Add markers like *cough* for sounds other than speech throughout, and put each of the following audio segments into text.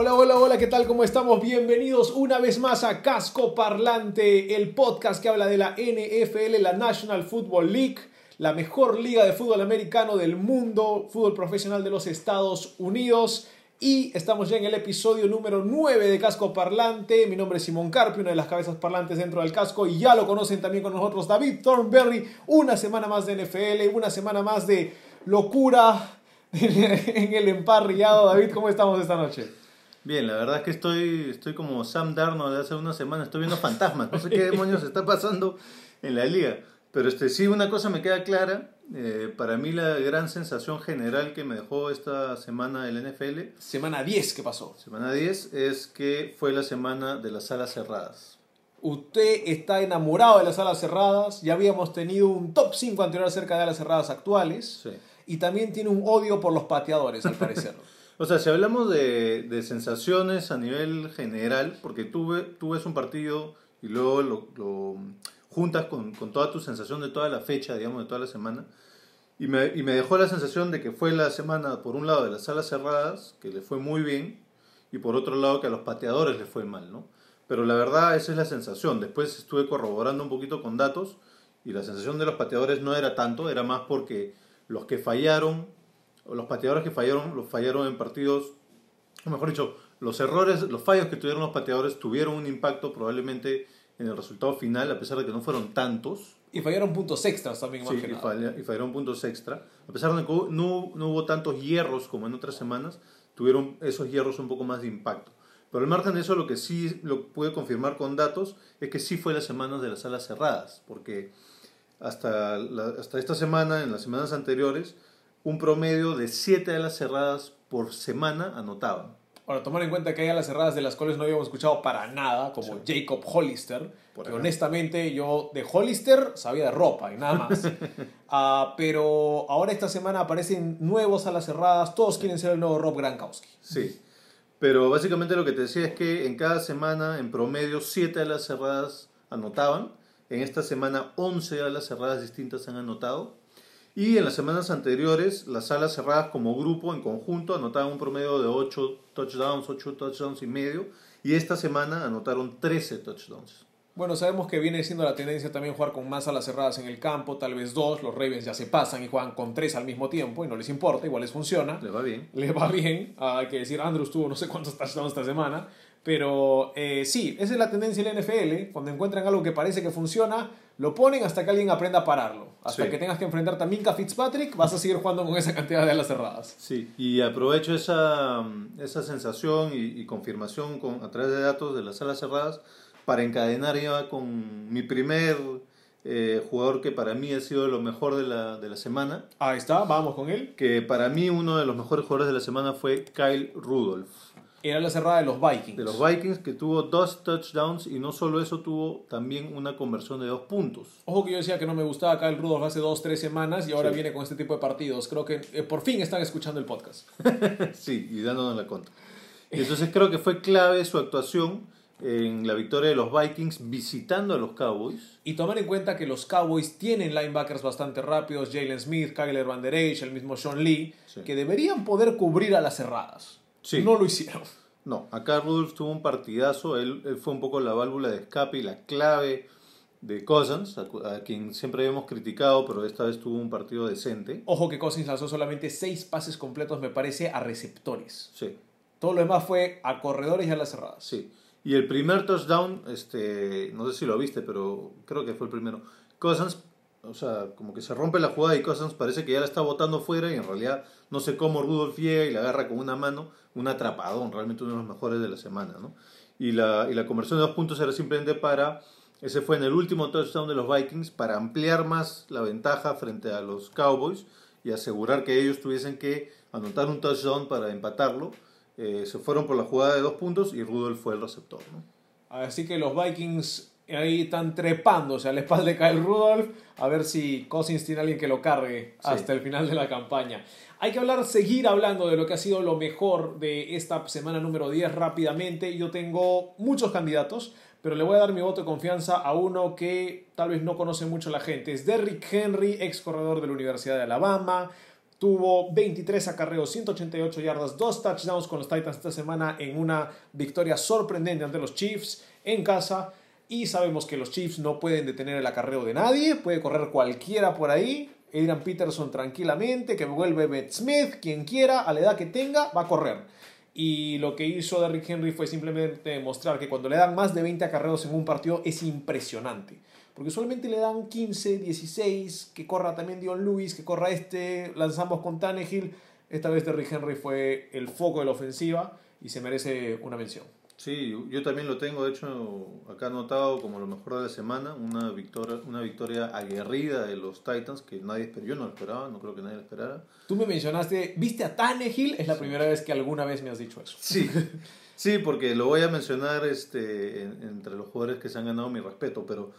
Hola, hola, hola, ¿qué tal? ¿Cómo estamos? Bienvenidos una vez más a Casco Parlante, el podcast que habla de la NFL, la National Football League, la mejor liga de fútbol americano del mundo, fútbol profesional de los Estados Unidos. Y estamos ya en el episodio número 9 de Casco Parlante. Mi nombre es Simón Carpi, una de las cabezas parlantes dentro del casco. Y ya lo conocen también con nosotros David Thornberry. Una semana más de NFL, una semana más de locura *laughs* en el emparrillado. David, ¿cómo estamos esta noche? Bien, la verdad es que estoy, estoy como Sam Darnold de hace una semana, estoy viendo fantasmas, no sé qué *laughs* demonios está pasando en la liga. Pero este, sí, una cosa me queda clara, eh, para mí la gran sensación general que me dejó esta semana el NFL, Semana 10, ¿qué pasó? semana 10, es que fue la semana de las salas cerradas. Usted está enamorado de las alas cerradas. Ya habíamos tenido un top 5 anterior acerca de alas cerradas actuales. Sí. Y también tiene un odio por los pateadores, al parecer. *laughs* O sea, si hablamos de, de sensaciones a nivel general, porque tú, ve- ves un partido y luego lo, juntas con, con toda tu sensación de toda la fecha, digamos, de toda la semana, y me, y me dejó la sensación de que fue la semana, por un lado, de las salas cerradas, que le fue muy bien, y por otro lado, que a los pateadores les fue mal, ¿no? Pero la verdad, esa es la sensación. Después estuve corroborando un poquito con datos, y la sensación de los pateadores no era tanto, era más porque los que fallaron los pateadores que fallaron, los fallaron en partidos, o mejor dicho, los errores, los fallos que tuvieron los pateadores tuvieron un impacto probablemente en el resultado final, a pesar de que no fueron tantos, y fallaron puntos extras también, más sí, que y, nada. falla- y fallaron puntos extra, a pesar de que no, no hubo tantos hierros como en otras semanas, tuvieron esos hierros un poco más de impacto. Pero al margen de eso, lo que sí lo pude confirmar con datos es que sí fue las semanas de las salas cerradas, porque hasta, la- hasta esta semana, en las semanas anteriores, un promedio de 7 alas cerradas por semana anotaban. Ahora, tomar en cuenta que hay alas cerradas de las cuales no habíamos escuchado para nada, como Jacob Hollister, que honestamente yo de Hollister sabía de ropa y nada más. *laughs* Ah, pero ahora esta semana aparecen nuevos alas cerradas, todos quieren ser el nuevo Rob Gronkowski. Sí. Pero básicamente lo que te decía es que en cada semana, en promedio, 7 alas cerradas anotaban. En esta semana, 11 alas cerradas distintas han anotado. Y en las semanas anteriores, las alas cerradas como grupo, en conjunto, anotaban un promedio de 8 touchdowns, 8 touchdowns y medio. Y esta semana anotaron 13 touchdowns. Bueno, sabemos que viene siendo la tendencia también jugar con más alas cerradas en el campo, tal vez dos, los Ravens ya se pasan y juegan con tres al mismo tiempo y no les importa, igual les funciona. Le va bien. le va bien. Ah, hay que decir, Andrews tuvo no sé cuántos touchdowns esta semana. Pero eh, sí, esa es la tendencia en la NFL. Cuando encuentran algo que parece que funciona, lo ponen hasta que alguien aprenda a pararlo. Hasta Sí. que tengas que enfrentar también a Fitzpatrick, vas a seguir jugando con esa cantidad de alas cerradas. Sí, y aprovecho esa, esa sensación y, y confirmación con, a través de datos de las salas cerradas para encadenar ya con mi primer eh, jugador que para mí ha sido lo mejor de la, de la semana. Ahí está, vamos con él. Que para mí uno de los mejores jugadores de la semana fue Kyle Rudolph, Era la cerrada de los Vikings. de los Vikings, que tuvo dos touchdowns y no solo eso, tuvo también una conversión de dos puntos. Ojo que yo decía que no me gustaba Kyle Rudolph hace dos, tres semanas y ahora Sí. viene con este tipo de partidos. Creo que eh, por fin están escuchando el podcast. *laughs* Sí, y dándonos la contra. Entonces creo que fue clave su actuación en la victoria de los Vikings visitando a los Cowboys. Y tomar en cuenta que los Cowboys tienen linebackers bastante rápidos, Jalen Smith, Kyler Van Der Esch, el mismo Sean Lee, Sí. que deberían poder cubrir a las cerradas. Sí. No lo hicieron. No, acá Rudolph tuvo un partidazo, él, él fue un poco la válvula de escape y la clave de Cousins, a, a quien siempre habíamos criticado, pero esta vez tuvo un partido decente. Ojo que Cousins lanzó solamente seis pases completos, me parece, a receptores. Sí, Todo lo demás fue a corredores y a las cerradas. sí. Y el primer touchdown, este, no sé si lo viste, pero creo que fue el primero. Cousins, o sea, como que se rompe la jugada y Cousins parece que ya la está botando fuera y en realidad no sé cómo Rudolph llega y la agarra con una mano, un atrapadón, realmente uno de los mejores de la semana, ¿no? Y la, y la conversión de dos puntos era simplemente para, ese fue en el último touchdown de los Vikings, para ampliar más la ventaja frente a los Cowboys y asegurar que ellos tuviesen que anotar un touchdown para empatarlo. Eh, se fueron por la jugada de dos puntos y Rudolph fue el receptor. Así que los Vikings ahí están trepándose a la espalda de Kyle Rudolph a ver si Cousins tiene alguien que lo cargue hasta el final de la campaña. Hay que hablar, seguir hablando de lo que ha sido lo mejor de esta semana número 10 rápidamente. Yo tengo muchos candidatos, pero le voy a dar mi voto de confianza a uno que tal vez no conoce mucho la gente. Es Derrick Henry, ex corredor de la Universidad de Alabama. Tuvo 23 acarreos, 188 yardas, dos touchdowns con los Titans esta semana en una victoria sorprendente ante los Chiefs en casa. Y sabemos que los Chiefs no pueden detener el acarreo de nadie, puede correr cualquiera por ahí. Adrian Peterson tranquilamente, que vuelve Beth Smith, quien quiera, a la edad que tenga, va a correr. Y lo que hizo Derrick Henry fue simplemente demostrar que cuando le dan más de 20 acarreos en un partido es impresionante. Porque solamente le dan 15, 16, que corra también Dion Lewis, que corra este, lanzamos con Tannehill. Esta vez Derrick Henry fue el foco de la ofensiva y se merece una mención. Sí, yo también lo tengo, de hecho, acá anotado como lo mejor de la semana, una victoria, una victoria aguerrida de los Titans que nadie esperó, yo no lo esperaba, no creo que nadie lo esperara. Tú me mencionaste, ¿viste a Tannehill? Es la primera vez que alguna vez me has dicho eso. Sí, *laughs* sí, porque lo voy a mencionar este, entre los jugadores que se han ganado mi respeto, pero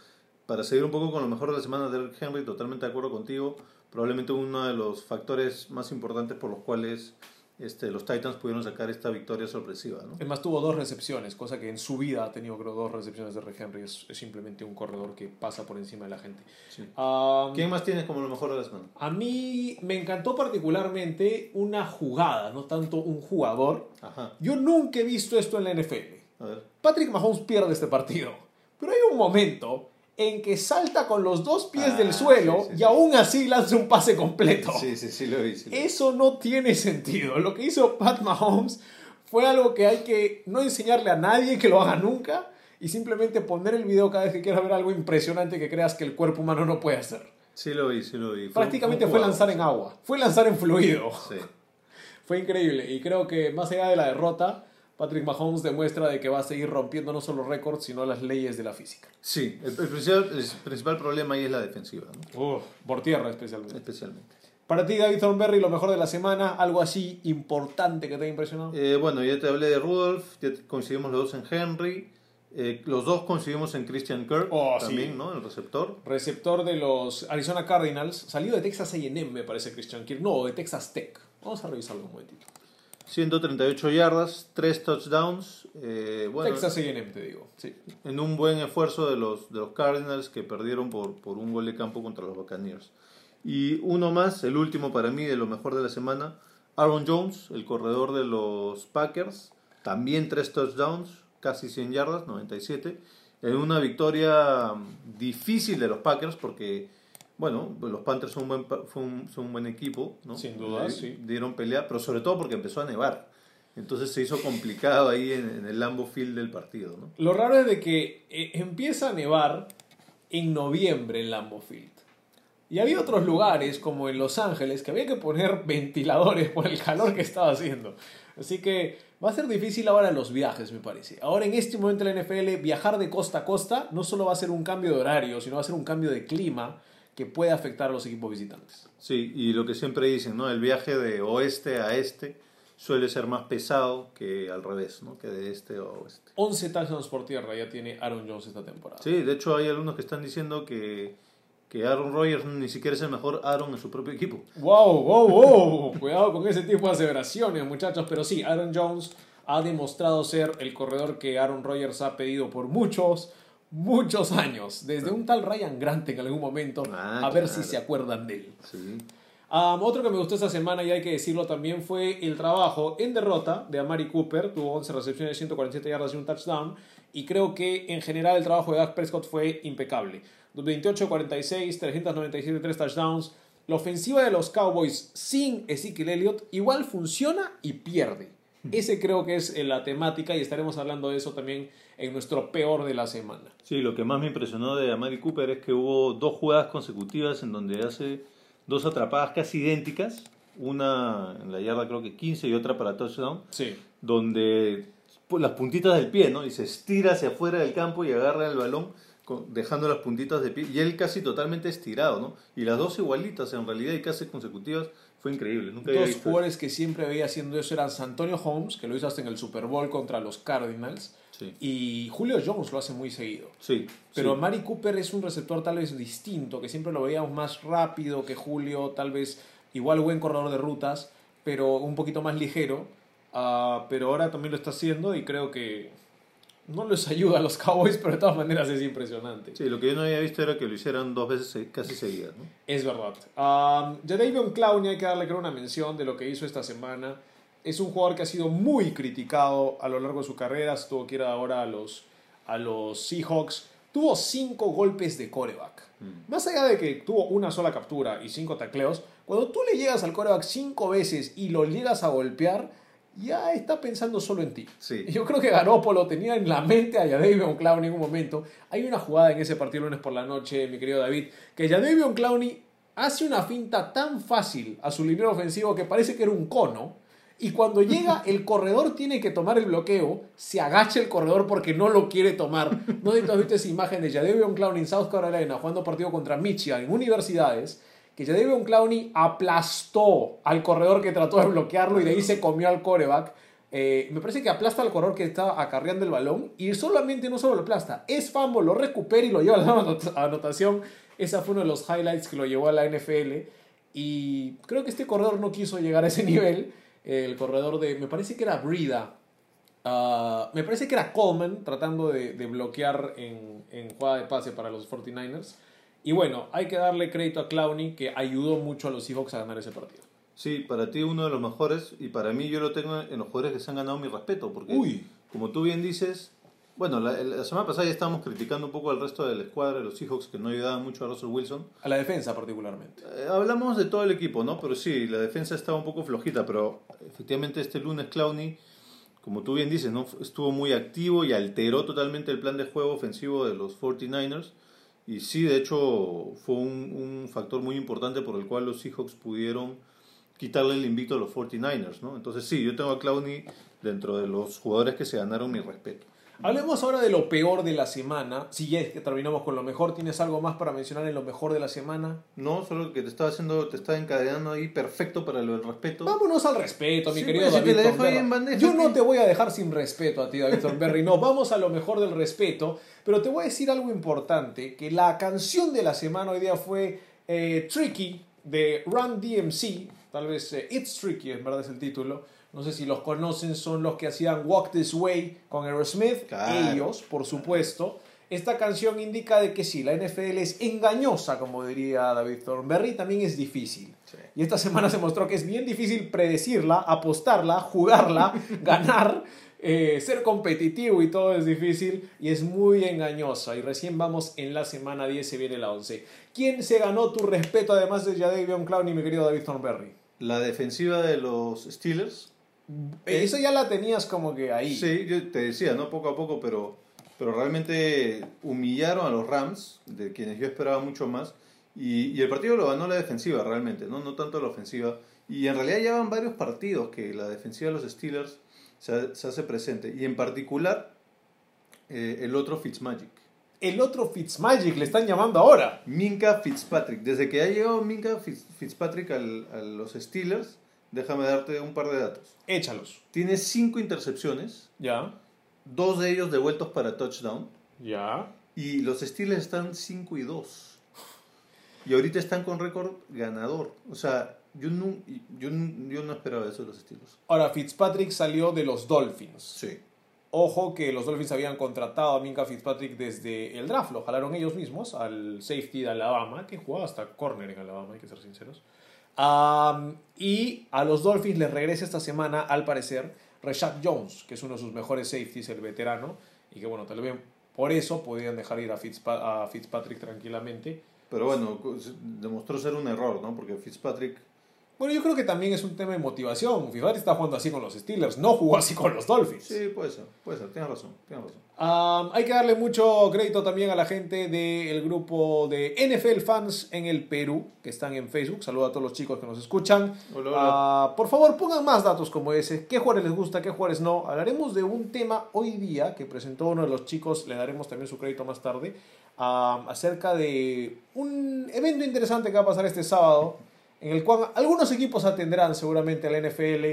para seguir un poco con lo mejor de la semana de Henry, totalmente de acuerdo contigo, probablemente uno de los factores más importantes por los cuales este, los Titans pudieron sacar esta victoria sorpresiva. ¿no? Además tuvo dos recepciones, cosa que en su vida ha tenido creo dos recepciones de Rick Henry. Es, simplemente un corredor que pasa por encima de la gente. ¿Quién más tienes como lo mejor de la semana? A mí me encantó particularmente una jugada, no tanto un jugador. Yo nunca he visto esto en la NFL. Patrick Mahomes pierde este partido, pero hay un momento en que salta con los dos pies del ah, suelo y aún así lanza un pase completo. Sí, sí, sí, lo vi. Eso no tiene sentido. Lo que hizo Pat Mahomes fue algo que hay que no enseñarle a nadie que lo haga nunca y simplemente poner el video cada vez que quieras ver algo impresionante que creas que el cuerpo humano no puede hacer. Sí, lo vi, sí, lo vi. Prácticamente fue, lanzar en agua, fue lanzar en fluido. Sí. *laughs* fue increíble y creo que más allá de la derrota, Patrick Mahomes demuestra de que va a seguir rompiendo no solo récords, sino las leyes de la física. Sí, el, principal, problema ahí es la defensiva. por tierra especialmente. Especialmente. Para ti, David Thornberry, lo mejor de la semana, algo así importante que te ha impresionado. Eh, bueno, ya te hablé de Rudolph, ya coincidimos los dos en Henry. Eh, los dos coincidimos en Christian Kirk oh, también, ¿no? El receptor. Receptor de los Arizona Cardinals. Salido de Texas AM, me parece, Christian Kirk. No, de Texas Tech. Vamos a revisarlo un momentito. 138 yardas, 3 touchdowns. Eh, bueno, Texas A&M, te digo. Sí. En un buen esfuerzo de los, de los Cardinals que perdieron por, por un gol de campo contra los Buccaneers. Y uno más, el último para mí de lo mejor de la semana, Aaron Jones, el corredor de los Packers. También 3 touchdowns, casi 100 yardas, 97. En una victoria difícil de los Packers porque bueno, los Panthers son un buen, son un buen equipo, ¿no? Sin duda, sí. Dieron pelea, pero sobre todo porque empezó a nevar. Entonces se hizo complicado ahí en, el Lambo Field del partido, ¿no? Lo raro es de que eh, empieza a nevar en noviembre en Lambo Field. Y había otros lugares, como en Los Ángeles, que había que poner *laughs* ventiladores por el calor que estaba haciendo. Así que va a ser difícil ahora los viajes, me parece. Ahora en este momento en la NFL, viajar de costa a costa no solo va a ser un cambio de horario, sino va a ser un cambio de clima que puede afectar a los equipos visitantes. Sí, y lo que siempre dicen, ¿no? El viaje de oeste a este suele ser más pesado que al revés, ¿no? Que de este a oeste. 11 touchdowns por tierra ya tiene Aaron Jones esta temporada. Sí, de hecho hay algunos que están diciendo que, que Aaron Rodgers ni siquiera es el mejor Aaron en su propio equipo. ¡Wow, wow, wow! *laughs* Cuidado con ese tipo de aseveraciones, muchachos. Pero sí, Aaron Jones ha demostrado ser el corredor que Aaron Rodgers ha pedido por muchos muchos años, desde un tal Ryan Grant en algún momento, ah, a ver si se acuerdan de él. otro que me gustó esta semana, y hay que decirlo también, fue el trabajo en derrota de Amari Cooper. Tuvo 11 recepciones, 147 yardas y un touchdown. Y creo que en general el trabajo de Dak Prescott fue impecable. 28-46, 397, 3 touchdowns. La ofensiva de los Cowboys sin Ezekiel Elliott igual funciona y pierde. Ese creo que es eh, la temática y estaremos hablando de eso también en nuestro peor de la semana. Sí, lo que más me impresionó de Amari Cooper es que hubo dos jugadas consecutivas en donde hace dos atrapadas casi idénticas, una en la yarda creo que 15 y otra para touchdown, sí. donde pues, las puntitas del pie, ¿no? Y se estira hacia afuera del campo y agarra el balón dejando las puntitas de pie y él casi totalmente estirado, ¿no? Y las dos igualitas en realidad y casi consecutivas fue increíble. Nunca Dos jugadores que siempre veía haciendo eso eran Santonio Holmes, que lo hizo hasta en el Super Bowl contra los Cardinals, Sí. Y Julio Jones lo hace muy seguido. Sí. Pero sí. Mari Cooper es un receptor tal vez distinto, que siempre lo veíamos más rápido que Julio, tal vez igual buen corredor de rutas, pero un poquito más ligero. Ah, pero ahora también lo está haciendo y creo que no les ayuda a los Cowboys, pero de todas maneras es impresionante. Sí, lo que yo no había visto era que lo hicieran dos veces casi seguidas, ¿no? Es verdad. Um, Jadavion Clowney hay que darle creo una mención de lo que hizo esta semana. Es un jugador que ha sido muy criticado a lo largo de su carrera. Tuvo que ir ahora a los, a los Seahawks. Tuvo cinco golpes de coreback. Más allá de que tuvo una sola captura y cinco tacleos, cuando tú le llegas al coreback cinco veces y lo llegas a golpear, ya está pensando solo en ti. Sí. *laughs* Yo creo que Garoppolo tenía en la mente a Jadavion Clowney en un momento. Hay una jugada en ese partido lunes por la noche, mi querido David, que Jadavion Clowney hace una finta tan fácil a su línea ofensivo que parece que era un cono. Y cuando llega, el corredor tiene que tomar el bloqueo, se agacha el corredor porque no lo quiere tomar. No sé si tú has visto imagen de Jadavion Clowney en South Carolina jugando partido contra Michigan en universidades, que Jadavion Clowney aplastó al corredor que trató de bloquearlo y de ahí se comió al coreback. Eh, me parece que aplasta al corredor que estaba acarreando el balón y solamente no solo lo aplasta, es fumble, lo recupera y lo lleva a la anot- anotación. Esa fue uno de los highlights que lo llevó a la NFL y creo que este corredor no quiso llegar a ese nivel. El corredor de, me parece que era Brida, Ah, me parece que era Coleman tratando de, de bloquear en, en jugada de pase para los 49ers. Y bueno, hay que darle crédito a Clowney que ayudó mucho a los Seahawks a ganar ese partido. Sí, para ti uno de los mejores y para mí yo lo tengo en los jugadores que se han ganado mi respeto, porque Uy. como tú bien dices, bueno, la, la semana pasada ya estábamos criticando un poco al resto de la escuadra de los Seahawks que no ayudaban mucho a Russell Wilson. A la defensa particularmente. Eh, hablamos de todo el equipo, ¿no? Pero sí, la defensa estaba un poco flojita, pero efectivamente este lunes Clowney, como tú bien dices, ¿no? estuvo muy activo y alteró totalmente el plan de juego ofensivo de los 49ers. Y sí, de hecho, fue un, un factor muy importante por el cual los Seahawks pudieron quitarle el invito a los 49ers, ¿no? Entonces sí, yo tengo a Clowney dentro de los jugadores que se ganaron mi respeto. Hablemos ahora de lo peor de la semana. Si ya es que terminamos con lo mejor, ¿tienes algo más para mencionar en lo mejor de la semana? No, solo que te estaba haciendo, te estaba encadenando ahí perfecto para lo del respeto. Vámonos al respeto, mi Sí, querido pues, si te David en bandeja, Yo no te voy a dejar sin respeto a ti, David Thornberry. No, vamos a lo mejor del respeto. Pero te voy a decir algo importante, que la canción de la semana hoy día fue eh, Tricky, de Run DMC. Tal vez eh, It's Tricky, en verdad es el título. No sé si los conocen, son los que hacían Walk This Way con Aerosmith. Claro. Ellos, por supuesto. Esta canción indica de que sí, la NFL es engañosa, como diría David Thornberry, también es difícil. Sí. Y esta semana se mostró que es bien difícil predecirla, apostarla, jugarla, *laughs* ganar, eh, ser competitivo y todo es difícil y es muy engañosa. Y recién vamos en la semana 10, se viene la 11. ¿Quién se ganó tu respeto además de Jadavion Clowney, mi querido David Thornberry? La defensiva de los Steelers Eso ya la tenías como que ahí. Sí, yo te decía, ¿no? Poco a poco, pero, pero realmente humillaron a los Rams, de quienes yo esperaba mucho más. Y, y el partido lo ganó la defensiva, realmente, ¿no? No tanto la ofensiva. Y en realidad ya van varios partidos que la defensiva de los Steelers se, se hace presente. Y en particular, eh, el otro Fitzmagic. El otro Fitzmagic le están llamando ahora. Minka Fitzpatrick. Desde que ha llegado Minka Fitz- Fitzpatrick al- a los Steelers, déjame darte un par de datos. Échalos. Tiene cinco intercepciones, Ya, dos de ellos devueltos para touchdown. ya. Y los Steelers están 5 y 2. Y ahorita están con récord ganador. O sea, yo no, yo, no- yo no esperaba eso de los Steelers. Ahora, Fitzpatrick salió de los Dolphins. Sí. Ojo que los Dolphins habían contratado a Minka Fitzpatrick desde el draft, lo jalaron ellos mismos al safety de Alabama, que jugaba hasta corner en Alabama, hay que ser sinceros. Y a los Dolphins les regresa esta semana, al parecer, Rashad Jones, que es uno de sus mejores safeties, el veterano, y que bueno, tal vez por eso podían dejar ir a, Fitzpa- a Fitzpatrick tranquilamente. Pero bueno, demostró ser un error, ¿no? Porque Fitzpatrick. Bueno, yo creo que también es un tema de motivación. Fitzpatrick está jugando así con los Steelers, no jugó así con los Dolphins. Sí, puede ser, puede ser. Tienes razón, tienes razón. Um, hay que darle mucho crédito también a la gente del grupo de NFL Fans en el Perú, que están en Facebook. Saludo a todos los chicos que nos escuchan. Hola, hola. Ah, por favor, pongan más datos como ese. ¿Qué jugadores les gusta, qué jugadores no? Hablaremos de un tema hoy día que presentó uno de los chicos, le daremos también su crédito más tarde, ah, acerca de un evento interesante que va a pasar este sábado, en el cual algunos equipos atenderán seguramente a la NFL,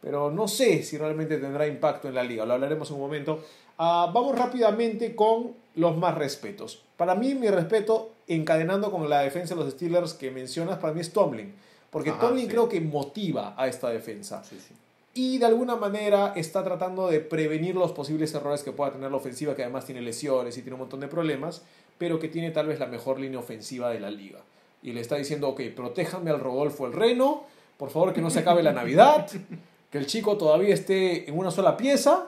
pero no sé si realmente tendrá impacto en la liga. Lo hablaremos en un momento. Ah, vamos rápidamente con los más respetos. Para mí, mi respeto, encadenando con la defensa de los Steelers que mencionas, para mí es Tomlin. Porque Ajá, Tomlin sí. creo que motiva a esta defensa. Sí, sí. Y de alguna manera está tratando de prevenir los posibles errores que pueda tener la ofensiva, que además tiene lesiones y tiene un montón de problemas, pero que tiene tal vez la mejor línea ofensiva de la liga. Y le está diciendo, ok, protéjanme al Rodolfo el Reno, por favor que no se acabe la Navidad, que el chico todavía esté en una sola pieza,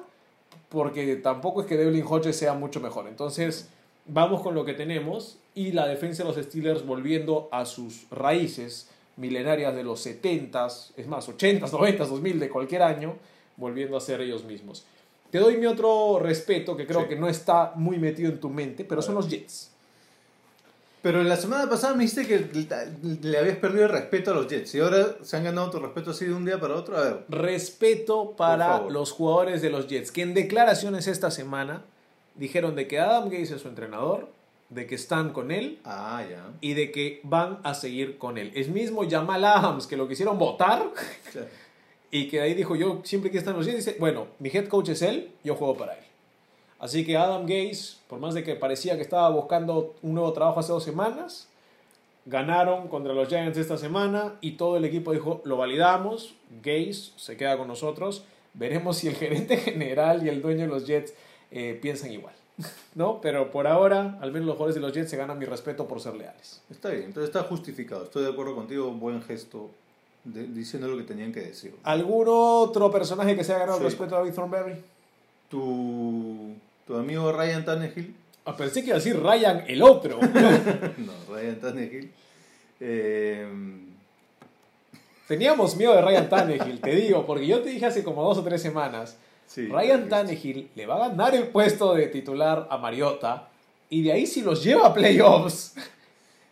porque tampoco es que Devlin Hodges sea mucho mejor. Entonces, vamos con lo que tenemos y la defensa de los Steelers volviendo a sus raíces milenarias de los 70s, es más, 80s, 90s, 2000 de cualquier año, volviendo a ser ellos mismos. Te doy mi otro respeto que creo Sí. que no está muy metido en tu mente, pero son los Jets. Pero la semana pasada me dijiste que le habías perdido el respeto a los Jets y ahora se han ganado tu respeto así de un día para otro. A ver, Respeto para los jugadores de los Jets, que en declaraciones esta semana dijeron de que Adam Gaze es su entrenador, de que están con él ah, ya. y de que van a seguir con él. Es mismo Jamal Adams que lo quisieron votar *laughs* y que ahí dijo yo siempre que están los Jets, dice, bueno, mi head coach es él, yo juego para él. Así que Adam Gaze, por más de que parecía que estaba buscando un nuevo trabajo hace dos semanas, ganaron contra los Giants esta semana y todo el equipo dijo, lo validamos, Gaze se queda con nosotros, veremos si el *laughs* gerente general y el dueño de los Jets eh, piensan igual. *laughs* ¿No? Pero por ahora, al menos los jugadores de los Jets se ganan mi respeto por ser leales. Está bien, entonces está justificado. Estoy de acuerdo contigo, buen gesto de- diciendo lo que tenían que decir. ¿Algún otro personaje que se haya ganado el respeto a David Thornberry? Tu, tu amigo Ryan Tannehill, Ah, pensé que iba a decir Ryan el otro. *laughs* no, *laughs* Ryan Tannehill, eh, Teníamos miedo de Ryan Tannehill, te digo, porque yo te dije hace como dos o tres semanas, sí, Ryan Tannehill le va a ganar el puesto de titular a Mariota y de ahí si los lleva a playoffs,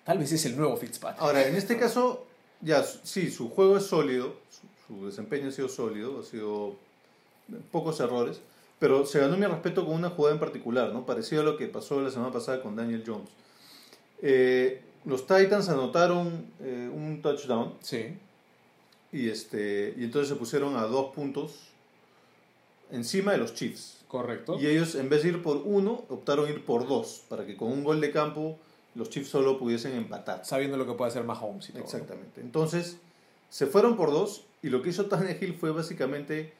tal vez es el nuevo Fitzpatrick. Ahora, en este caso, ya, sí, su juego es sólido, su, su desempeño ha sido sólido, ha sido pocos errores, pero se ganó mi respeto con una jugada en particular, ¿no? Parecido a lo que pasó la semana pasada con Daniel Jones. Eh, los Titans anotaron eh, un touchdown Sí, y, este, y entonces se pusieron a dos puntos encima de los Chiefs. correcto. Y ellos, en vez de ir por uno, optaron ir por dos, para que con un gol de campo los Chiefs solo pudiesen empatar. Sabiendo lo que puede hacer Mahomes y todo. Exactamente. Entonces, se fueron por dos y lo que hizo Tannehill fue básicamente,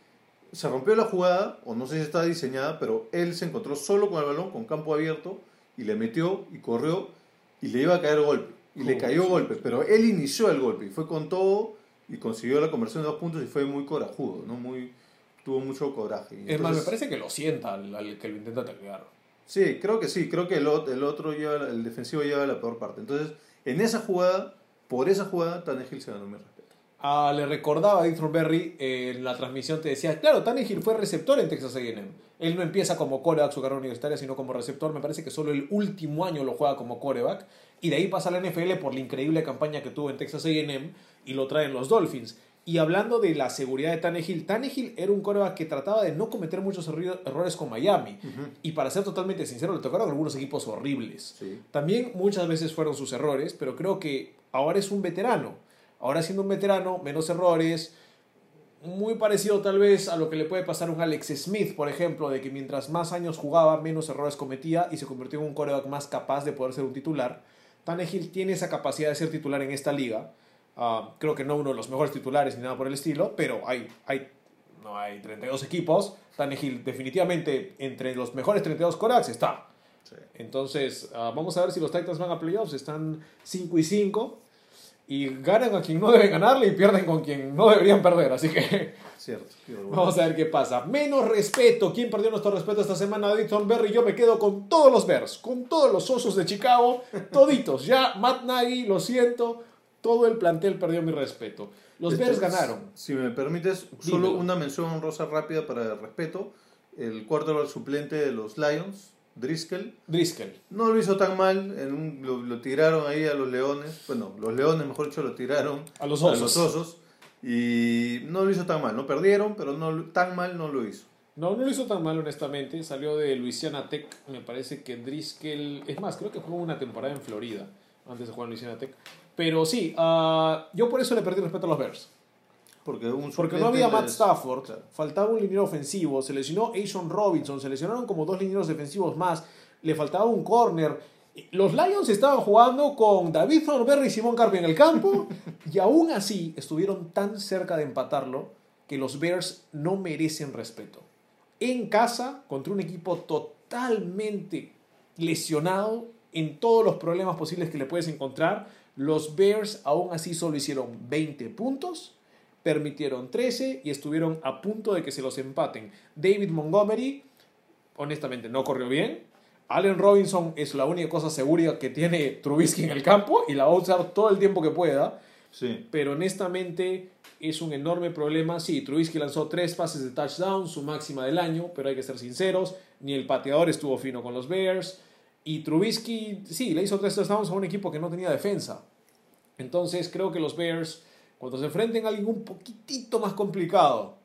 se rompió la jugada, o no sé si estaba diseñada, pero él se encontró solo con el balón, con campo abierto, y le metió y corrió y le iba a caer golpe. Y le cayó golpe, pero él inició el golpe y fue con todo y consiguió la conversión de dos puntos y fue muy corajudo, ¿no? Muy, tuvo mucho coraje. Y Es más, me entonces- parece que lo sienta al, que lo intenta taclear. Sí, creo que sí, creo que el, el otro lleva, el defensivo lleva la peor parte. Entonces, en esa jugada, por esa jugada, Tannehill se ganó mi respeto. Ah, le recordaba a Dick Thornberry eh, en la transmisión, te decía, claro, Tannehill fue receptor en Texas A&M. Él no empieza como coreback su carrera universitaria, sino como receptor. Me parece que solo el último año lo juega como coreback. Y de ahí pasa a la NFL por la increíble campaña que tuvo en Texas A&M y lo traen los Dolphins. Y hablando de la seguridad de Tannehill, Tannehill era un coreback que trataba de no cometer muchos errores con Miami. Y para ser totalmente sincero, le tocaron algunos equipos horribles. Sí. También muchas veces fueron sus errores, pero creo que ahora es un veterano. Ahora siendo un veterano, menos errores. Muy parecido tal vez a lo que le puede pasar a un Alex Smith, por ejemplo, de que mientras más años jugaba, menos errores cometía y se convirtió en un coreback más capaz de poder ser un titular. Tannehill tiene esa capacidad de ser titular en esta liga. Ah, creo que no uno de los mejores titulares ni nada por el estilo, pero hay, hay, no hay 32 equipos. Tannehill definitivamente entre los mejores 32 corebacks está. Sí. Entonces, ah, vamos a ver si los Titans van a playoffs. Están 5 y 5. Y ganan a quien no deben ganarle y pierden con quien no deberían perder. Así que Cierto. vamos a ver qué pasa. Menos respeto. ¿Quién perdió nuestro respeto esta semana? David Thornberry. Yo me quedo con todos los Bears. Con todos los osos de Chicago. Toditos. Ya Matt Nagy, lo siento. Todo el plantel perdió mi respeto. Los Bears ganaron. Si me permites, solo una mención honrosa rápida para el respeto. El cuarto suplente de los Lions, Driscoll, Driscoll. no lo hizo tan mal. En un- lo, lo tiraron ahí a los Leones. Bueno, los Leones, mejor dicho, lo tiraron A los osos. a los Osos. Y no lo hizo tan mal. No perdieron, pero no tan mal no lo hizo. No, no lo hizo tan mal, honestamente. Salió de Louisiana Tech. Me parece que Driscoll. Es más, creo que jugó una temporada en Florida. Antes de jugar en Louisiana Tech. Pero sí, ah, yo por eso le perdí respeto a los Bears. Porque, un Porque no había Matt Stafford, Claro. faltaba un liniero ofensivo, se lesionó Asian Robinson, se lesionaron como dos linieros defensivos más, le faltaba un corner. Los Lions estaban jugando con David Thornberry y Simón Carpio en el campo y aún así estuvieron tan cerca de empatarlo que los Bears no merecen respeto. En casa, contra un equipo totalmente lesionado en todos los problemas posibles que le puedes encontrar, los Bears aún así solo hicieron 20 puntos, permitieron 13 y estuvieron a punto de que se los empaten. David Montgomery, honestamente, no corrió bien. Allen Robinson es la única cosa segura que tiene Trubisky en el campo y la va a usar todo el tiempo que pueda. Sí. Pero honestamente es un enorme problema. Sí, Trubisky lanzó tres pases de touchdown, su máxima del año, pero hay que ser sinceros, ni el pateador estuvo fino con los Bears. Y Trubisky, sí, le hizo tres touchdowns a un equipo que no tenía defensa. Entonces creo que los Bears, cuando se enfrenten a alguien un poquitito más complicado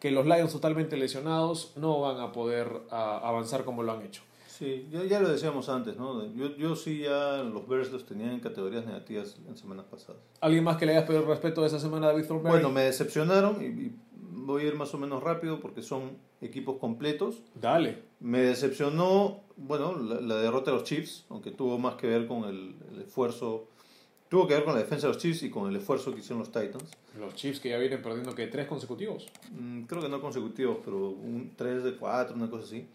que los Lions totalmente lesionados, no van a poder ah, avanzar como lo han hecho. Sí, ya, ya lo decíamos antes, ¿no? Yo, yo sí ya los Bears los tenía en categorías negativas en semanas pasadas. ¿Alguien más que le hayas pedido respeto de esa semana David Thornberry? Bueno, me decepcionaron y, y voy a ir más o menos rápido porque son equipos completos. Dale. Me decepcionó, bueno, la, la derrota de los Chiefs, aunque tuvo más que ver con el, el esfuerzo, tuvo que ver con la defensa de los Chiefs y con el esfuerzo que hicieron los Titans. Los Chiefs que ya vienen perdiendo que tres consecutivos. Mm, creo que no consecutivos, pero un 3 de 4, una cosa así.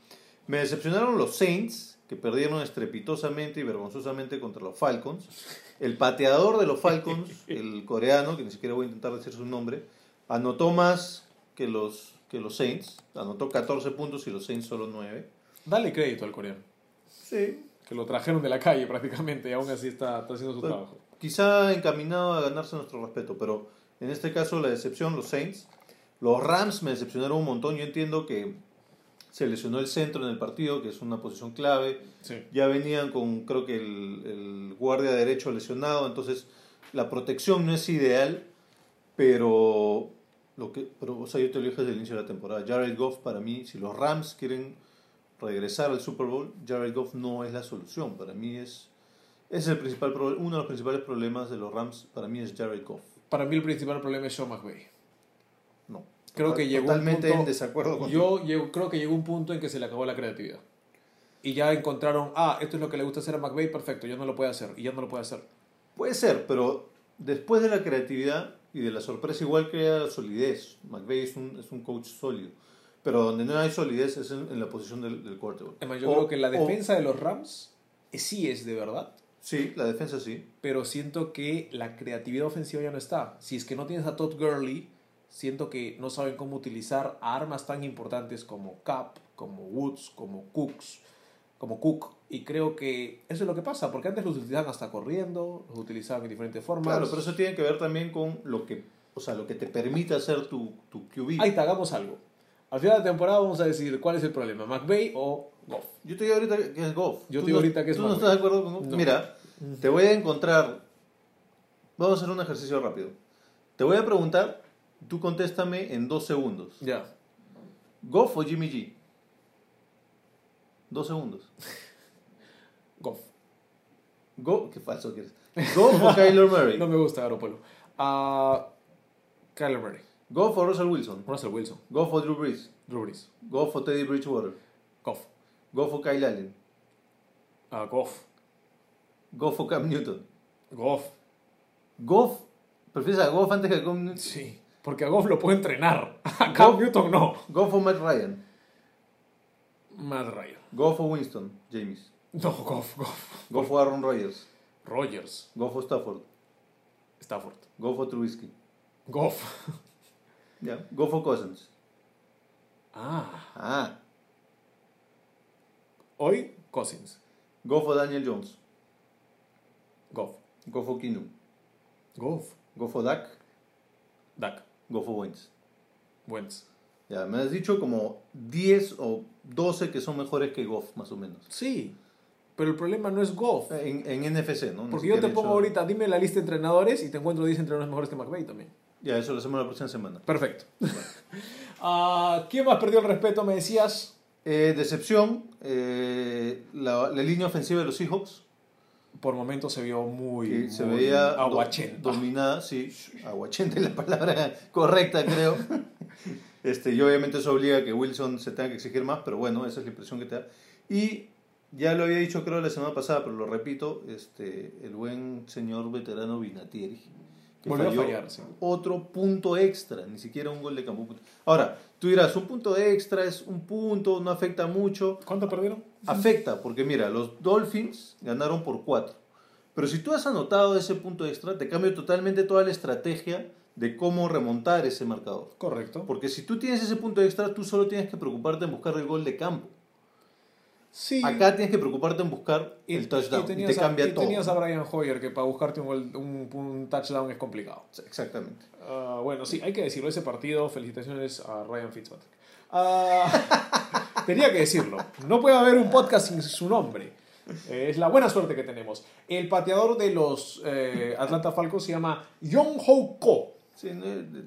Me decepcionaron los Saints, que perdieron estrepitosamente y vergonzosamente contra los Falcons. El pateador de los Falcons, *laughs* el coreano, que ni siquiera voy a intentar decir su nombre, anotó más que los, que los Saints. Anotó 14 puntos y los Saints solo 9. Dale crédito al coreano. Sí. Que lo trajeron de la calle prácticamente y aún así está, está haciendo su Bueno, trabajo. Quizá encaminado a ganarse nuestro respeto, pero en este caso la decepción, los Saints. Los Rams me decepcionaron un montón. Yo entiendo que se lesionó el centro en el partido, que es una posición clave. Sí. Ya venían con, creo que el, el guardia derecho lesionado, entonces la protección no es ideal, pero, lo que, pero o sea, yo te lo dije desde el inicio de la temporada. Jared Goff, para mí, si los Rams quieren regresar al Super Bowl, Jared Goff no es la solución. Para mí es, es el principal, pro- uno de los principales problemas de los Rams, para mí es Jared Goff. Para mí el principal problema es Sean McVay. No. Creo que llegó un Totalmente punto- en desacuerdo contigo. Yo llego- creo que llegó un punto en que se le acabó la creatividad. Y ya encontraron, ah, esto es lo que le gusta hacer a McVay, perfecto, ya no lo puede hacer. Y ya no lo puede hacer. Puede ser, pero después de la creatividad y de la sorpresa, igual crea la solidez. McVeigh es un, es un coach sólido. Pero donde no hay solidez es en, en la posición del, del quarterback. Además, yo O- creo que la o- defensa de los Rams eh, sí es de verdad. Sí, la defensa sí. pero siento que la creatividad ofensiva ya no está. Si es que no tienes a Todd Gurley, siento que no saben cómo utilizar armas tan importantes como Cap, como Woods, como Cooks, como Cook. Y creo que eso es lo que pasa, porque antes los utilizaban hasta corriendo, los utilizaban en diferentes formas. Claro, pero eso tiene que ver también con lo que, o sea, lo que te permite hacer tu, tu QB. Ahí está, hagamos algo. Al final de la temporada vamos a decidir cuál es el problema, McVay o Goff. Yo te digo ahorita que es Goff. Yo te digo no- ahorita que es ¿Tú no estás de acuerdo con Goff? No. Mira, te voy a encontrar... Vamos a hacer un ejercicio rápido. Te voy a preguntar, tú contéstame en dos segundos. Ya. ¿Goff o Jimmy G? Dos segundos. *laughs* Goff. Go, qué falso que eres. Goff o *laughs* Kyler Murray. No me gusta Garoppolo. Ah, Kyler Murray. Goff o Russell Wilson. Russell Wilson. Goff o Drew Brees. Drew Brees. Goff o Teddy Bridgewater. Goff. Goff o Kyle Allen. Ah, Goff. Goff o Cam Newton. Goff. Goff. ¿Prefieres a Goff antes que a Cam Newton? Sí, porque a Goff lo puede entrenar. A Cam Newton no. Goff o Matt Ryan. Matt Ryan. Goff o Winston. James. No, Goff, Goff. Goff o Aaron Rodgers. Rogers. Goff o Stafford. Stafford. Goff o Trubisky. Goff. Ya. Goff o Cousins. Ah. Ah. Hoy, Cousins. Goff o Daniel Jones. Goff. Goff o Keenum. Goff. Goff o Dak. Dak. Goff o Wentz. Wentz. Ya, me has dicho como 10 o 12 que son mejores que Goff, más o menos. Sí, pero el problema no es Goff. En, en NFC, ¿no? Porque yo te pongo ahorita, dime la lista de entrenadores y te encuentro 10 entrenadores mejores que McVay también. Ya, eso lo hacemos la próxima semana. Perfecto. *laughs* Ah, ¿Quién más perdió el respeto? Me decías. Eh, decepción, eh, la, la línea ofensiva de los Seahawks. por momentos se vio muy, se muy veía do- aguachenta. dominada, sí, aguachenta es la palabra correcta, creo. Este, y obviamente eso obliga a que Wilson se tenga que exigir más, pero bueno, esa es la impresión que te da. Y ya lo había dicho creo la semana pasada, pero lo repito, este, el buen señor veterano Vinatieri. Volvió a fallar, sí. Otro punto extra, ni siquiera un gol de campo. Ahora, tú dirás, un punto extra es un punto, no afecta mucho. ¿Cuánto perdieron? Afecta, porque mira, los Dolphins ganaron por 4. Pero si tú has anotado ese punto extra, te cambia totalmente toda la estrategia de cómo remontar ese marcador. Correcto. Porque si tú tienes ese punto extra, tú solo tienes que preocuparte en buscar el gol de campo. Sí. Acá tienes que preocuparte en buscar y, el touchdown. Y, tenías, te a, cambia y todo. tenías a Brian Hoyer que para buscarte un, gol- un, un touchdown es complicado. Exactamente. Ah, bueno, sí, hay que decirlo. Ese partido, felicitaciones a Ryan Fitzpatrick. Ah, *laughs* tenía que decirlo. No puede haber un podcast sin su nombre. Eh, es la buena suerte que tenemos. El pateador de los eh, Atlanta Falcons se llama Young Ho Ko. Sí.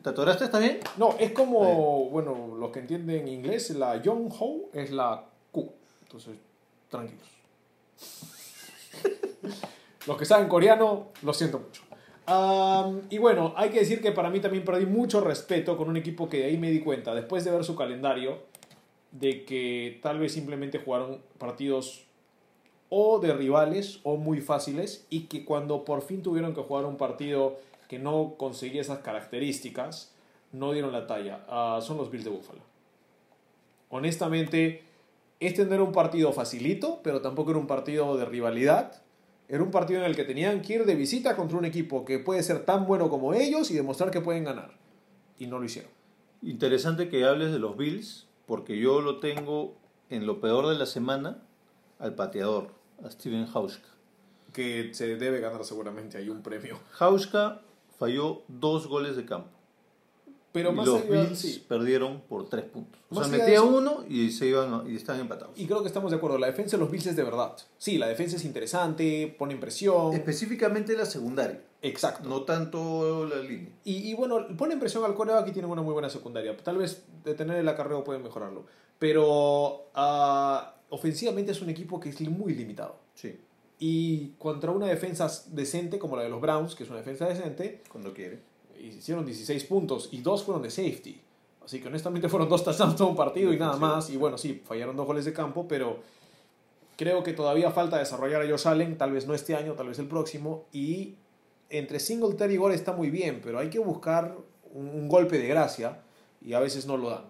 ¿Te atoraste? ¿Está bien? No, es como, bueno, los que entienden inglés, la Young Ho es la. Entonces, tranquilos. los que saben coreano, lo siento mucho. Am, y bueno, hay que decir que para mí también perdí mucho respeto con un equipo que de ahí me di cuenta, después de ver su calendario, de que tal vez simplemente jugaron partidos o de rivales o muy fáciles y que cuando por fin tuvieron que jugar un partido que no conseguía esas características, no dieron la talla. Ah, son los Bills de Buffalo. Honestamente, este no era un partido facilito, pero tampoco era un partido de rivalidad. Era un partido en el que tenían que ir de visita contra un equipo que puede ser tan bueno como ellos y demostrar que pueden ganar. Y no lo hicieron. Interesante que hables de los Bills, porque yo lo tengo en lo peor de la semana al pateador, a Steven Hauschka. Que se debe ganar seguramente ahí un premio. Hauschka falló dos goles de campo. Pero más los allá- Bills sí. perdieron por tres puntos. O Más sea, eso- uno y se iban y están empatados. Y creo que estamos de acuerdo. La defensa de los Bills es de verdad. Sí, la defensa es interesante, pone presión. Específicamente la secundaria, Exacto. no tanto la línea. Y, y bueno, pone presión al coreback y tienen una muy buena secundaria. Tal vez detener el acarreo pueden mejorarlo. Pero ah, ofensivamente es un equipo que es muy limitado. Sí, Y contra una defensa decente como la de los Browns, que es una defensa decente, cuando quiere. Hicieron 16 puntos y dos fueron de safety. Así que honestamente fueron dos touchdowns todo un partido y nada más. Y bueno, sí, fallaron dos goles de campo, pero creo que todavía falta desarrollar a Josh Allen, tal vez no este año, tal vez el próximo. Y entre Singletary y Gore está muy bien, pero hay que buscar un, un golpe de gracia y a veces no lo dan.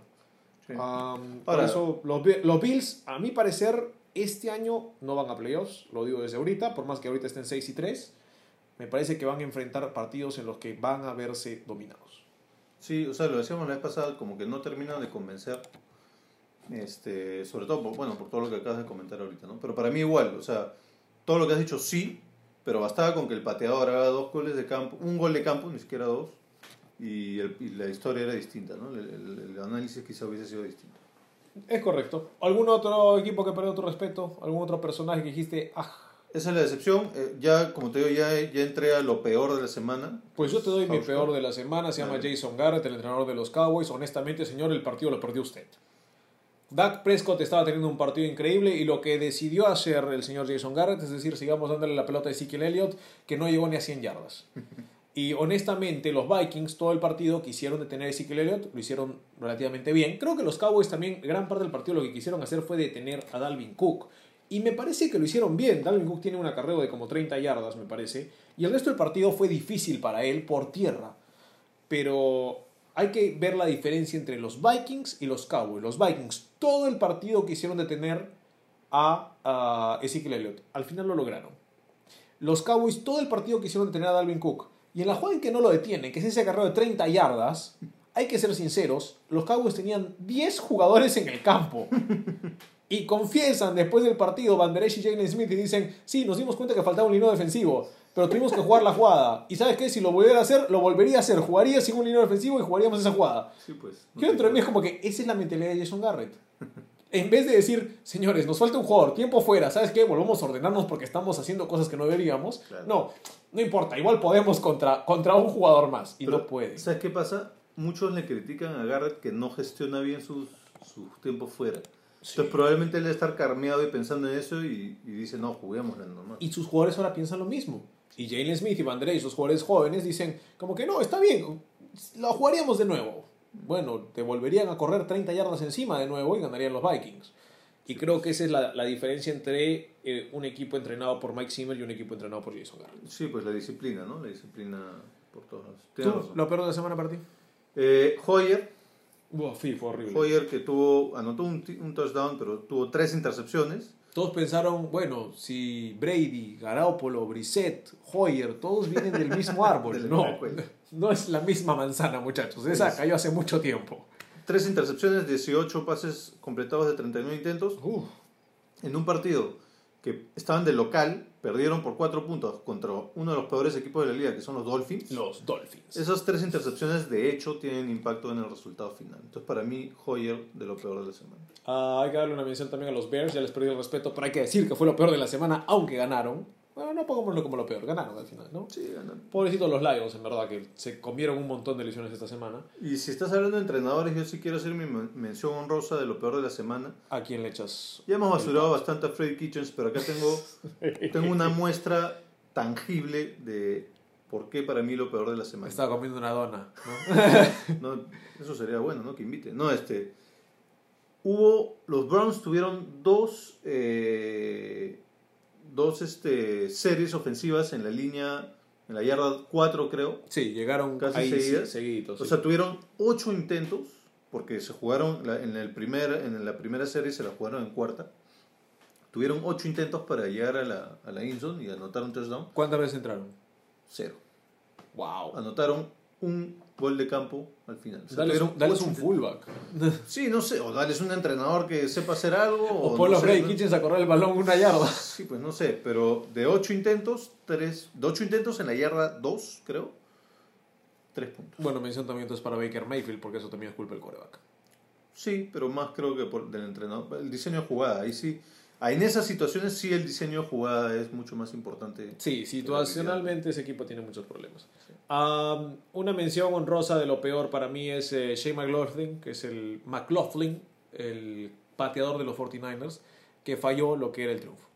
Sí. Um, por eso los, los Bills, a mi parecer, este año no van a playoffs, lo digo desde ahorita, por más que ahorita estén 6 y 3, me parece que van a enfrentar partidos en los que van a verse dominados. Sí, o sea, lo decíamos la vez pasada, como que no terminan de convencer. Este, sobre todo, por, bueno, por todo lo que acabas de comentar ahorita, ¿no? Pero para mí igual, o sea, todo lo que has dicho sí, pero bastaba con que el pateador haga dos goles de campo, un gol de campo, ni siquiera dos, y, el- y la historia era distinta, ¿no? El, el- el análisis quizá hubiese sido distinto. Es correcto. ¿Algún otro equipo que perdió tu respeto? ¿Algún otro personaje que dijiste, ah, Esa es la decepción. eh, ya, como te digo, ya, ya entré a lo peor de la semana. Pues yo te doy mi peor de la semana, se llama. Jason Garrett, el entrenador de los Cowboys. Honestamente, señor, el partido lo perdió usted. Dak Prescott estaba teniendo un partido increíble y lo que decidió hacer el señor Jason Garrett, es decir, sigamos dándole la pelota a Ezekiel Elliott, que no llegó ni a 100 yardas. *laughs* Y honestamente, los Vikings, todo el partido, quisieron detener a Ezekiel Elliott, lo hicieron relativamente bien. Creo que los Cowboys también, gran parte del partido, lo que quisieron hacer fue detener a Dalvin Cook. Y me parece que lo hicieron bien. Dalvin Cook tiene un acarreo de como 30 yardas, me parece. Y el resto del partido fue difícil para él por tierra. Pero hay que ver la diferencia entre los Vikings y los Cowboys. Los Vikings, todo el partido quisieron detener a, Ezekiel Elliott. Al final lo lograron. Los Cowboys, todo el partido quisieron detener a Dalvin Cook. Y en la jugada en que no lo detienen, que es ese acarreo de 30 yardas, hay que ser sinceros, los Cowboys tenían 10 jugadores en el campo. *laughs* Y confiesan después del partido Van Der Esch y Jalen Smith y dicen, sí, nos dimos cuenta que faltaba un líneo defensivo, pero tuvimos que jugar la jugada. Y ¿sabes qué? Si lo volviera a hacer, lo volvería a hacer. Jugaría sin un líneo defensivo y jugaríamos esa jugada. Sí, pues. Yo dentro de mí es como que esa es la mentalidad de Jason Garrett. En vez de decir, señores, nos falta un jugador, tiempo fuera, ¿sabes qué? Volvamos a ordenarnos porque estamos haciendo cosas que no deberíamos. Claro. No, no importa, igual podemos contra, contra un jugador más. Y Pero, no puede. ¿Sabes qué pasa? Muchos le critican a Garrett que no gestiona bien sus, sus tiempos fuera. Entonces probablemente él debe estar carmeado y pensando en eso y, y dice, no, juguémosla nomás. Y sus jugadores ahora piensan lo mismo. Y Jalen Smith y Van Esch, sus jugadores jóvenes, dicen como que no, está bien, lo jugaríamos de nuevo. Bueno, te volverían a correr 30 yardas encima de nuevo y ganarían los Vikings. Y creo que esa es la, la diferencia entre eh, un equipo entrenado por Mike Zimmer y un equipo entrenado por Jason Garrett. Sí, pues la disciplina, ¿no? La disciplina por todos lados. ¿Tú. ¿Lo peor de la semana para ti? Eh, Hoyer, Buah, sí, fue horrible. Hoyer que tuvo, anotó un, touchdown, pero tuvo tres intercepciones. Todos pensaron, bueno, si Brady, Garoppolo, Brissett, Hoyer, todos vienen del mismo *laughs* árbol. No, no es la misma manzana, muchachos. Esa Sí. cayó hace mucho tiempo. Tres intercepciones, 18 pases completados de 39 intentos. Uf. En un partido que estaban de local, perdieron por cuatro puntos contra uno de los peores equipos de la liga, que son los Dolphins. Los Dolphins. Esas tres intercepciones, de hecho, tienen impacto en el resultado final. Entonces, para mí, Hoyer de lo peor de la semana. Ah, hay que darle una mención también a los Bears, ya les perdí el respeto, pero hay que decir que fue lo peor de la semana, aunque ganaron. Bueno, no pongámoslo como lo peor, ganaron al final, ¿no? Sí, ganan. Pobrecitos los Lions, en verdad, que se comieron un montón de lesiones esta semana. Y si estás hablando de entrenadores, yo sí quiero hacer mi men- mención honrosa de lo peor de la semana. ¿A quién le echas? Ya hemos basurado bastante a Freddy Kitchens, pero acá tengo, *laughs* tengo una muestra tangible de por qué para mí lo peor de la semana. Estaba comiendo una dona, ¿no? *laughs* No, eso sería bueno, ¿no? Que invite. No, este. Hubo. Los Browns tuvieron dos. eh, dos este, series ofensivas en la línea. En la yarda 4, creo. Sí, llegaron Casi ahí seguidas. sí, seguiditos. O sí. sea, tuvieron ocho intentos. Porque se jugaron. la- en, el primer, en la primera serie se la jugaron en cuarta. Tuvieron ocho intentos para llegar a la, a la Inzone y anotar un touchdown. ¿Cuántas veces entraron? Cero. Wow. Anotaron un gol de campo al final. O sea, Dales, tuvieron un- dales un fullback. *laughs* Sí, no sé, o darles un entrenador que sepa hacer algo. O O, no Freddy ¿no? Kitchens a correr el balón una yarda. Sí, pues no sé, pero de ocho intentos, tres, de ocho intentos en la yarda 2, creo, tres puntos. Bueno, mención también entonces para Baker Mayfield, porque eso también es culpa del coreback. Sí, pero más creo que por, del entrenador. El diseño de jugada, ahí sí. Ahí en esas situaciones sí el diseño de jugada es mucho más importante. Sí, situacionalmente ese equipo tiene muchos problemas. Am, una mención honrosa de lo peor para mí es eh, Shea McLaughlin, que es el McLaughlin, el pateador de los 49ers, que falló lo que era el triunfo.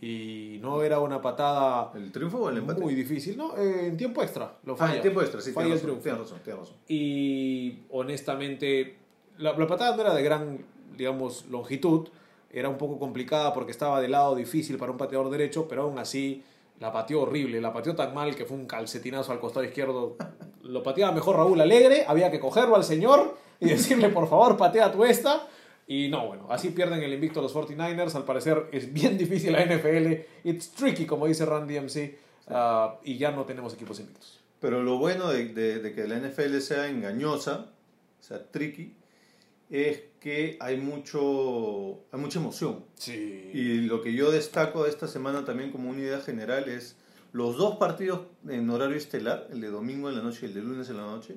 Y no era una patada ¿El triunfo o el empate? muy difícil, ¿no? Eh, en tiempo extra, lo Ah, falla. en tiempo extra, sí, Falla el razón, triunfo. tienes razón, tienes razón. Y honestamente, la, la patada no era de gran, digamos, longitud. Era un poco complicada porque estaba de lado difícil para un pateador derecho, pero aún así la pateó horrible. La pateó tan mal que fue un calcetinazo al costado izquierdo. Lo pateaba mejor Raúl Alegre. Había que cogerlo al señor y *laughs* decirle, por favor, patea tu esta. Y no, bueno, así pierden el invicto los 49ers. Al parecer es bien *laughs* difícil la NFL. It's tricky, como dice Randy MC. ah, y ya no tenemos equipos invictos. Pero lo bueno de, de- de que la NFL sea engañosa, sea tricky, es que hay mucho hay mucha emoción. Sí. Y lo que yo destaco de esta semana también como una idea general es los dos partidos en horario estelar, el de domingo en la noche y el de lunes en la noche,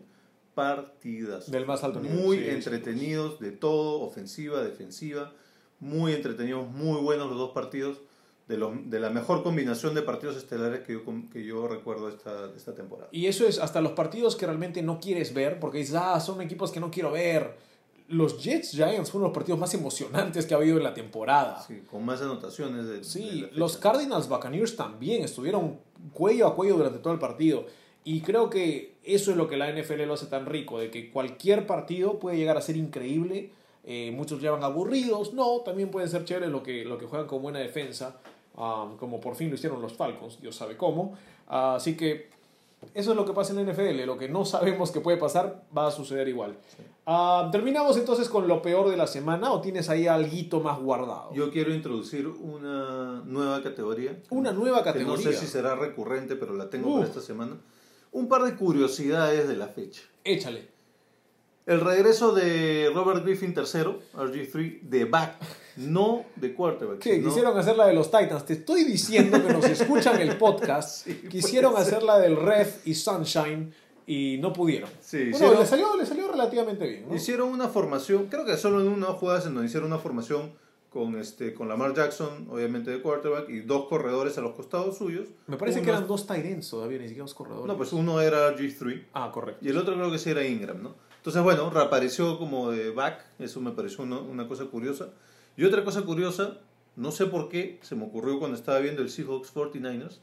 partidas. Del más alto nivel. Muy Sí, sí, entretenidos de todo, ofensiva, defensiva, muy entretenidos, muy buenos los dos partidos, de, los, de la mejor combinación de partidos estelares que yo, que yo recuerdo esta, esta temporada. Y eso es hasta los partidos que realmente no quieres ver, porque dices, ah, son equipos que no quiero ver. Los Jets Giants fueron los partidos más emocionantes que ha habido en la temporada. Sí, Sí, con más anotaciones. De, fecha. los Cardinals Buccaneers también estuvieron cuello a cuello durante todo el partido. Y creo que eso es lo que la NFL lo hace tan rico, de que cualquier partido puede llegar a ser increíble. Eh, muchos llevan aburridos, no, también pueden ser chéveres lo que, lo que juegan con buena defensa, um, como por fin lo hicieron los Falcons, Dios sabe cómo. Ah, así que eso es lo que pasa en la NFL, lo que no sabemos que puede pasar va a suceder igual. Ah, Terminamos entonces con lo peor de la semana o tienes ahí algo más guardado. Yo quiero introducir una nueva categoría. Una nueva Que no categoría. sé si será recurrente, pero la tengo para esta semana. Un par de curiosidades de la fecha. Échale. El regreso de Robert Griffin III, RG3, de back, no de quarterback. Sí, sino- quisieron hacer la de los Titans. Te estoy diciendo que nos escuchan el podcast. *laughs* quisieron hacer la del Ref y Sunshine y no pudieron. Sí, bueno, hicieron- le salió, le salió relativamente bien. ¿no? Hicieron una formación, creo que solo en una jugada en donde hicieron una formación con, este, con Lamar Jackson, obviamente de quarterback, y dos corredores a los costados suyos. Me parece Uno- que eran dos tight ends todavía, ni siquiera dos corredores. No, pues uno era RG3 Ah, correcto. y el otro creo que sí era Ingram, ¿no? Entonces, bueno, reapareció como de back, eso me pareció una, una cosa curiosa. Y otra cosa curiosa, no sé por qué, se me ocurrió cuando estaba viendo el Seahawks 49ers,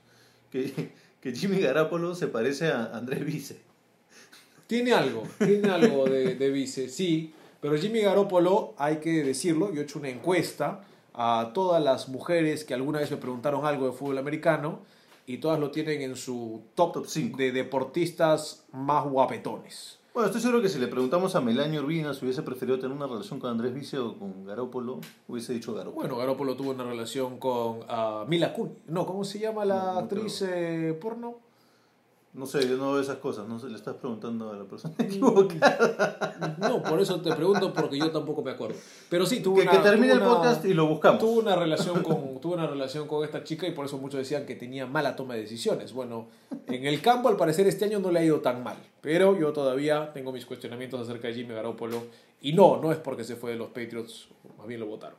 que, *laughs* que Jimmy Garapolo se parece a Andrés Vice. Tiene algo, tiene algo de, de vice, sí. Pero Jimmy Garoppolo, hay que decirlo, yo he hecho una encuesta a todas las mujeres que alguna vez me preguntaron algo de fútbol americano y todas lo tienen en su top, Top cinco. de deportistas más guapetones. Bueno, estoy seguro que si le preguntamos a Melania Urbina si hubiese preferido tener una relación con Andrés Vice o con Garópolo, hubiese dicho Garópolo. Bueno, Garoppolo tuvo una relación con ah, Mila Kunis. No, ¿cómo se llama la No, no actriz eh, porno? No sé, yo no veo esas cosas, no sé, le estás preguntando a la persona *laughs* Mm. equivocada. No, por eso te pregunto porque yo tampoco me acuerdo. Pero sí, tuvo Que, una, que termine el una- podcast y lo buscamos. Tuvo una relación con tuvo una relación con esta chica y por eso muchos decían que tenía mala toma de decisiones. Bueno, en el campo al parecer este año no le ha ido tan mal, pero yo todavía tengo mis cuestionamientos acerca de Jimmy Garoppolo y no, no es porque se fue de los Patriots, más bien lo votaron.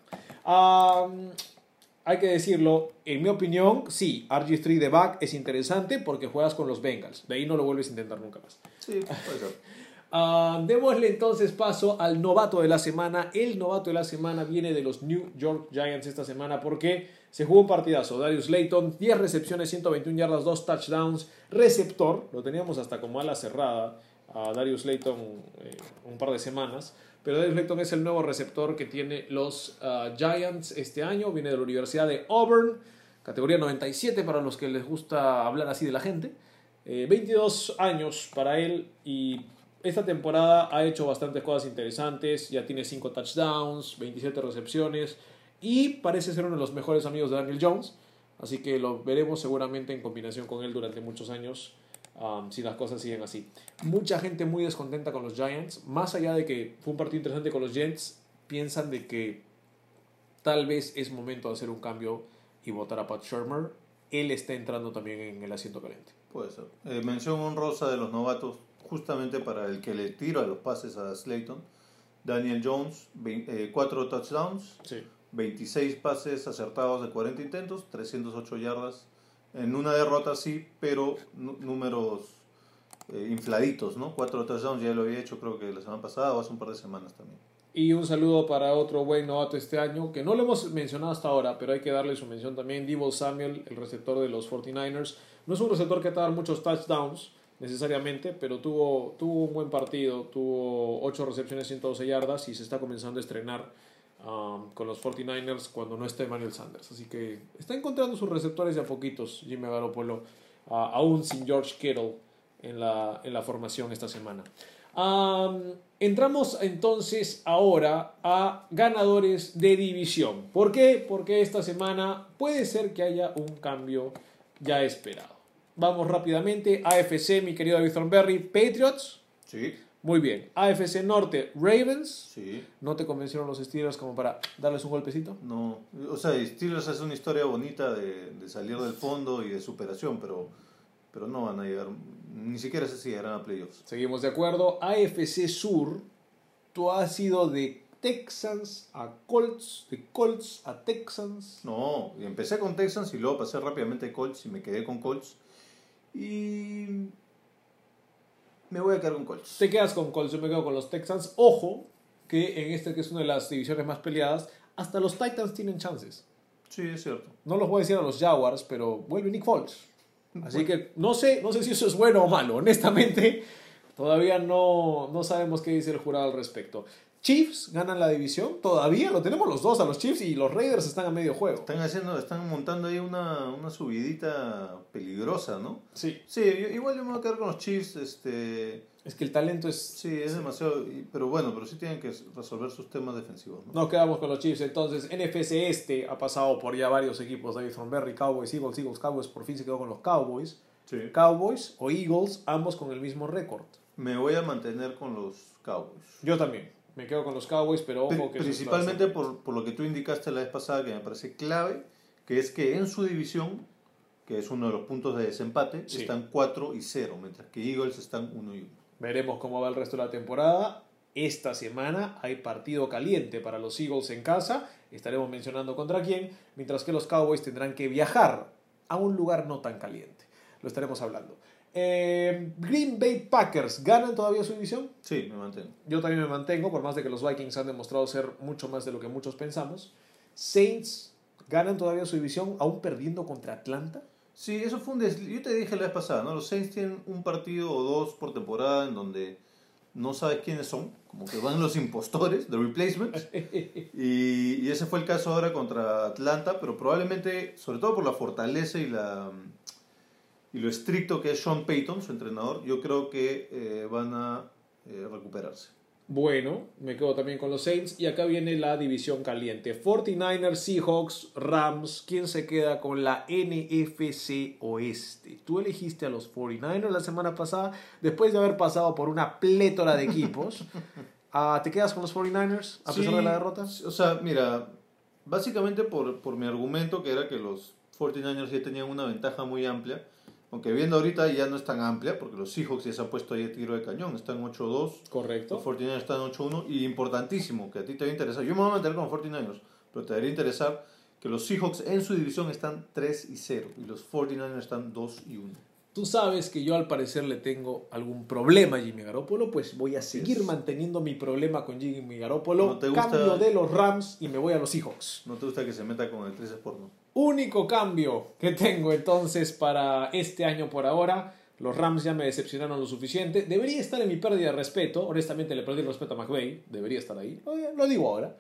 Hay que decirlo, en mi opinión, sí, RG3 de back es interesante porque juegas con los Bengals. De ahí no lo vuelves a intentar nunca más. Sí, puede ser. *laughs* Ah, démosle entonces paso al novato de la semana. El novato de la semana viene de los New York Giants esta semana porque se jugó un partidazo. Darius Layton, 10 recepciones, 121 yardas, 2 touchdowns, receptor. Lo teníamos hasta como ala cerrada a Darius Layton eh, un par de semanas. Pero Darius Layton es el nuevo receptor que tiene los ah, Giants este año. Viene de la Universidad de Auburn, categoría 97 para los que les gusta hablar así de la gente. Eh, 22 años para él y esta temporada ha hecho bastantes cosas interesantes. Ya tiene 5 touchdowns, 27 recepciones y parece ser uno de los mejores amigos de Daniel Jones. Así que lo veremos seguramente en combinación con él durante muchos años um, si las cosas siguen así. Mucha gente muy descontenta con los Giants. Más allá de que fue un partido interesante con los Jets, piensan de que tal vez es momento de hacer un cambio y votar a Pat Shermer. Él está entrando también en el asiento caliente. Puede ser. Eh, mención honrosa de los novatos, justamente para el que le tira los pases a Slayton. Daniel Jones, 4 touchdowns, Sí. 26 pases acertados de 40 intentos, 308 yardas. En una derrota sí, pero números eh, infladitos, ¿no? 4 touchdowns ya lo había hecho creo que la semana pasada o hace un par de semanas también. Y un saludo para otro buen novato este año, que no lo hemos mencionado hasta ahora, pero hay que darle su mención también. Debo Samuel, el receptor de los 49ers. No es un receptor que te va a dar muchos touchdowns necesariamente, pero tuvo, tuvo un buen partido. Tuvo 8 recepciones, 112 yardas y se está comenzando a estrenar um, con los 49ers cuando no está Emmanuel Sanders. Así que está encontrando sus receptores de a poquitos, Jimmy Garoppolo, ah, aún sin George Kittle en la, en la formación esta semana. Am, entramos entonces ahora a ganadores de división. ¿Por qué? Porque esta semana puede ser que haya un cambio ya esperado. Vamos rápidamente. AFC, mi querido David Thornberry, Patriots. Sí, Muy bien. AFC Norte, Ravens. sí. ¿No te convencieron los Steelers como para darles un golpecito? No, o sea, Steelers es una historia bonita de, de salir del fondo y de superación, pero, pero no van a llegar, ni siquiera sé si llegarán a playoffs. Seguimos de acuerdo. AFC Sur, tú has ido de Texans a Colts, de Colts a Texans. No, empecé con Texans y luego pasé rápidamente a Colts y me quedé con Colts. Y me voy a quedar con Colts. Te quedas con Colts, yo me quedo con los Texans. Ojo, que en esta que es una de las divisiones más peleadas, hasta los Titans tienen chances. Sí, es cierto. No los voy a decir a los Jaguars, pero vuelve Nick Foles. Así que no sé, no sé si eso es bueno o malo. Honestamente, todavía no, no sabemos qué dice el jurado al respecto. Chiefs ganan la división, todavía lo tenemos los dos a los Chiefs y los Raiders están a medio juego. Están haciendo, están montando ahí una, una subidita peligrosa, ¿no? Sí, Sí, yo- igual yo me voy a quedar con los Chiefs, este... es que el talento es... Sí, es demasiado, pero bueno, pero sí tienen que resolver sus temas defensivos, ¿no? Nos quedamos con los Chiefs. Entonces, NFC Este ha pasado por ya varios equipos. David Thornberry, Cowboys, Eagles, Eagles, Cowboys. Por fin se quedó con los Cowboys. Sí. Cowboys o Eagles, ambos con el mismo récord. Me voy a mantener con los Cowboys. Yo también. Me quedo con los Cowboys, pero ojo que... Principalmente por, por lo que tú indicaste la vez pasada, que me parece clave, que es que en su división, que es uno de los puntos de desempate, Sí. están 4 y 0, mientras que Eagles están 1 y 1. Veremos cómo va el resto de la temporada. Esta semana hay partido caliente para los Eagles en casa. Estaremos mencionando contra quién. Mientras que los Cowboys tendrán que viajar a un lugar no tan caliente. Lo estaremos hablando. Eh, Green Bay Packers, ¿ganan todavía su división? Sí, me mantengo. Yo también me mantengo, por más de que los Vikings han demostrado ser mucho más de lo que muchos pensamos. Saints ganan todavía su división, aún perdiendo contra Atlanta. Sí, eso fue un des... Yo te dije la vez pasada, ¿no? Los Saints tienen un partido o dos por temporada en donde no sabes quiénes son, como que van los impostores, the replacements. *laughs* Y, y ese fue el caso ahora contra Atlanta, pero probablemente, sobre todo por la fortaleza y la y lo estricto que es Sean Payton, su entrenador, yo creo que eh, van a eh, recuperarse. Bueno, me quedo también con los Saints. Y acá viene la división caliente. 49ers, Seahawks, Rams. ¿Quién se queda con la NFC Oeste? Tú elegiste a los 49ers la semana pasada, después de haber pasado por una plétora de equipos. *laughs* Ah, ¿Te quedas con los 49ers a pesar de la derrota? O sea, mira, básicamente por, por mi argumento que era que los 49ers ya tenían una ventaja muy amplia aunque viendo ahorita ya no es tan amplia, porque los Seahawks ya se han puesto ahí a tiro de cañón, están 8-2. Correcto. Los 49ers están 8-1. Y importantísimo, que a ti te va a interesar. Yo me voy a meter con los 49ers, pero te debería interesar que los Seahawks en su división están 3 0 y los 49ers están 2 1. Tú sabes que yo al parecer le tengo algún problema a Jimmy Garoppolo, pues voy a seguir manteniendo mi problema con Jimmy Garoppolo. ¿No te gusta- Cambio de los Rams y me voy a los Seahawks. ¿No te gusta que se meta con el 13 por no? Único cambio que tengo entonces para este año por ahora. Los Rams ya me decepcionaron lo suficiente. Debería estar en mi pérdida de respeto. Honestamente le perdí el respeto a McVay. Debería estar ahí. Lo- digo ahora.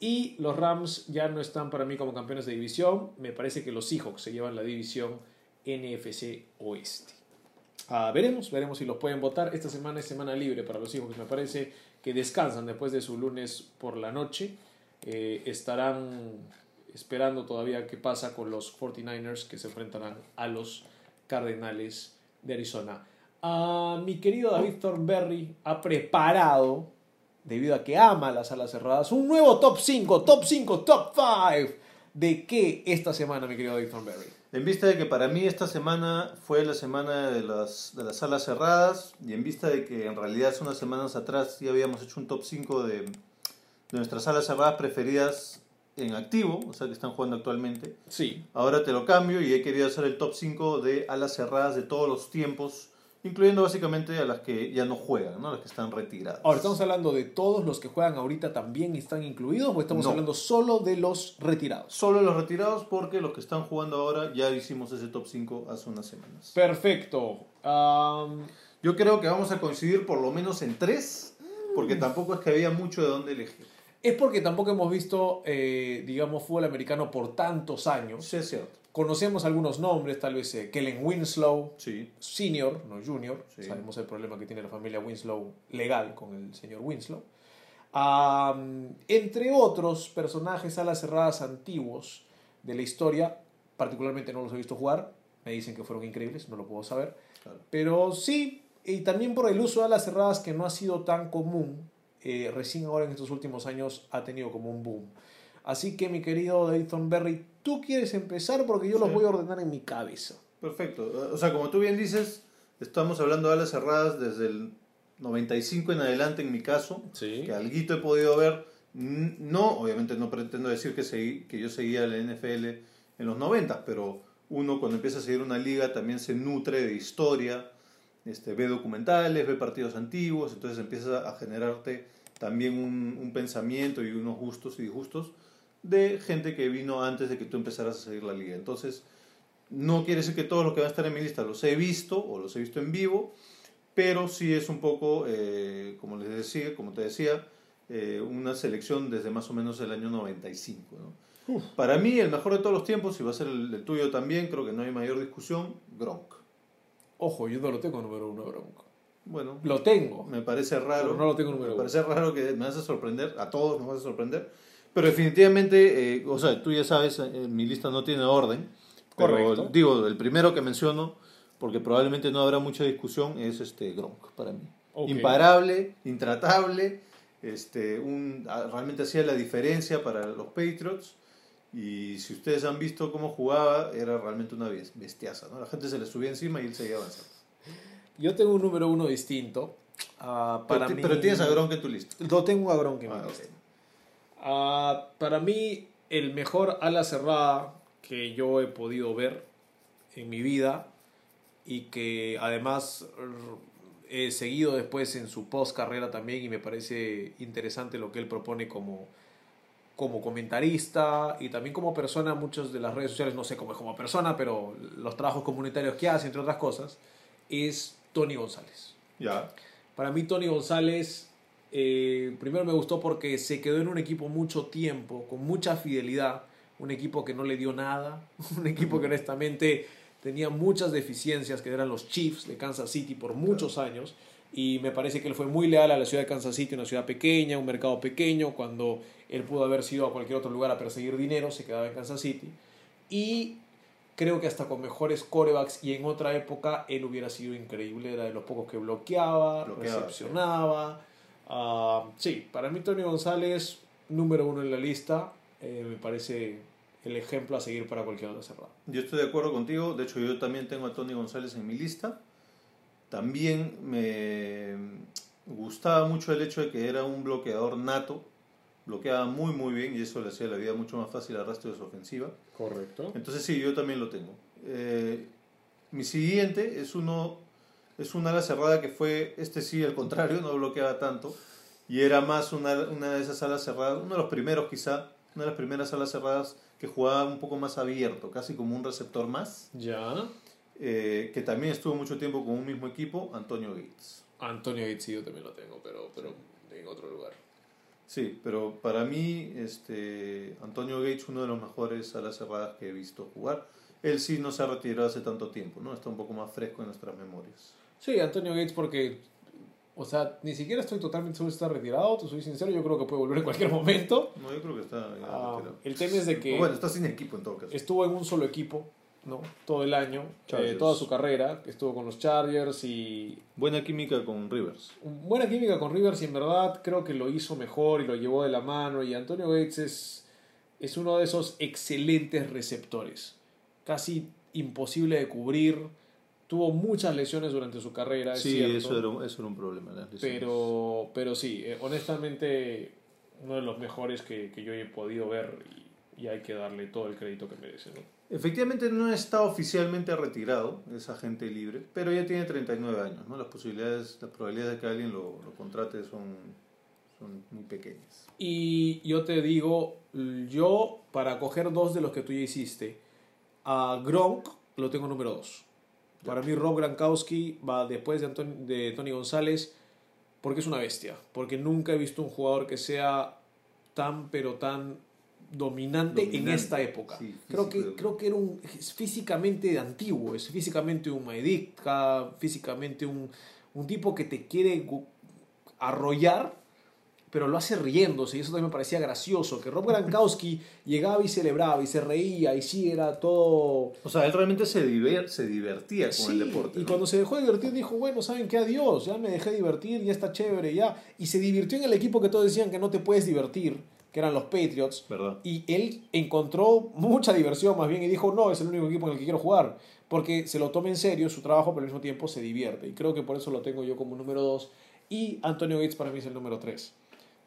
Y los Rams ya no están para mí como campeones de división. Me parece que los Seahawks se llevan la división NFC Oeste. Ah, veremos, veremos si los pueden votar. Esta semana es semana libre para los Seahawks. Me parece que descansan después de su lunes por la noche. Eh, estarán esperando todavía qué pasa con los 49ers que se enfrentarán a los Cardenales de Arizona. Ah, mi querido David Thornberry ha preparado, debido a que ama las alas cerradas, un nuevo top 5, top 5, top 5. ¿De qué esta semana, mi querido David Thornberry? En vista de que para mí esta semana fue la semana de las, de las salas cerradas y en vista de que en realidad hace unas semanas atrás ya habíamos hecho un top 5 de, de nuestras salas cerradas preferidas en activo, o sea que están jugando actualmente, Sí, ahora te lo cambio y he querido hacer el top 5 de alas cerradas de todos los tiempos, incluyendo básicamente a las que ya no juegan, ¿no? las que están retiradas. Ahora, ¿estamos hablando de todos los que juegan ahorita también están incluidos o estamos No. hablando solo de los retirados? Solo los retirados porque los que están jugando ahora ya hicimos ese top 5 hace unas semanas. Perfecto. Yo creo que vamos a coincidir por lo menos en tres, porque tampoco es que había mucho de dónde elegir. Es porque tampoco hemos visto, eh, digamos, fútbol americano por tantos años. Sí, es cierto. Conocemos algunos nombres, tal vez eh, Kellen Winslow, Sí. senior, no junior. Sí. Sabemos el problema que tiene la familia Winslow legal con el señor Winslow. Entre otros personajes a las cerradas antiguos de la historia, particularmente no los he visto jugar, me dicen que fueron increíbles, no lo puedo saber. Claro. Pero sí, y también por el uso de alas cerradas que no ha sido tan común, eh, recién ahora en estos últimos años ha tenido como un boom. Así que mi querido David Thornberry, tú quieres empezar porque yo los Sí. voy a ordenar en mi cabeza. Perfecto. O sea, como tú bien dices, estamos hablando de alas cerradas desde el 95 en adelante en mi caso, Sí. que alguito he podido ver. No, obviamente no pretendo decir que, seguí- que yo seguía la NFL en los 90, pero uno cuando empieza a seguir una liga también se nutre de historia, este, ve documentales, ve partidos antiguos, entonces empieza a generarte también un, un pensamiento y unos gustos y disgustos de gente que vino antes de que tú empezaras a seguir la liga. Entonces, no quiere decir que todos los que van a estar en mi lista los he visto o los he visto en vivo, pero sí es un poco, eh, como les decía, como te decía, eh, una selección desde más o menos el año 95. ¿no? Para mí, el mejor de todos los tiempos, y va a ser el, el tuyo también, creo que no hay mayor discusión, Gronk. Ojo, yo no lo tengo número uno, Bronco. Bueno, Lo tengo. me parece raro. Pero no lo tengo número Me uno. parece raro que me vas a sorprender, a todos nos vas a sorprender. Pero definitivamente, eh, o sea, tú ya sabes, eh, mi lista no tiene orden. Pero Correcto. digo, el primero que menciono, porque probablemente no habrá mucha discusión, es este Gronk para mí. Ok. Imparable, intratable, este, un, realmente hacía la diferencia para los Patriots. Y si ustedes han visto cómo jugaba, era realmente una bes- bestiaza. ¿no? La gente se le subía encima y él seguía avanzando. Yo tengo un número uno distinto. Ah, para pero, mí... pero tienes a Gronk en tu lista. Lo tengo a Gronk en mi Ah, lista. ok. Ah, para mí, el mejor ala cerrada que yo he podido ver en mi vida y que además he seguido después en su post carrera también y me parece interesante lo que él propone como como comentarista y también como persona, muchas de las redes sociales, no sé cómo es como persona, pero los trabajos comunitarios que hace, entre otras cosas, es Tony González. Ya. Para mí Tony González, eh, primero me gustó porque se quedó en un equipo mucho tiempo, con mucha fidelidad, un equipo que no le dio nada, *laughs* un equipo que honestamente tenía muchas deficiencias, que eran los Chiefs de Kansas City por muchos años, y me parece que él fue muy leal a la ciudad de Kansas City, una ciudad pequeña, un mercado pequeño, cuando él pudo haber sido a cualquier otro lugar a perseguir dinero, se quedaba en Kansas City, y creo que hasta con mejores corebacks y en otra época él hubiera sido increíble, era de los pocos que bloqueaba, Bloqueaba, recepcionaba. Ah, sí, para mí Tony González, número uno en la lista, eh, me parece el ejemplo a seguir para cualquier otra cerrada. Yo estoy de acuerdo contigo. De hecho, yo también tengo a Tony González en mi lista. También me gustaba mucho el hecho de que era un bloqueador nato. Bloqueaba muy, muy bien y eso le hacía la vida mucho más fácil al resto de su ofensiva. Correcto. Entonces, sí, yo también lo tengo. Eh, mi siguiente es uno es una ala cerrada que fue, este sí, al contrario, no bloqueaba tanto. Y era más una, una de esas alas cerradas, uno de los primeros quizá, una de las primeras alas cerradas que jugaba un poco más abierto, casi como un receptor más, Ya. eh, que también estuvo mucho tiempo con un mismo equipo, Antonio Gates. Antonio Gates sí, yo también lo tengo, pero, pero en otro lugar. Sí, pero para mí, este, Antonio Gates, uno de los mejores alas cerradas que he visto jugar. Él sí no se ha retirado hace tanto tiempo, ¿no? Está un poco más fresco en nuestras memorias. Sí, Antonio Gates porque, o sea, ni siquiera estoy totalmente seguro si está retirado, te soy sincero, yo creo que puede volver en cualquier momento. No, yo creo que está ya Ah, retirado. el tema es de que O Bueno, está sin equipo en todo caso. estuvo en un solo equipo, ¿no? Todo el año, eh, toda su carrera, estuvo con los Chargers y Buena química con Rivers. buena química con Rivers y en verdad creo que lo hizo mejor y lo llevó de la mano y Antonio Gates es, es uno de esos excelentes receptores, casi imposible de cubrir, tuvo muchas lesiones durante su carrera, es Sí, cierto, eso era, un- eso era un problema. las lesiones. pero, pero sí, eh, honestamente uno de los mejores que, que yo he podido ver y, y hay que darle todo el crédito que merece. ¿no? Efectivamente no está oficialmente retirado, es agente libre, pero ya tiene 39 años, ¿no? Las posibilidades, las probabilidades de que alguien lo, lo contrate son, son muy pequeñas. Y yo te digo, yo para coger dos de los que tú ya hiciste, a Gronk lo tengo número dos. Para mí Rob Gronkowski va después de, Anton- de Tony González porque es una bestia. Porque nunca he visto un jugador que sea tan pero tan dominante, en esta época. sí, creo, que, creo que era un, es físicamente antiguo, es físicamente un Maeditka, físicamente un, un tipo que te quiere arrollar pero lo hace riéndose y eso también me parecía gracioso, que Rob Gronkowski *laughs* llegaba y celebraba y se reía y sí, era todo... O sea, él realmente se, diver- se divertía con Sí, el deporte. y ¿no? cuando se dejó de divertir dijo, bueno, ¿saben qué? Adiós, ya me dejé divertir, ya está chévere, ya. Y se divirtió en el equipo que todos decían que no te puedes divertir, que eran los Patriots. ¿Verdad? Y él encontró mucha diversión más bien y dijo, no, es el único equipo en el que quiero jugar. Porque se lo toma en serio su trabajo, pero al mismo tiempo se divierte. Y creo que por eso lo tengo yo como número 2. Y Antonio Gates para mí es el número 3.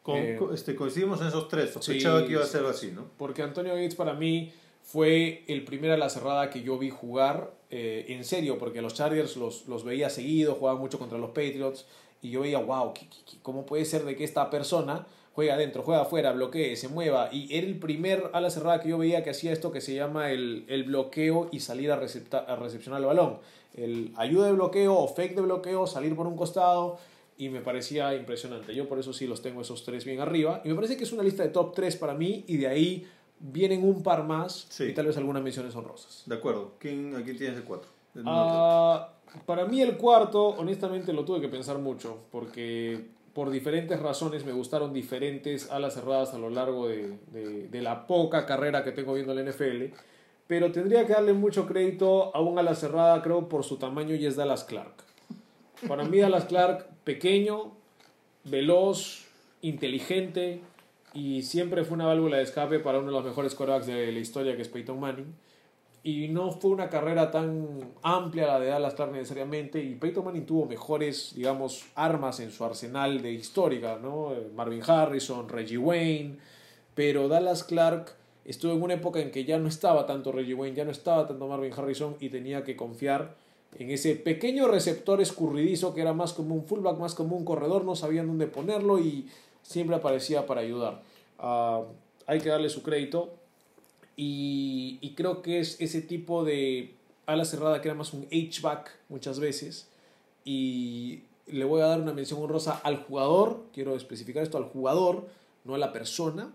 Con- Eh, este, coincidimos en esos tres, sospechaba Sí, que iba a ser sí, así, ¿no? Porque Antonio Gates para mí fue el primer a la cerrada que yo vi jugar eh, en serio, porque los Chargers los, los veía seguido, jugaban mucho contra los Patriots, y yo veía, wow, ¿qué- qué- qué- ¿cómo puede ser de que esta persona juega adentro, juega afuera, bloquee, se mueva? Y era el primer a la cerrada que yo veía que hacía esto que se llama el, el bloqueo y salir a, recepta- a recepcionar el balón. El ayuda de bloqueo o fake de bloqueo, salir por un costado, y me parecía impresionante. Yo por eso sí los tengo esos tres bien arriba. Y me parece que es una lista de top 3 para mí y de ahí vienen un par más Sí. y tal vez algunas menciones honrosas. De acuerdo. ¿Quién, ¿A quién tienes el cuatro? El número Ah, para mí el cuarto, honestamente lo tuve que pensar mucho porque por diferentes razones me gustaron diferentes alas cerradas a lo largo de, de- la poca carrera que tengo viendo la NFL. Pero tendría que darle mucho crédito a un ala cerrada, creo, por su tamaño y es Dallas Clark. Para mí Dallas Clark, pequeño, veloz, inteligente y siempre fue una válvula de escape para uno de los mejores quarterbacks de la historia que es Peyton Manning. Y no fue una carrera tan amplia la de Dallas Clark necesariamente y Peyton Manning tuvo mejores, digamos, armas en su arsenal de histórica, ¿no? Marvin Harrison, Reggie Wayne, pero Dallas Clark estuvo en una época en que ya no estaba tanto Reggie Wayne, ya no estaba tanto Marvin Harrison y tenía que confiar en ese pequeño receptor escurridizo que era más como un fullback, más como un corredor, no sabían dónde ponerlo y siempre aparecía para ayudar. Ah, hay que darle su crédito. Y, y creo que es ese tipo de ala cerrada que era más un H-back muchas veces. Y le voy a dar una mención honrosa al jugador, quiero especificar esto al jugador, no a la persona,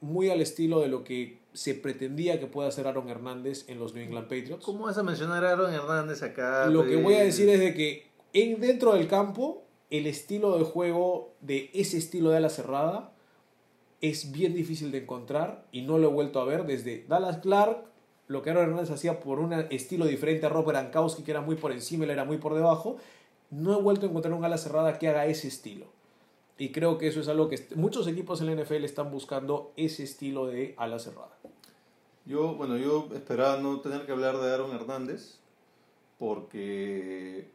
muy al estilo de lo que se pretendía que pueda hacer Aaron Hernández en los New England Patriots. ¿Cómo vas a mencionar a Aaron Hernández acá? Lo que voy a decir es de que en, dentro del campo, el estilo de juego de ese estilo de ala cerrada es bien difícil de encontrar y no lo he vuelto a ver desde Dallas Clark, lo que Aaron Hernández hacía por un estilo diferente a Robert Ankowski, que era muy por encima, él era muy por debajo. No he vuelto a encontrar un ala cerrada que haga ese estilo. Y creo que eso es algo que muchos equipos en la NFL están buscando ese estilo de ala cerrada. Yo, bueno, yo esperaba no tener que hablar de Aaron Hernández porque,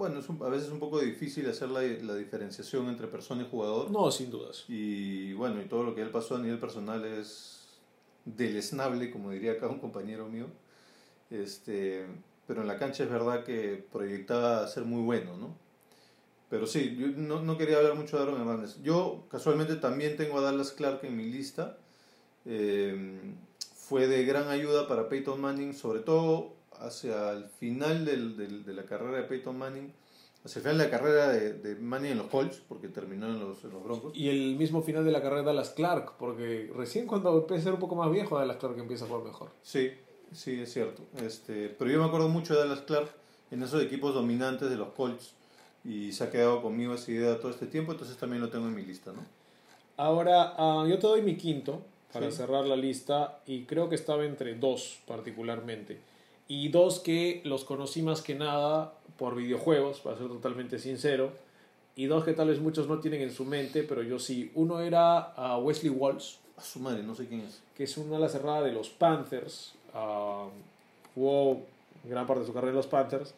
bueno, es un- a veces es un poco difícil hacer la, la diferenciación entre persona y jugador. No, sin dudas. Y bueno, y todo lo que él pasó a nivel personal es deleznable, como diría acá un compañero mío. Este, pero en la cancha es verdad que proyectaba ser muy bueno, ¿no? Pero sí, yo no, no quería hablar mucho de Aaron Hernández. Yo casualmente también tengo a Dallas Clark en mi lista. Eh, fue de gran ayuda para Peyton Manning, sobre todo hacia el final del- del- de la carrera de Peyton Manning, hacia el final de la carrera de, de Manning en los Colts, porque terminó en los, en los Broncos. Y el mismo final de la carrera de Dallas Clark, porque recién cuando empieza a ser un poco más viejo, Dallas Clark empieza a jugar mejor. Sí, sí, es cierto. Este, pero yo me acuerdo mucho de Dallas Clark en esos equipos dominantes de los Colts y se ha quedado conmigo esa idea todo este tiempo, entonces también lo tengo en mi lista, ¿no? Ahora, ah, yo te doy mi quinto para Sí. cerrar la lista y creo que estaba entre dos particularmente. Y dos que los conocí más que nada por videojuegos, para ser totalmente sincero. Y dos que tal vez muchos no tienen en su mente, pero yo sí. Uno era ah, Wesley Walsh, A su madre, no sé quién es. que es una ala cerrada de los Panthers. ah, jugó gran parte de su carrera en los Panthers.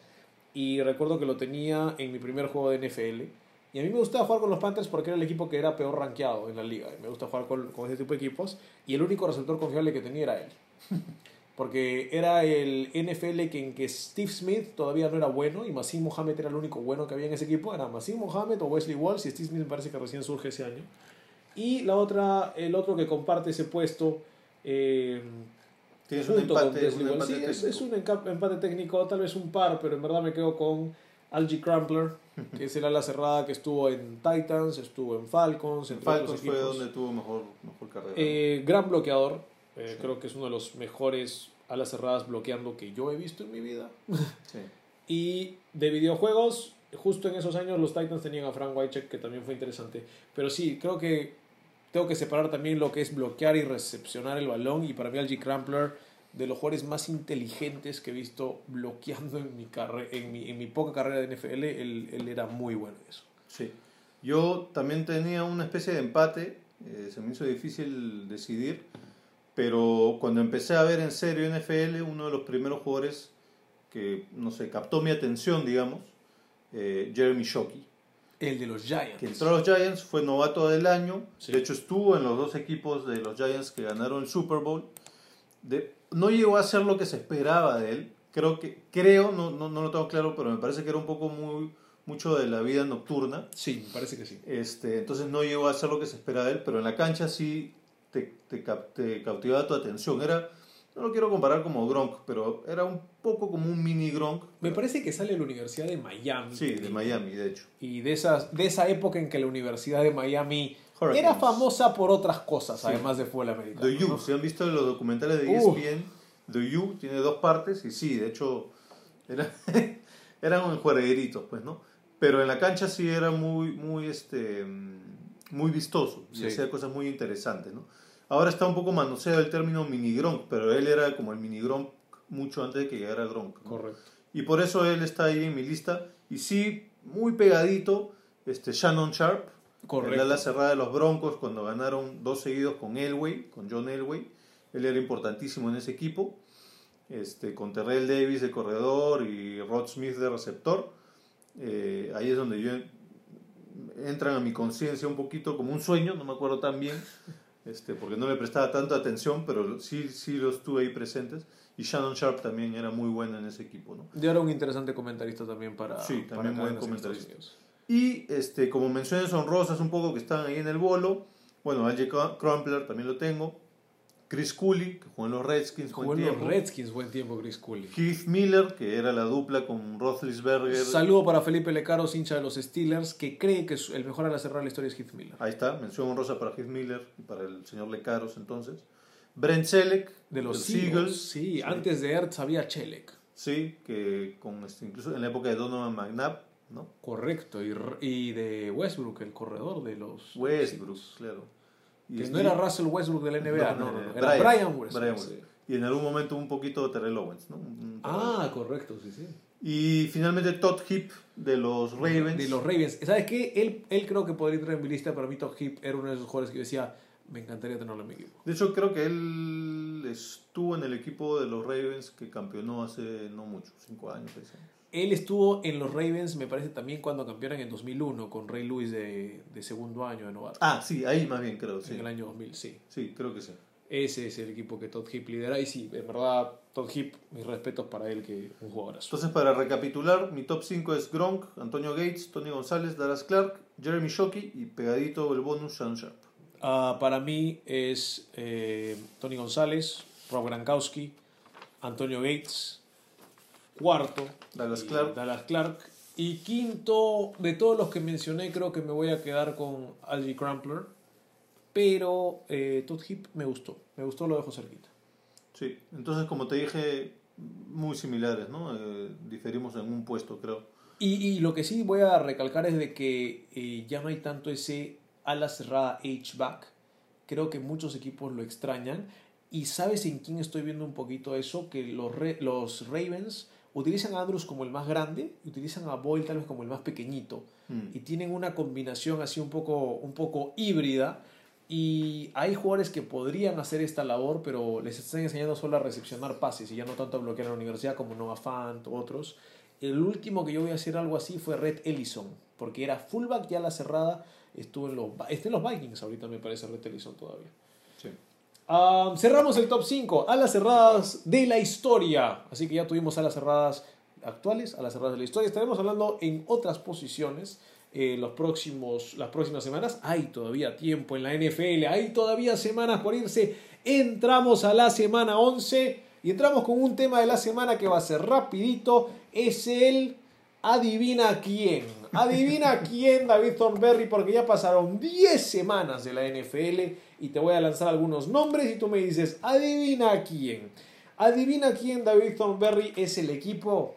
Y recuerdo que lo tenía en mi primer juego de NFL. Y a mí me gustaba jugar con los Panthers porque era el equipo que era peor rankeado en la liga. Y me gusta jugar con, con ese tipo de equipos. Y el único receptor confiable que tenía era él. *laughs* Porque era el NFL que, en que Steve Smith todavía no era bueno y Massim Mohamed era el único bueno que había en ese equipo. Era Massim Mohamed o Wesley Walsh y Steve Smith me parece que recién surge ese año. Y la otra, el otro que comparte ese puesto eh, Tienes un junto con empate, Wesley un Walsh. empate Sí, es, es un empate técnico, tal vez un par, pero en verdad me quedo con Algie Crumpler, *laughs* que es el ala cerrada que estuvo en Titans, estuvo en Falcons, En Falcons fue donde tuvo mejor, mejor carrera. Eh, gran bloqueador. Eh, Sí. Creo que es uno de los mejores alas cerradas bloqueando que yo he visto en mi vida. *laughs* Sí. Y de videojuegos, justo en esos años los Titans tenían a Frank Wycheck, que también fue interesante. Pero sí, creo que tengo que separar también lo que es bloquear y recepcionar el balón. Y para mí, Algie Crumpler, de los jugadores más inteligentes que he visto bloqueando en mi, carre en mi, en mi poca carrera de NFL, él, él era muy bueno en eso. Sí. Yo también tenía una especie de empate, eh, se me hizo difícil decidir, pero cuando empecé a ver en serio NFL, uno de los primeros jugadores que, no sé, captó mi atención, digamos, eh, Jeremy Shockey, El de los Giants. que entró a los Giants, fue novato del año, Sí. de hecho estuvo en los dos equipos de los Giants que ganaron el Super Bowl, de, no llegó a ser lo que se esperaba de él, creo que, creo, no, no, no lo tengo claro, pero me parece que era un poco muy, mucho de la vida nocturna, Sí, me parece que sí. este, entonces no llegó a hacer lo que se espera de él, pero en la cancha sí te, te, te cautivaba tu atención. Era, no lo quiero comparar como Gronk, pero era un poco como un mini Gronk. Me parece que sale de la Universidad de Miami. Sí, de Miami, de hecho. Y de, esas, de esa época en que la Universidad de Miami Hurricanes. era famosa por otras cosas, Sí. además de fútbol americano. The U, ¿no? si han visto los documentales de E Uh. ESPN, The U tiene dos partes y sí, de hecho, era, *laughs* eran juegueritos, pues, ¿no? Pero en la cancha sí era muy, muy, este, muy vistoso y Sí. hacía cosas muy interesantes, ¿no? Ahora está un poco manoseado el término mini Gronk, pero él era como el mini Gronk mucho antes de que llegara Gronk. ¿no? Correcto. Y por eso él está ahí en mi lista. Y sí, muy pegadito, este Shannon Sharp, Correcto. el ala cerrada de los Broncos cuando ganaron dos seguidos con Elway, con John Elway. Él era importantísimo en ese equipo. Este, con Terrell Davis de corredor y Rod Smith de receptor. Eh, ahí es donde yo entran a mi conciencia un poquito como un sueño, no me acuerdo tan bien, este, porque no le prestaba tanta atención, pero sí, sí los tuve ahí presentes. Y Shannon Sharp también era muy bueno en ese equipo, ¿no? Yo era un interesante comentarista también para. Sí, para también buen cadenas en comentarista. Y este, como menciones honrosas un poco que están ahí en el bolo, Bueno, Alge Crumpler también lo tengo. Chris Cooley, que jugó en los Redskins Jugó buen en los. Redskins, buen tiempo Chris Cooley. Keith Miller, que era la dupla con Roethlisberger. Saludo para Felipe Lecaros, hincha de los Steelers, que cree que el mejor a la cerrar la historia es Heath Miller. Ahí está, mención honrosa para Keith Miller y para el señor Lecaros entonces. Brent Selleck, De los Eagles. Sí, Sí. antes de Ertz había Chelek. Sí, que con este, incluso en la época de Donovan McNabb, ¿no? Correcto. Y, y de Westbrook, el corredor de los. Westbrook, claro. Y Que no era Russell Westbrook de la NBA, no, no, no. Era Brian, Westbrook. Brian sí. Westbrook. Y en algún momento un poquito Terrell Owens, ¿no? Ah, correcto, sí, sí. Y finalmente Todd Heap de los Ravens. De los Ravens. ¿Sabes qué? Él, él creo que podría entrar en mi lista. Para mí, Todd Heap era uno de esos jugadores que yo decía, me encantaría tenerlo en mi equipo. De hecho, creo que él estuvo en el equipo de los Ravens que campeonó hace no mucho, cinco años, seis años. Él estuvo en los Ravens, me parece, también cuando campeonan en 2001 con Ray Lewis de, de segundo año de novato. Ah, sí, ahí más bien creo, sí. En el año 2000, sí. Sí, creo que sí. Ese es el equipo que Todd Heap lidera. Y sí, en verdad, Todd Heap, mis respetos para él, que un jugadorazo. Entonces, para recapitular, mi top 5 es Gronk, Antonio Gates, Tony González, Dallas Clark, Jeremy Shockey y pegadito el bonus Sean Sharp. Ah, para mí es eh, Tony González, Rob Gronkowski, Antonio Gates, cuarto, Dallas Clark. Dallas Clark. Y quinto, de todos los que mencioné, creo que me voy a quedar con Algie Crumpler. Pero eh, Todd Heap me gustó, me gustó, lo dejo cerquita. Sí, entonces como te dije, muy similares, ¿no? Eh, diferimos en un puesto, creo. Y, y lo que sí voy a recalcar es de que eh, ya no hay tanto ese ala cerrada H-back. Creo que muchos equipos lo extrañan. Y sabes en quién estoy viendo un poquito eso, que los, los Ravens utilizan a Andrews como el más grande y utilizan a Boyle tal vez como el más pequeñito. Mm. Y tienen una combinación así un poco, un poco híbrida. Y hay jugadores que podrían hacer esta labor, pero les están enseñando solo a recepcionar pases y ya no tanto a bloquear en la universidad como Noah Fant u otros. El último que yo voy a hacer algo así fue Red Ellison, porque era fullback ya a la cerrada, estuvo en los, está en los Vikings ahorita me parece Red Ellison todavía. Cerramos el top 5, alas cerradas de la historia. Así que ya tuvimos alas cerradas actuales, alas cerradas de la historia. Estaremos hablando en otras posiciones eh, los próximos, las próximas semanas. Hay todavía tiempo en la NFL, hay todavía semanas por irse. Entramos a la semana 11 y entramos con un tema de la semana que va a ser rapidito. Es el adivina quién. Adivina *laughs* quién, David Thornberry, porque ya pasaron 10 semanas de la NFL y te voy a lanzar algunos nombres y tú me dices, adivina quién. Adivina quién, David Thornberry, es el equipo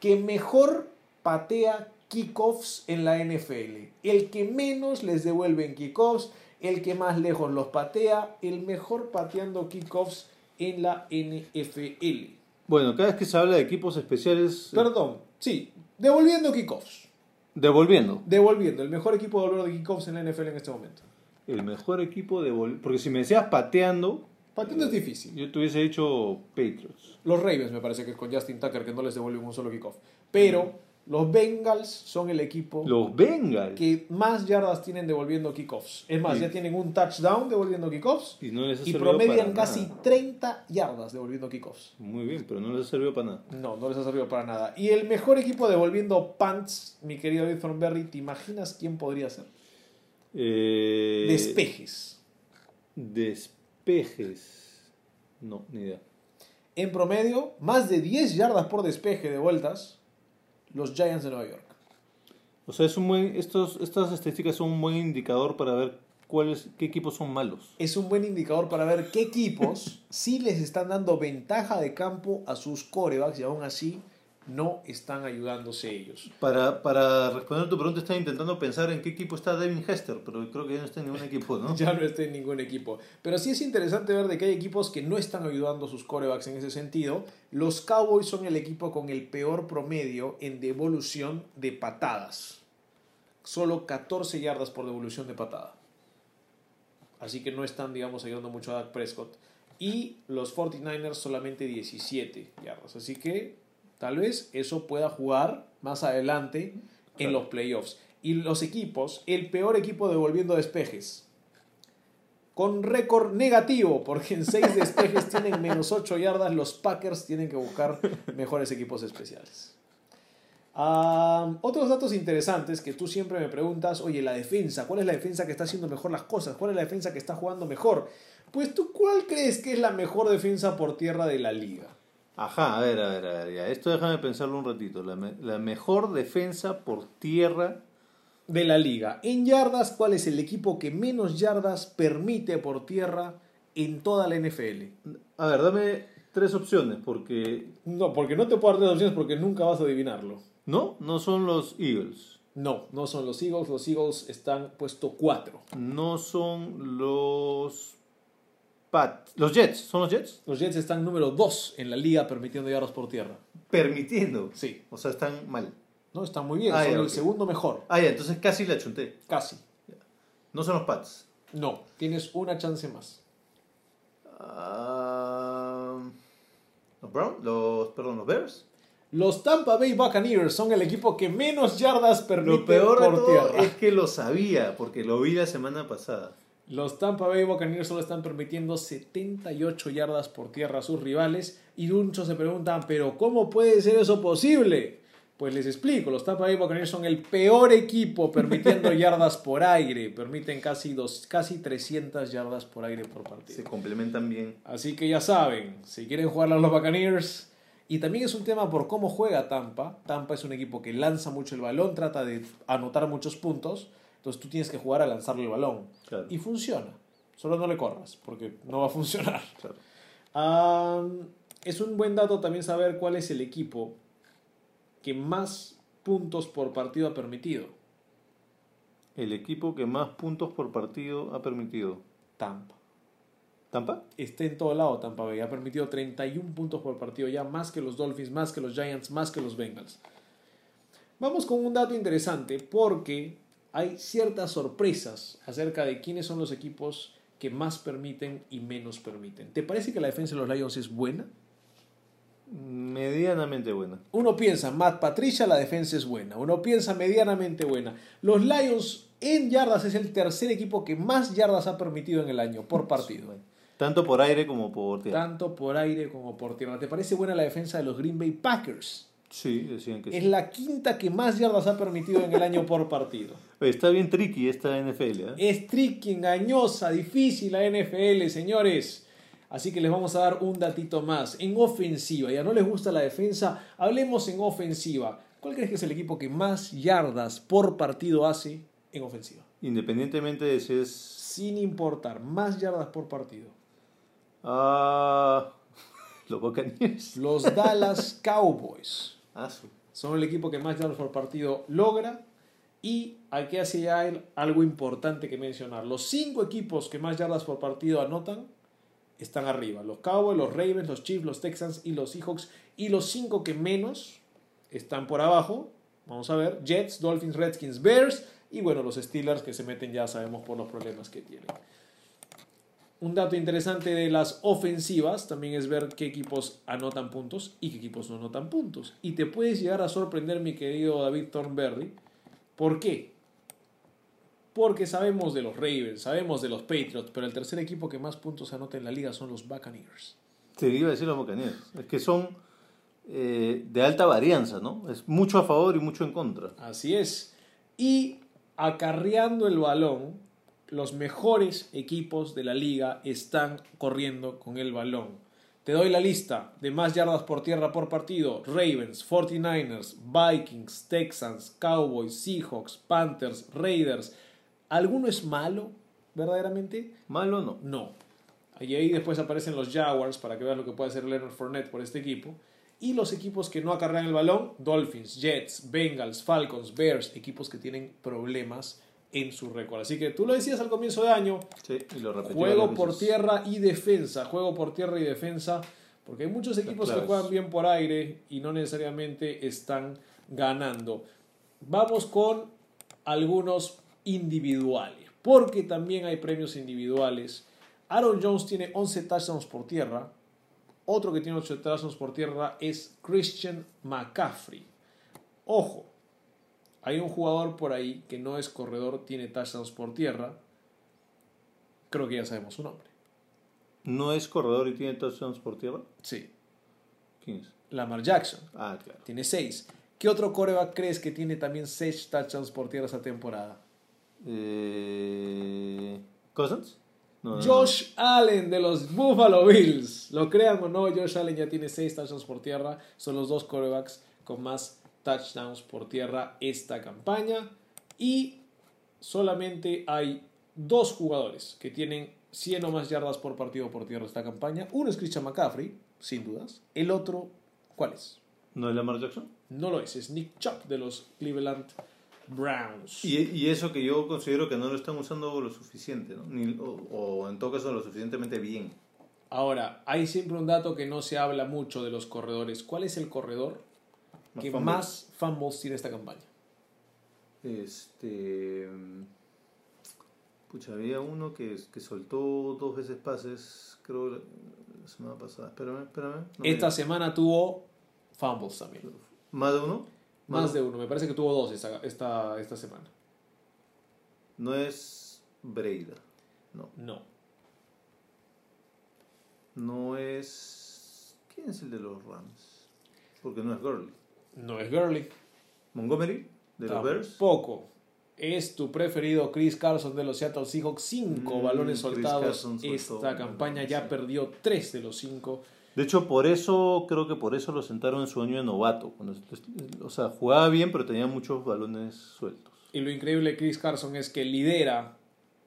que mejor patea kickoffs en la NFL. El que menos les devuelven kickoffs, el que más lejos los patea, el mejor pateando kickoffs en la NFL. Bueno, cada vez que se habla de equipos especiales, Perdón, sí, devolviendo kickoffs. devolviendo. Devolviendo, el mejor equipo de devolver de kickoffs en la NFL en este momento. El mejor equipo de Porque si me decías pateando, Pateando es difícil. yo te hubiese dicho Patriots. Los Ravens me parece que es con Justin Tucker que no les devuelven un solo kickoff. Pero los Bengals son el equipo Los Bengals. que más yardas tienen devolviendo kickoffs. Es más, Sí. ya tienen un touchdown devolviendo kickoffs Y no les ha y servido promedian casi nada. 30 yardas devolviendo kickoffs. Muy bien, pero no les ha servido para nada. No, no les ha servido para nada. Y el mejor equipo devolviendo punts, mi querido David Thornberry, ¿te imaginas quién podría ser? Eh, Despejes. Despejes. No, ni idea. En promedio, más de 10 yardas por despeje de vueltas, los Giants de Nueva York. O sea, es un buen, estos, estas estadísticas son un buen indicador para ver cuáles, qué equipos son malos. Es un buen indicador para ver qué equipos *laughs* sí les están dando ventaja de campo a sus corebacks y aún así no están ayudándose ellos. Para, para responder a tu pregunta, estaba intentando pensar en qué equipo está Devin Hester, pero creo que ya no está en ningún equipo, ¿no? *laughs* Ya no está en ningún equipo. Pero sí es interesante ver de que hay equipos que no están ayudando a sus corebacks en ese sentido. Los Cowboys son el equipo con el peor promedio en devolución de patadas. Solo 14 yardas por devolución de patada. Así que no están, digamos, ayudando mucho a Dak Prescott. Y los 49ers solamente 17 yardas. Así que tal vez eso pueda jugar más adelante en Claro. los playoffs. Y los equipos, el peor equipo devolviendo despejes. Con récord negativo, porque en 6 despejes tienen menos 8 yardas, los Packers tienen que buscar mejores equipos especiales. Otros datos interesantes que tú siempre me preguntas, oye, la defensa, ¿cuál es la defensa que está haciendo mejor las cosas? ¿Cuál es la defensa que está jugando mejor? Pues tú, ¿cuál crees que es la mejor defensa por tierra de la liga? Ajá, a ver, a ver, a ver, ya. Esto déjame pensarlo un ratito. La, me- la mejor defensa por tierra. De la liga. En yardas, ¿cuál es el equipo que menos yardas permite por tierra en toda la NFL? A ver, dame tres opciones, porque. No, porque no te puedo dar tres opciones porque nunca vas a adivinarlo. No, no son los Eagles. No, no son los Eagles. Los Eagles están puesto 4. No son los. Pat. Los Jets. ¿Son los Jets? Los Jets están número 2 en la liga permitiendo yardas por tierra. Permitiendo. Sí. O sea, están mal. No, están muy bien. Ah, son el segundo mejor. Ah, ya, entonces casi la chunté. Casi. No son los Pats. No, tienes una chance más. Ah, los Brown, los, perdón, los Bears. Los Tampa Bay Buccaneers son el equipo que menos yardas permite Lo peor de por todo tierra. es que lo sabía, porque lo vi la semana pasada. Los Tampa Bay Buccaneers solo están permitiendo 78 yardas por tierra a sus rivales y muchos se preguntan, pero ¿cómo puede ser eso posible? Pues les explico, los Tampa Bay Buccaneers son el peor equipo permitiendo *laughs* yardas por aire, permiten casi, dos, casi 300 yardas por aire por partido. Se complementan bien. Así que ya saben, si quieren jugar a los Buccaneers, y también es un tema por cómo juega Tampa. Tampa es un equipo que lanza mucho el balón, trata de anotar muchos puntos, entonces tú tienes que jugar a lanzarle el balón. Claro. Y funciona, solo no le corras, porque no va a funcionar. Claro. Es un buen dato también saber cuál es el equipo que más puntos por partido ha permitido. El equipo que más puntos por partido ha permitido. Tampa. ¿Tampa? está en todo lado Tampa Bay. Ha permitido 31 puntos por partido ya, más que los Dolphins, más que los Giants, más que los Bengals. Vamos con un dato interesante porque hay ciertas sorpresas acerca de quiénes son los equipos que más permiten y menos permiten. ¿Te parece que la defensa de los Lions es buena? Medianamente buena. Uno piensa, Matt Patricia, la defensa es buena. Uno piensa, medianamente buena. Los Lions en yardas es el tercer equipo que más yardas ha permitido en el año por partido. Tanto por aire como por tierra. tanto por aire como por tierra. ¿Te parece buena la defensa de los Green Bay Packers? Sí, decían que Es sí. la quinta que más yardas ha permitido en el año por partido. *laughs* Está bien tricky esta NFL. ¿eh? Es tricky, engañosa, difícil la NFL, señores. Así que les vamos a dar un datito más. En ofensiva, ya no les gusta la defensa, hablemos en ofensiva. ¿Cuál crees que es el equipo que más yardas por partido hace en ofensiva? Independientemente de si es. Sin importar, más yardas por partido. Ah. *laughs* los Buccaneers. Los Dallas *laughs* Cowboys. Son el equipo que más yardas por partido logra. Y aquí el- algo importante que mencionar. Los cinco equipos que más yardas por partido anotan están arriba. Los Cowboys, los Ravens, los Chiefs, los Texans y los Seahawks. Y los cinco que menos están por abajo. Vamos a ver. Jets, Dolphins, Redskins, Bears. Y bueno, los Steelers que se meten ya sabemos por los problemas que tienen. Un dato interesante de las ofensivas también es ver qué equipos anotan puntos y qué equipos no anotan puntos. Y te puedes llegar a sorprender, mi querido David Thornberry. ¿Por qué? Porque sabemos de los Ravens, sabemos de los Patriots, pero el tercer equipo que más puntos anota en la liga son los Buccaneers. Te iba a decir los Buccaneers. Es que son eh, de alta varianza, ¿no? Es mucho a favor y mucho en contra. Así es. Y acarreando el balón, los mejores equipos de la liga están corriendo con el balón. Te doy la lista de más yardas por tierra por partido. Ravens, 49ers, Vikings, Texans, Cowboys, Seahawks, Panthers, Raiders. ¿Alguno es malo, verdaderamente? Malo no. No. Y ahí después aparecen los Jaguars para que veas lo que puede hacer Leonard Fournette por este equipo. Y los equipos que no acarrean el balón, Dolphins, Jets, Bengals, Falcons, Bears, equipos que tienen problemas en su récord. Así que tú lo decías al comienzo de año, Sí, y lo juego por tierra y defensa, juego por tierra y defensa, porque hay muchos equipos que juegan bien por aire y no necesariamente están ganando. Vamos con algunos individuales, porque también hay premios individuales. Aaron Jones tiene 11 touchdowns por tierra. Otro que tiene 8 touchdowns por tierra es Christian McCaffrey. Ojo, hay un jugador por ahí que no es corredor, tiene touchdowns por tierra. Creo que ya sabemos su nombre. ¿No es corredor y tiene touchdowns por tierra? Sí, ¿Quién es? Lamar Jackson. Ah, claro. Tiene 6. ¿Qué otro coreback crees que tiene también 6 touchdowns por tierra esta temporada? Eh, ¿Cousins? No, no, Josh Allen de los Buffalo Bills. Lo crean o no, Josh Allen ya tiene 6 touchdowns por tierra. Son los dos corebacks con más touchdowns por tierra esta campaña. Y solamente hay dos jugadores que tienen 100 o más yardas por partido por tierra esta campaña. Uno es Christian McCaffrey, sin dudas. El otro, ¿cuál es? ¿No es Lamar Jackson? No lo es, es Nick Chubb de los Cleveland Browns. Y, y eso que yo considero que no lo están usando lo suficiente, ¿no? Ni- o, o en todo caso lo suficientemente bien. Ahora, hay siempre un dato que no se habla mucho de los corredores. ¿Cuál es el corredor que más fumbles tiene esta campaña? Este. Pucha, había uno que, que soltó dos veces pases, creo, la, la semana pasada. Espérame, espérame. no Esta semana tuvo fumbles también. ¿Más de uno? Más de uno. Me parece que tuvo dos esta, esta, esta semana. No es Breida. No. No. No es. ¿Quién es el de los Rams? Porque no es Gurley. No es Gurley. Montgomery, de los Bears. Tampoco. Es tu preferido Chris Carson de los Seattle Seahawks. Cinco Mm, balones soltados. Esta campaña ya perdió tres de los cinco. De hecho, por eso, creo que por eso lo sentaron en su año de novato. O sea, jugaba bien, pero tenía muchos balones sueltos. Y lo increíble de Chris Carson es que lidera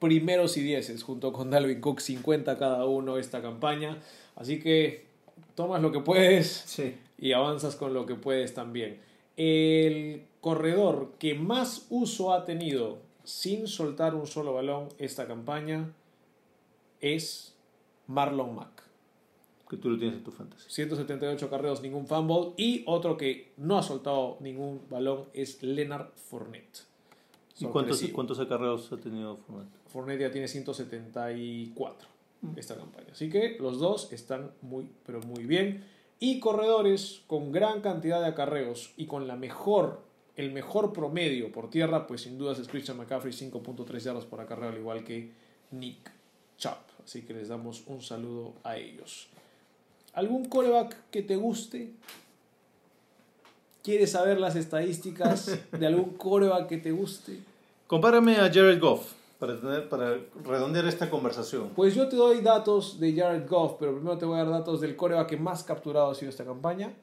primeros y dieces junto con Dalvin Cook, 50 cada uno esta campaña. Así que tomas lo que puedes Sí. Y avanzas con lo que puedes también. El corredor que más uso ha tenido sin soltar un solo balón esta campaña es Marlon Mack. Que tú lo tienes en tu fantasy. 178 carreros, ningún fumble. Y otro que no ha soltado ningún balón es Leonard Fournette. ¿Y cuántos, cuántos acarreos ha tenido Fournette? Fournette ya tiene 174 esta campaña. Así que los dos están muy, pero muy bien. Y corredores con gran cantidad de acarreos y con la mejor, el mejor promedio por tierra, pues sin dudas es Christian McCaffrey, 5.3 yardas por acarreo, al igual que Nick Chubb. Así que les damos un saludo a ellos. ¿Algún coreback que te guste? ¿Quieres saber las estadísticas de algún coreback que te guste? Compárame a Jared Goff para, tener, para redondear esta conversación. Pues yo te doy datos de Jared Goff, pero primero te voy a dar datos del coreback que más capturado ha sido esta campaña.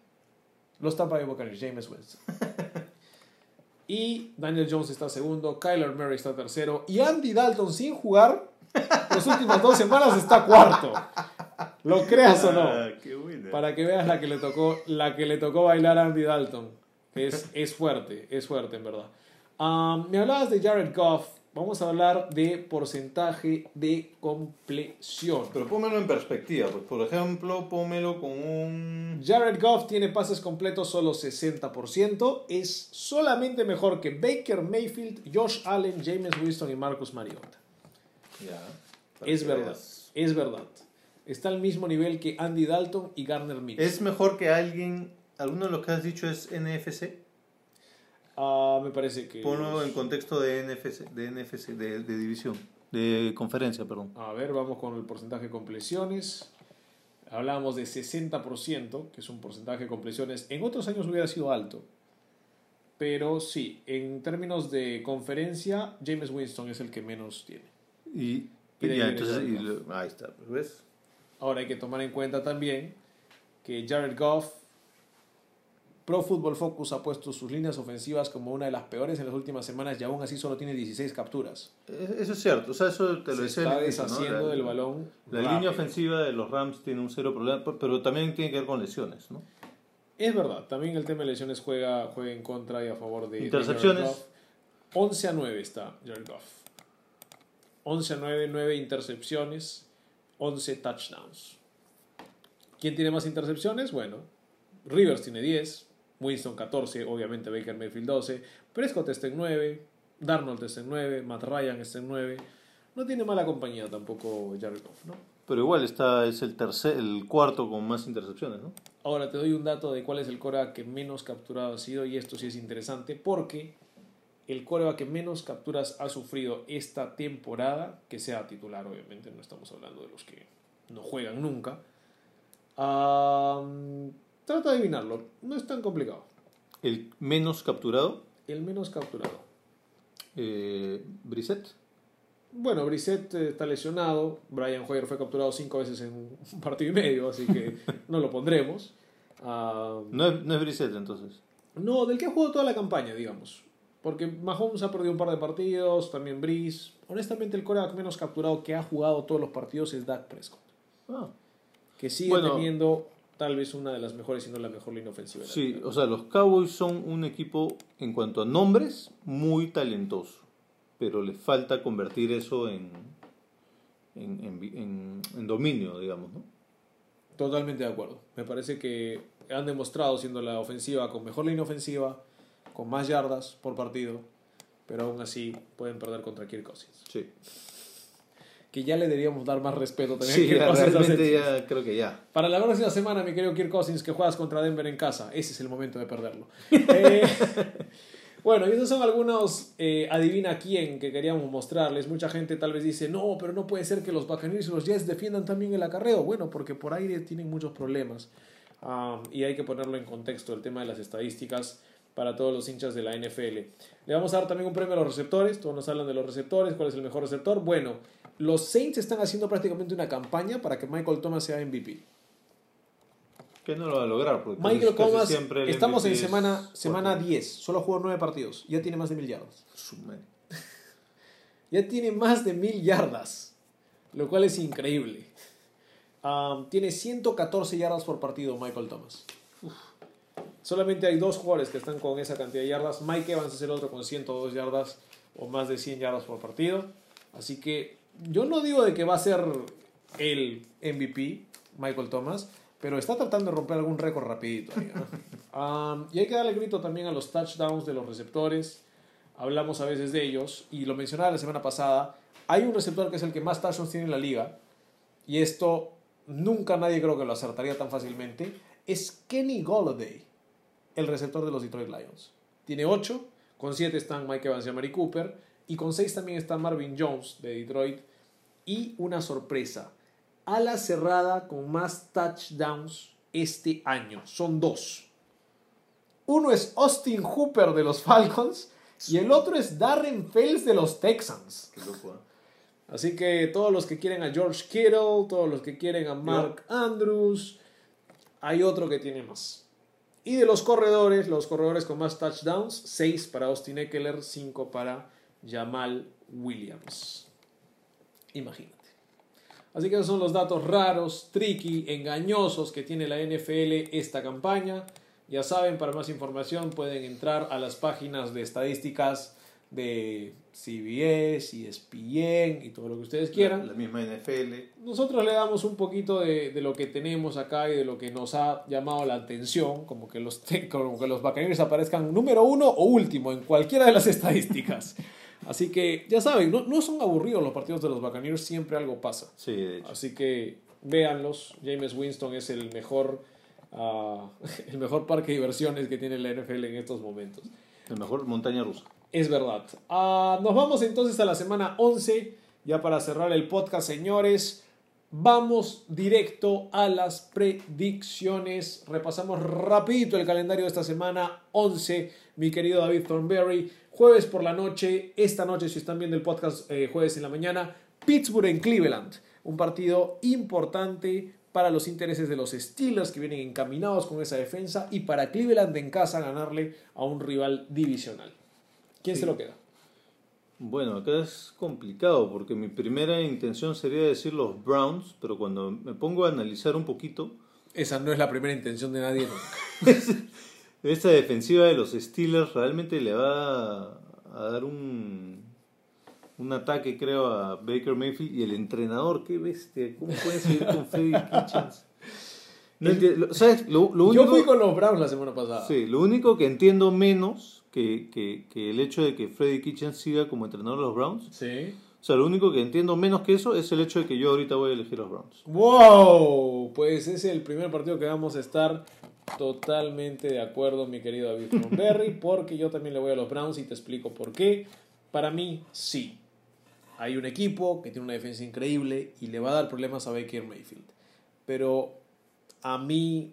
Los Tampa Bay Buccaneers, James Winston. *laughs* y Daniel Jones está segundo, Kyler Murray está tercero y Andy Dalton sin jugar las últimas dos semanas está cuarto. Lo creas o no. Ah, qué. Para que veas la que le tocó, la que le tocó bailar a Andy Dalton. Es, es fuerte, es fuerte en verdad. Um, me hablabas de Jared Goff. Vamos a hablar de porcentaje de compleción. Pero pónmelo en perspectiva. Pues, por ejemplo, pónmelo con un... Jared Goff tiene pases completos solo 60%. Es solamente mejor que Baker Mayfield, Josh Allen, James Winston y Marcus Mariota. Ya, Es verdad, veas. es verdad. Está al mismo nivel que Andy Dalton y Garner Minshew. ¿Es mejor que alguien... ¿Alguno de los que has dicho es NFC? Ah, me parece que... Ponlo en contexto de NFC, de, NFC, de, de división, de conferencia, perdón. A ver, vamos con el porcentaje de completiones. Hablábamos de 60%, que es un porcentaje de completiones. En otros años hubiera sido alto. Pero sí, en términos de conferencia, James Winston es el que menos tiene. Y, Y ya, entonces, y lo- ahí está, ¿ves? Ahora hay que tomar en cuenta también que Jared Goff, Pro Football Focus ha puesto sus líneas ofensivas como una de las peores en las últimas semanas y aún así solo tiene 16 capturas. Eso es cierto, o sea, eso te lo Se decía está deshaciendo La- del balón. La rápido. línea ofensiva de los Rams tiene un cero problema, pero también tiene que ver con lesiones, ¿no? Es verdad, también el tema de lesiones juega, juega en contra y a favor de. de Intercepciones. Goff. 11 a 9 está Jared Goff. 11 a 9, 9 intercepciones, 11 touchdowns. ¿Quién tiene más intercepciones? Bueno, Rivers tiene 10, Winston 14, obviamente Baker Mayfield 12, Prescott está en 9, Darnold está en 9, Matt Ryan está en 9. No tiene mala compañía tampoco Jared Goff, ¿no? Pero igual está, es el tercer, el cuarto con más intercepciones, ¿no? Ahora te doy un dato de cuál es el coreback que menos capturado ha sido y esto sí es interesante porque el coreback que menos capturas ha sufrido esta temporada, que sea titular obviamente, no estamos hablando de los que no juegan nunca, am, trata de adivinarlo, no es tan complicado. El menos capturado, El menos capturado. eh, Brissett. Bueno, Brissett eh, está lesionado. Brian Hoyer fue capturado cinco veces en un partido y medio, así que *laughs* no lo pondremos. Ah, No es, no es Brissett entonces. no, del que ha jugado toda la campaña, digamos. Porque Mahomes ha perdido un par de partidos, también Breeze. Honestamente, el coreback menos capturado que ha jugado todos los partidos es Dak Prescott. Ah. Que sigue Bueno. teniendo tal vez una de las mejores, si no la mejor línea ofensiva. Sí, o sea, los Cowboys son un equipo en cuanto a nombres muy talentoso, pero les falta convertir eso en- en dominio, digamos, ¿no? Totalmente de acuerdo. Me parece que han demostrado siendo la ofensiva con mejor línea ofensiva, con más yardas por partido, pero aún así pueden perder contra Kirk Cousins. Sí, Que ya le deberíamos dar más respeto también. sí ya, realmente ya creo que ya. Para la próxima semana, mi querido Kirk Cousins, que juegas contra Denver en casa, ese es el momento de perderlo. *laughs* Eh, bueno, y esos son algunos eh, adivina quién que queríamos mostrarles. Mucha gente tal vez dice, no, pero no puede ser que los Buccaneers y los Jets defiendan también el acarreo. Bueno, porque por aire tienen muchos problemas. Ah, y hay que ponerlo en contexto, el tema de las estadísticas para todos los hinchas de la NFL. Le vamos a dar también un premio a los receptores. Todos nos hablan de los receptores. ¿Cuál es el mejor receptor? Bueno, los Saints están haciendo prácticamente una campaña para que Michael Thomas sea MVP. Que no lo va a lograr, porque Michael Thomas, siempre estamos en es semana, semana 10, solo jugó 9 partidos, ya tiene más de mil yardas. Ya tiene más de mil yardas, lo cual es increíble. Um, tiene 114 yardas por partido Michael Thomas. Solamente hay dos jugadores que están con esa cantidad de yardas. Mike Evans es el otro con 102 yardas o más de 100 yardas por partido. Así que yo no digo de que va a ser el MVP, Michael Thomas, pero está tratando de romper algún récord rapidito. ahí, ¿no? *laughs* Um, y hay que darle grito también a los touchdowns de los receptores. Hablamos a veces de ellos y lo mencionaba la semana pasada. Hay un receptor que es el que más touchdowns tiene en la liga y esto nunca nadie creo que lo acertaría tan fácilmente. Es Kenny Golladay, el receptor de los Detroit Lions. Tiene 8, con 7 están Mike Evans y Amari Cooper y con 6 también está Marvin Jones de Detroit. Y una sorpresa, ala cerrada con más touchdowns este año. Son dos. Uno es Austin Hooper de los Falcons y el otro es Darren Fells de los Texans. Qué loco, ¿eh? Así que todos los que quieren a George Kittle, todos los que quieren a Mark Andrews, hay otro que tiene más. Y de los corredores, los corredores con más touchdowns, 6 para Austin Eckler, 5 para Jamal Williams. Imagínate. Así que esos son los datos raros, tricky, engañosos que tiene la NFL esta campaña. Ya saben, para más información pueden entrar a las páginas de estadísticas de CBS y ESPN y todo lo que ustedes quieran. La, la misma NFL. Nosotros le damos un poquito de, de lo que tenemos acá y de lo que nos ha llamado la atención, como que los, como que los Buccaneers aparezcan número uno o último en cualquiera de las *laughs* estadísticas. Así que ya saben, no, no son aburridos los partidos de los Buccaneers, siempre algo pasa. Sí, de hecho. Así que véanlos. James Winston es el mejor, ah, *laughs* el mejor parque de diversiones que tiene la NFL en estos momentos. El mejor montaña rusa. Es verdad. Ah, nos vamos entonces a la semana 11, ya para cerrar el podcast, señores. Vamos directo a las predicciones. Repasamos rapidito el calendario de esta semana 11, mi querido David Thornberry. Jueves por la noche, esta noche si están viendo el podcast eh, jueves en la mañana, Pittsburgh en Cleveland. Un partido importante para los intereses de los Steelers que vienen encaminados con esa defensa y para Cleveland en casa ganarle a un rival divisional. ¿Quién Sí. se lo queda? Bueno, acá es complicado porque mi primera intención sería decir los Browns, pero cuando me pongo a analizar un poquito, Esa no es la primera intención de nadie nunca. *laughs* esta defensiva de los Steelers realmente le va a dar un, un ataque, creo, a Baker Mayfield y el entrenador, qué bestia, ¿cómo puede seguir con Freddy *laughs* Kitchens? No entiendo, ¿Sabes? Lo, lo Yo fui con los Browns la semana pasada. sí, lo único que entiendo menos que, que, que el hecho de que Freddy Kitchens siga como entrenador de los Browns, Sí. o sea, lo único que entiendo menos que eso es el hecho de que yo ahorita voy a elegir los Browns. ¡Wow! Pues es el primer partido que vamos a estar totalmente de acuerdo, mi querido David *laughs* Berry, porque yo también le voy a los Browns y te explico por qué. Para mí, sí. Hay un equipo que tiene una defensa increíble y le va a dar problemas a Baker Mayfield. Pero a mí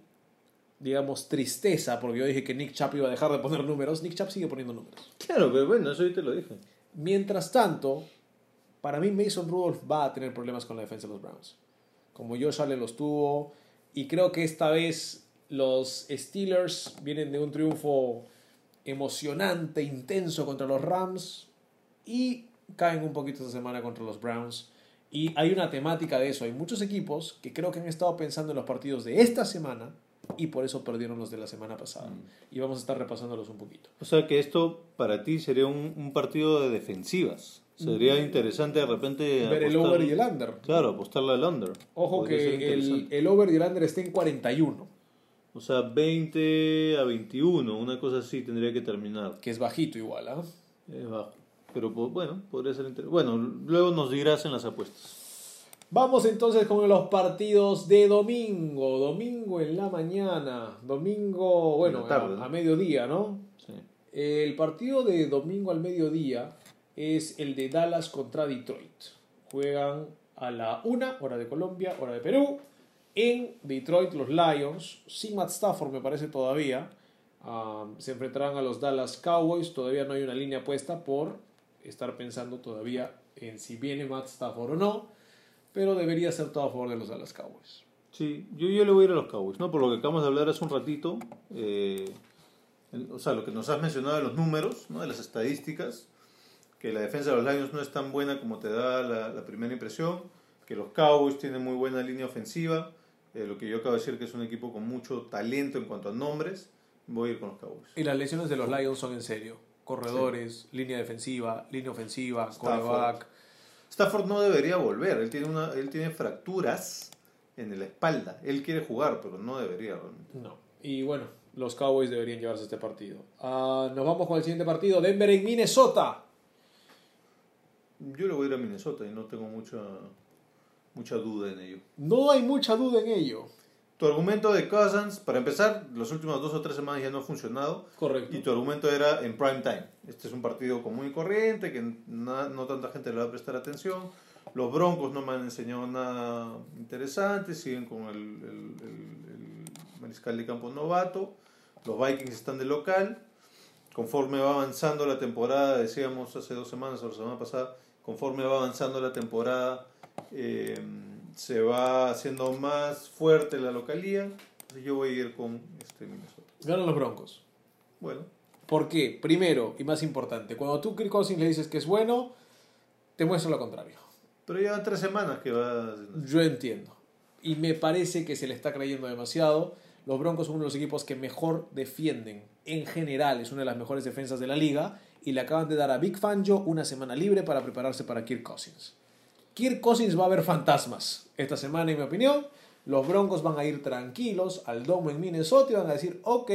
digamos, tristeza, porque yo dije que Nick Chubb iba a dejar de poner números, Nick Chubb sigue poniendo números. Claro, pero bueno, eso yo te lo dije. Mientras tanto, para mí Mason Rudolph va a tener problemas con la defensa de los Browns. Como Josh Allen los tuvo, y creo que esta vez los Steelers vienen de un triunfo emocionante, intenso contra los Rams, y caen un poquito esta semana contra los Browns. Y hay una temática de eso. Hay muchos equipos que creo que han estado pensando en los partidos de esta semana y por eso perdieron los de la semana pasada. Mm. Y vamos a estar repasándolos un poquito. O sea que esto para ti sería un, un partido de defensivas. Sería interesante de repente. Ver el apostar- over y el under. Claro, apostarle al under. Ojo Podría que el, el over y el under está en 41, O sea, 20 a 21, una cosa así tendría que terminar. que es bajito igual. ¿ah? Es bajo. Pero pues, bueno, podría ser interesante. Bueno, luego nos dirás en las apuestas. Vamos entonces con los partidos de domingo. Domingo en la mañana. Domingo, bueno, En la tarde, a, ¿no? a mediodía, ¿no? Sí. El partido de domingo al mediodía es el de Dallas contra Detroit. Juegan a la una, hora de Colombia, hora de Perú. En Detroit, los Lions, sin Matt Stafford me parece todavía, ah, se enfrentarán a los Dallas Cowboys. Todavía no hay una línea puesta por estar pensando todavía en si viene Matt Stafford o no, pero debería ser todo a favor de los Dallas Cowboys. Sí, yo, yo le voy a ir a los Cowboys, ¿no? Por lo que acabamos de hablar hace un ratito, eh, o sea, lo que nos has mencionado de los números, ¿no? De las estadísticas, que la defensa de los Lions no es tan buena como te da la, la primera impresión, que los Cowboys tienen muy buena línea ofensiva, eh, lo que yo acabo de decir que es un equipo con mucho talento en cuanto a nombres, voy a ir con los Cowboys. Y las lesiones de los Lions son en serio. Corredores, línea defensiva, línea ofensiva, Stafford. Stafford no debería volver, él tiene, una, él tiene fracturas en la espalda, él quiere jugar, pero no debería realmente. No. Y bueno, los Cowboys deberían llevarse este partido. Ah, nos vamos con el siguiente partido. Denver en Minnesota. Yo le voy a ir a Minnesota y no tengo mucha, mucha duda en ello. No hay mucha duda en ello. Tu argumento de Cousins, para empezar, las últimas dos o tres semanas ya no ha funcionado. Correcto. Y tu argumento era en prime time. Este es un partido común y corriente, que na- no tanta gente le va a prestar atención. Los Broncos no me han enseñado nada interesante, siguen con el, el- el- el mariscal de campo novato. Los Vikings están de local. Conforme va avanzando la temporada, decíamos hace dos semanas o la semana pasada, conforme va avanzando la temporada, eh, se va haciendo más fuerte la localía. Yo voy a ir con este Minnesota. Ganan los Broncos. Bueno, ¿Por qué? Primero, y más importante, cuando tú Kirk Cousins le dices que es bueno, te muestra lo contrario. pero ya tres semanas que va. Yo entiendo. Y me parece que se le está creyendo demasiado. Los Broncos son uno de los equipos que mejor defienden. En general, es una de las mejores defensas de la liga. Y le acaban de dar a Big Fangio una semana libre para prepararse para Kirk Cousins. Kirk Cousins va a ver fantasmas esta semana, en mi opinión. Los Broncos van a ir tranquilos al domo en Minnesota y van a decir, ok,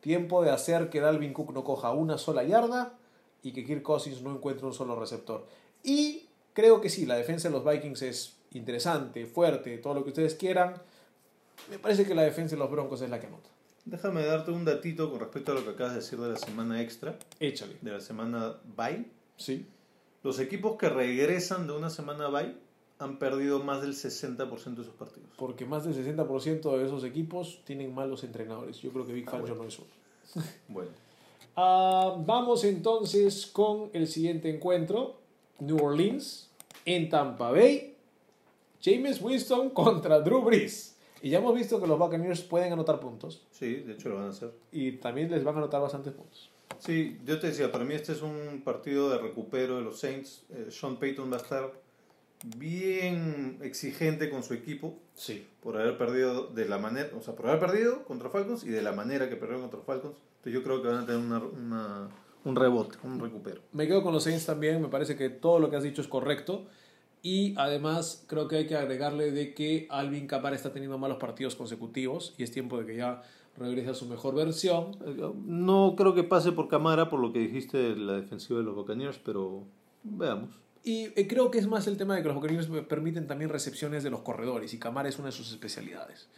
tiempo de hacer que Dalvin Cook no coja una sola yarda y que Kirk Cousins no encuentre un solo receptor. Y creo que sí, la defensa de los Vikings es interesante, fuerte, todo lo que ustedes quieran. Me parece que la defensa de los Broncos es la que anota. Déjame darte un datito con respecto a lo que acabas de decir de la semana extra, Échale. de la semana bye. Sí. Los equipos que regresan de una semana bye han perdido más del 60% de sus partidos. Porque más del 60% de esos equipos tienen malos entrenadores. Yo creo que Big Ah, Fangio bueno. no es *laughs* uno. Bueno, Ah, vamos entonces con el siguiente encuentro. New Orleans en Tampa Bay. James Winston *laughs* contra Drew Brees. Y ya hemos visto que los Buccaneers pueden anotar puntos. sí, de hecho lo van a hacer. Y también les van a anotar bastantes puntos. Sí, yo te decía, para mí este es un partido de recupero de los Saints. Eh, Sean Payton va a estar bien exigente con su equipo Sí. por haber perdido de la manera, o sea, por haber perdido contra Falcons y de la manera que perdieron contra Falcons. Entonces yo creo que van a tener una, una- un rebote, un recupero. Me quedo con los Saints también. Me parece que todo lo que has dicho es correcto. Y además creo que hay que agregarle de que Alvin Kamara está teniendo malos partidos consecutivos y es tiempo de que ya regrese a su mejor versión. No creo que pase por cámara por lo que dijiste de la defensiva de los Buccaneers, pero veamos. Y eh, creo que es más el tema de que los Buccaneers permiten también recepciones de los corredores y Camara es una de sus especialidades.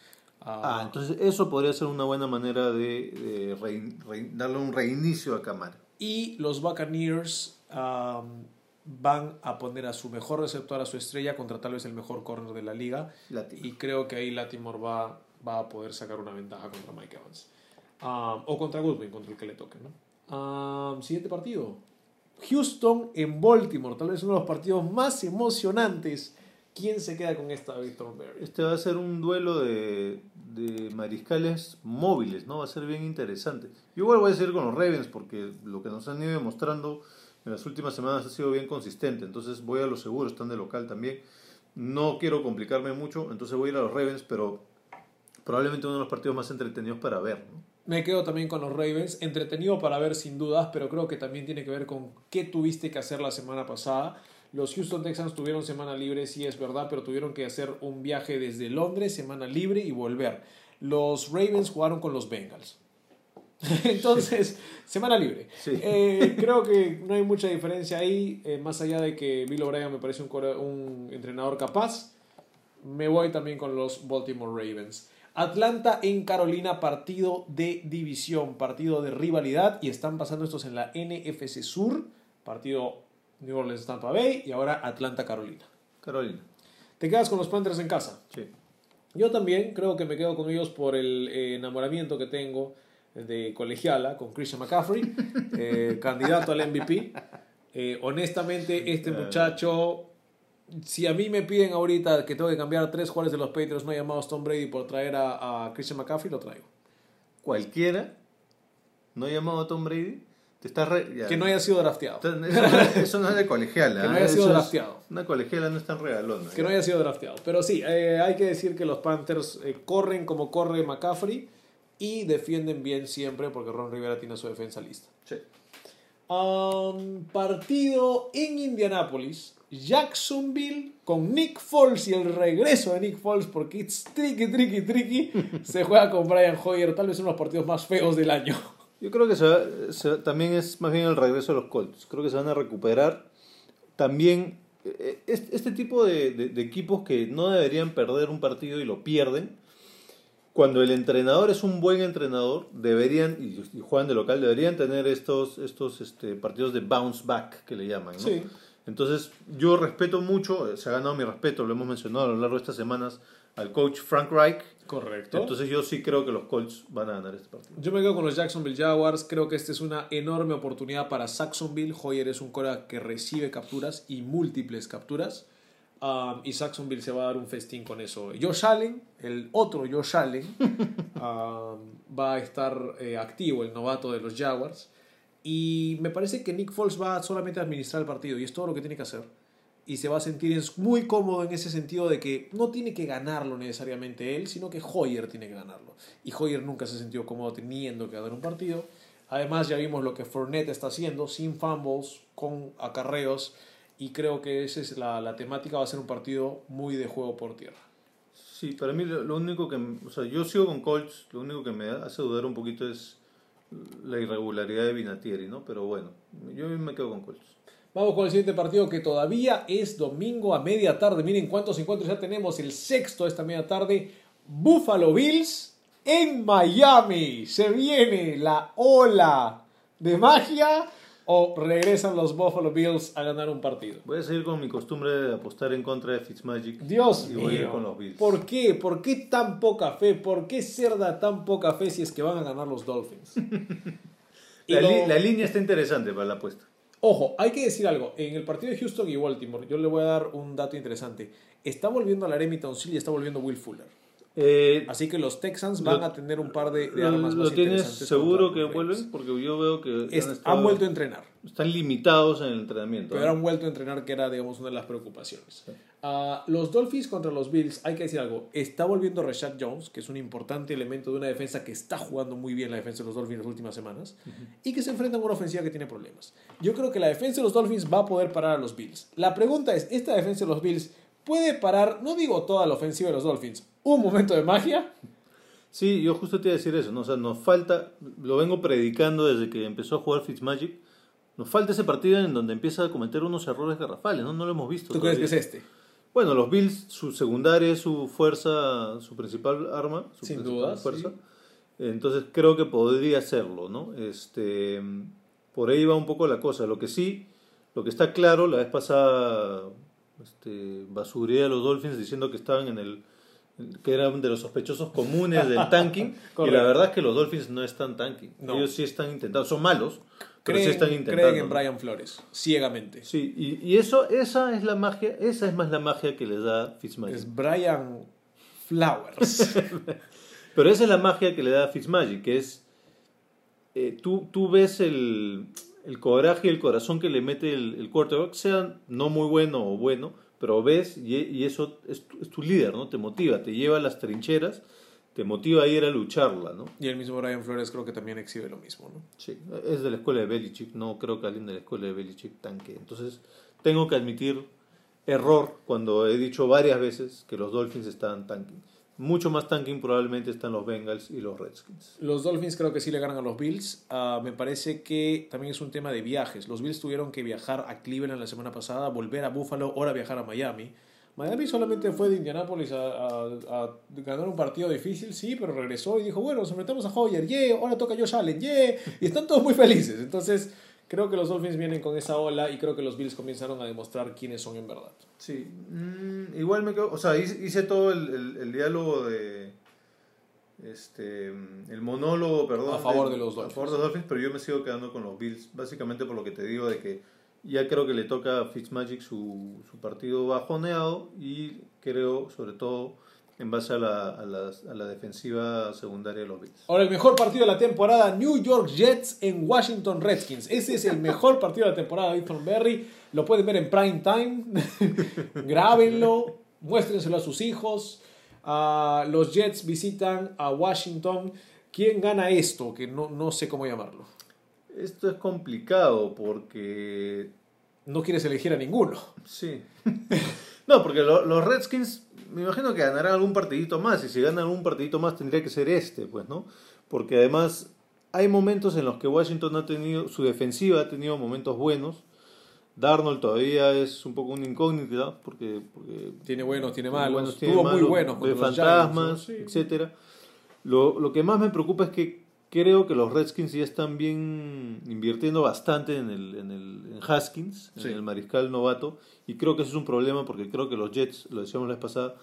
Ah, entonces eso podría ser una buena manera de, de rein- rein- darle un reinicio a cámara. Y los Buccaneers van a poner a su mejor receptor, a su estrella, contra tal vez el mejor corner de la liga. Latimore. Y creo que ahí Latimore va va a poder sacar una ventaja contra Mike Evans. Ah, o contra Goodwin, contra el que le toque. ¿no? Ah, siguiente partido. Houston en Baltimore, tal vez uno de los partidos más emocionantes. ¿Quién se queda con esta Victor? Este va a ser un duelo de, de mariscales móviles, ¿no? Va a ser bien interesante. Yo igual voy a seguir con los Ravens porque lo que nos han ido demostrando en las últimas semanas ha sido bien consistente. Entonces voy a lo seguro, están de local también. No quiero complicarme mucho, entonces voy a ir a los Ravens, pero probablemente uno de los partidos más entretenidos para ver, ¿no? Me quedo también con los Ravens, entretenido para ver sin dudas, pero creo que también tiene que ver con qué tuviste que hacer la semana pasada. Los Houston Texans tuvieron semana libre, sí es verdad, pero tuvieron que hacer un viaje desde Londres, semana libre y volver. Los Ravens jugaron con los Bengals. *laughs* Entonces, semana libre. Sí. Eh, creo que no hay mucha diferencia ahí, eh, más allá de que Bill O'Brien me parece un, entrenador capaz. Me voy también con los Baltimore Ravens. Atlanta en Carolina, partido de división, partido de rivalidad y están pasando estos en la NFC Sur, partido New Orleans Tampa Bay y ahora Atlanta Carolina. Carolina. Te quedas con los Panthers en casa. Sí. Yo también creo que me quedo con ellos por el eh, enamoramiento que tengo de colegiala con Christian McCaffrey, *laughs* eh, candidato al MVP. Eh, honestamente, este muchacho, si a mí me piden ahorita que tengo que cambiar tres jugadores de los Patriots no llamados Tom Brady por traer a, a Christian McCaffrey, lo traigo. Cualquiera, no llamado a Tom Brady, te estás... re- ya. Que no haya sido drafteado. Eso, eso no es de colegiala. *laughs* Que no ¿eh? haya sido es- drafteado. Una colegiala no es tan regalona. Que no haya sido drafteado. Pero sí, eh, hay que decir que los Panthers eh, corren como corre McCaffrey y defienden bien siempre porque Ron Rivera tiene su defensa lista. Sí. Um, partido en Indianápolis. Jacksonville con Nick Foles y el regreso de Nick Foles porque it's tricky, tricky, tricky. *laughs* Se juega con Brian Hoyer, tal vez uno de los partidos más feos del año. Yo creo que se va- se también es más bien el regreso de los Colts. Creo que se van a recuperar. También eh, este, este tipo de, de- de equipos que no deberían perder un partido y lo pierden. Cuando el entrenador es un buen entrenador, deberían, y, y juegan de local, deberían tener estos, estos este, partidos de bounce back que le llaman. ¿no? Sí. Entonces, yo respeto mucho, eh, se ha ganado mi respeto, lo hemos mencionado a lo largo de estas semanas, al coach Frank Reich. Correcto. Entonces, yo sí creo que los Colts van a ganar este partido. Yo me quedo con los Jacksonville Jaguars. Creo que esta es una enorme oportunidad para Saxonville. Hoyer es un cora que recibe capturas y múltiples capturas. Um, y Saxonville se va a dar un festín con eso. Josh Allen, el otro Josh Allen, *laughs* um, va a estar eh, activo, el novato de los Jaguars. Y me parece que Nick Foles va solamente a administrar el partido y es todo lo que tiene que hacer. Y se va a sentir en- muy cómodo en ese sentido de que no tiene que ganarlo necesariamente él, sino que Hoyer tiene que ganarlo. Y Hoyer nunca se sentido cómodo teniendo que ganar un partido. Además ya vimos lo que Fournette está haciendo, sin fumbles, con acarreos. Y creo que esa es la, la temática, va a ser un partido muy de juego por tierra. Sí, para mí lo único que... O sea, yo sigo con Colts, lo único que me hace dudar un poquito es la irregularidad de Vinatieri, ¿no? Pero bueno, yo me quedo con Colts. Vamos con el siguiente partido que todavía es domingo a media tarde. Miren cuántos encuentros ya tenemos. El sexto esta media tarde. Buffalo Bills en Miami. Se viene la ola de magia o regresan los Buffalo Bills a ganar un partido. Voy a seguir con mi costumbre de apostar en contra de Fitzmagic. Dios y voy a ir mío. con los Bills. ¿Por qué? ¿Por qué tan poca fe? ¿Por qué cerda tan poca fe si es que van a ganar los Dolphins? *laughs* La, lo- li- la línea está interesante para la apuesta. Ojo, hay que decir algo. En el partido de Houston y Baltimore, yo le voy a dar un dato interesante. Está volviendo a la Tonsil y está volviendo Will Fuller. Eh, Así que los Texans Lo- van a tener un par de, de ¿Lo, armas lo más tienes interesantes seguro que vuelven? Porque yo veo que Es- han, han estado- vuelto a entrenar, están limitados en el entrenamiento. pero ¿no? han vuelto a entrenar, que era, digamos, una de las preocupaciones. Ah, los Dolphins contra los Bills, hay que decir algo. Está volviendo Rashad Jones, que es un importante elemento de una defensa que está jugando muy bien la defensa de los Dolphins las últimas semanas, y que se enfrenta a una ofensiva que tiene problemas. Yo creo que la defensa de los Dolphins va a poder parar a los Bills. La pregunta es, ¿esta defensa de los Bills puede parar, no digo toda la ofensiva de los Dolphins, un momento de magia? Sí, yo justo te iba a decir eso, ¿no? O sea, nos falta, lo vengo predicando desde que empezó a jugar Fitzmagic, nos falta ese partido en donde empieza a cometer unos errores garrafales, ¿no? No lo hemos visto. ¿Tú crees que es este? Bueno, los Bills, su secundaria es su fuerza, su principal arma, su Sin principal duda, fuerza. sí. Entonces creo que podría serlo, ¿no? Este, por ahí va un poco la cosa. Lo que sí, lo que está claro, la vez pasada este, basuré a los Dolphins diciendo que estaban en el, que era de los sospechosos comunes del *laughs* tanking. y la verdad es que los Dolphins no están tanking. No. Ellos sí están intentando. Son malos, pero sí Creen, están intentando. creen en. Brian Flores, ciegamente. Sí, y, y eso, esa es la magia, esa es más la magia que les da Fitzmagic. Es Brian Flowers. *laughs* Pero esa es la magia que le da Fitzmagic, que es, eh, tú, tú ves el, el coraje y el corazón que le mete el, el quarterback, sea no muy bueno o bueno, pero ves y, y eso es, tu- es tu líder, ¿no? Te motiva, te lleva a las trincheras, te motiva a ir a lucharla, ¿no? y el mismo Brian Flores creo que también exhibe lo mismo, ¿no? Sí, es de la escuela de Belichick, no creo que alguien de la escuela de Belichick tanque. Entonces, tengo que admitir error cuando he dicho varias veces que los Dolphins están tanking. Mucho más tanking probablemente están los Bengals y los Redskins. Los Dolphins creo que sí le ganan a los Bills. Ah, me parece que también es un tema de viajes. Los Bills tuvieron que viajar a Cleveland la semana pasada, volver a Buffalo, ahora viajar a Miami. Miami solamente fue de a- a ganar un partido difícil, sí, pero regresó y dijo, bueno, nos enfrentamos a Hoyer, yeah, ahora toca Josh Allen, yeah, y están todos muy felices. Entonces, creo que los Dolphins vienen con esa ola y creo que los Bills comenzaron a demostrar quiénes son en verdad. Sí, mm, igual me quedo, o sea, hice, hice todo el, el- el diálogo de, este, el monólogo, perdón. A favor de los A Dolphins. favor de los Dolphins, pero yo me sigo quedando con los Bills, básicamente por lo que te digo de que ya creo que le toca a Fitzmagic su, su partido bajoneado y creo, sobre todo, en base a la, a, las- a la defensiva secundaria de los Bills. Ahora, el mejor partido de la temporada, New York Jets en Washington Redskins. Ese es el mejor *laughs* partido de la temporada de Ethan Berry. Lo pueden ver en prime time. *laughs* Grábenlo, muéstrenselo a sus hijos. Ah, los Jets visitan a Washington. ¿Quién gana esto? Que no, no sé cómo llamarlo. Esto es complicado porque No quieres elegir a ninguno. Sí. *laughs* No, porque lo- los Redskins, me imagino que ganarán algún partidito más, y si ganan algún partidito más tendría que ser este, pues, ¿no? Porque además hay momentos en los que Washington ha tenido, su defensiva ha tenido momentos buenos. Darnold todavía es un poco una incógnita, porque, porque Tiene buenos, tiene malos. buenos, tiene Tuvo muy malos, buenos. ve contra los fantasmas. Sí. etcétera. Lo, lo que más me preocupa es que creo que los Redskins ya están bien invirtiendo bastante en el, en el en Haskins, Sí. en el mariscal novato, y creo que eso es un problema porque creo que los Jets, lo decíamos la vez pasada,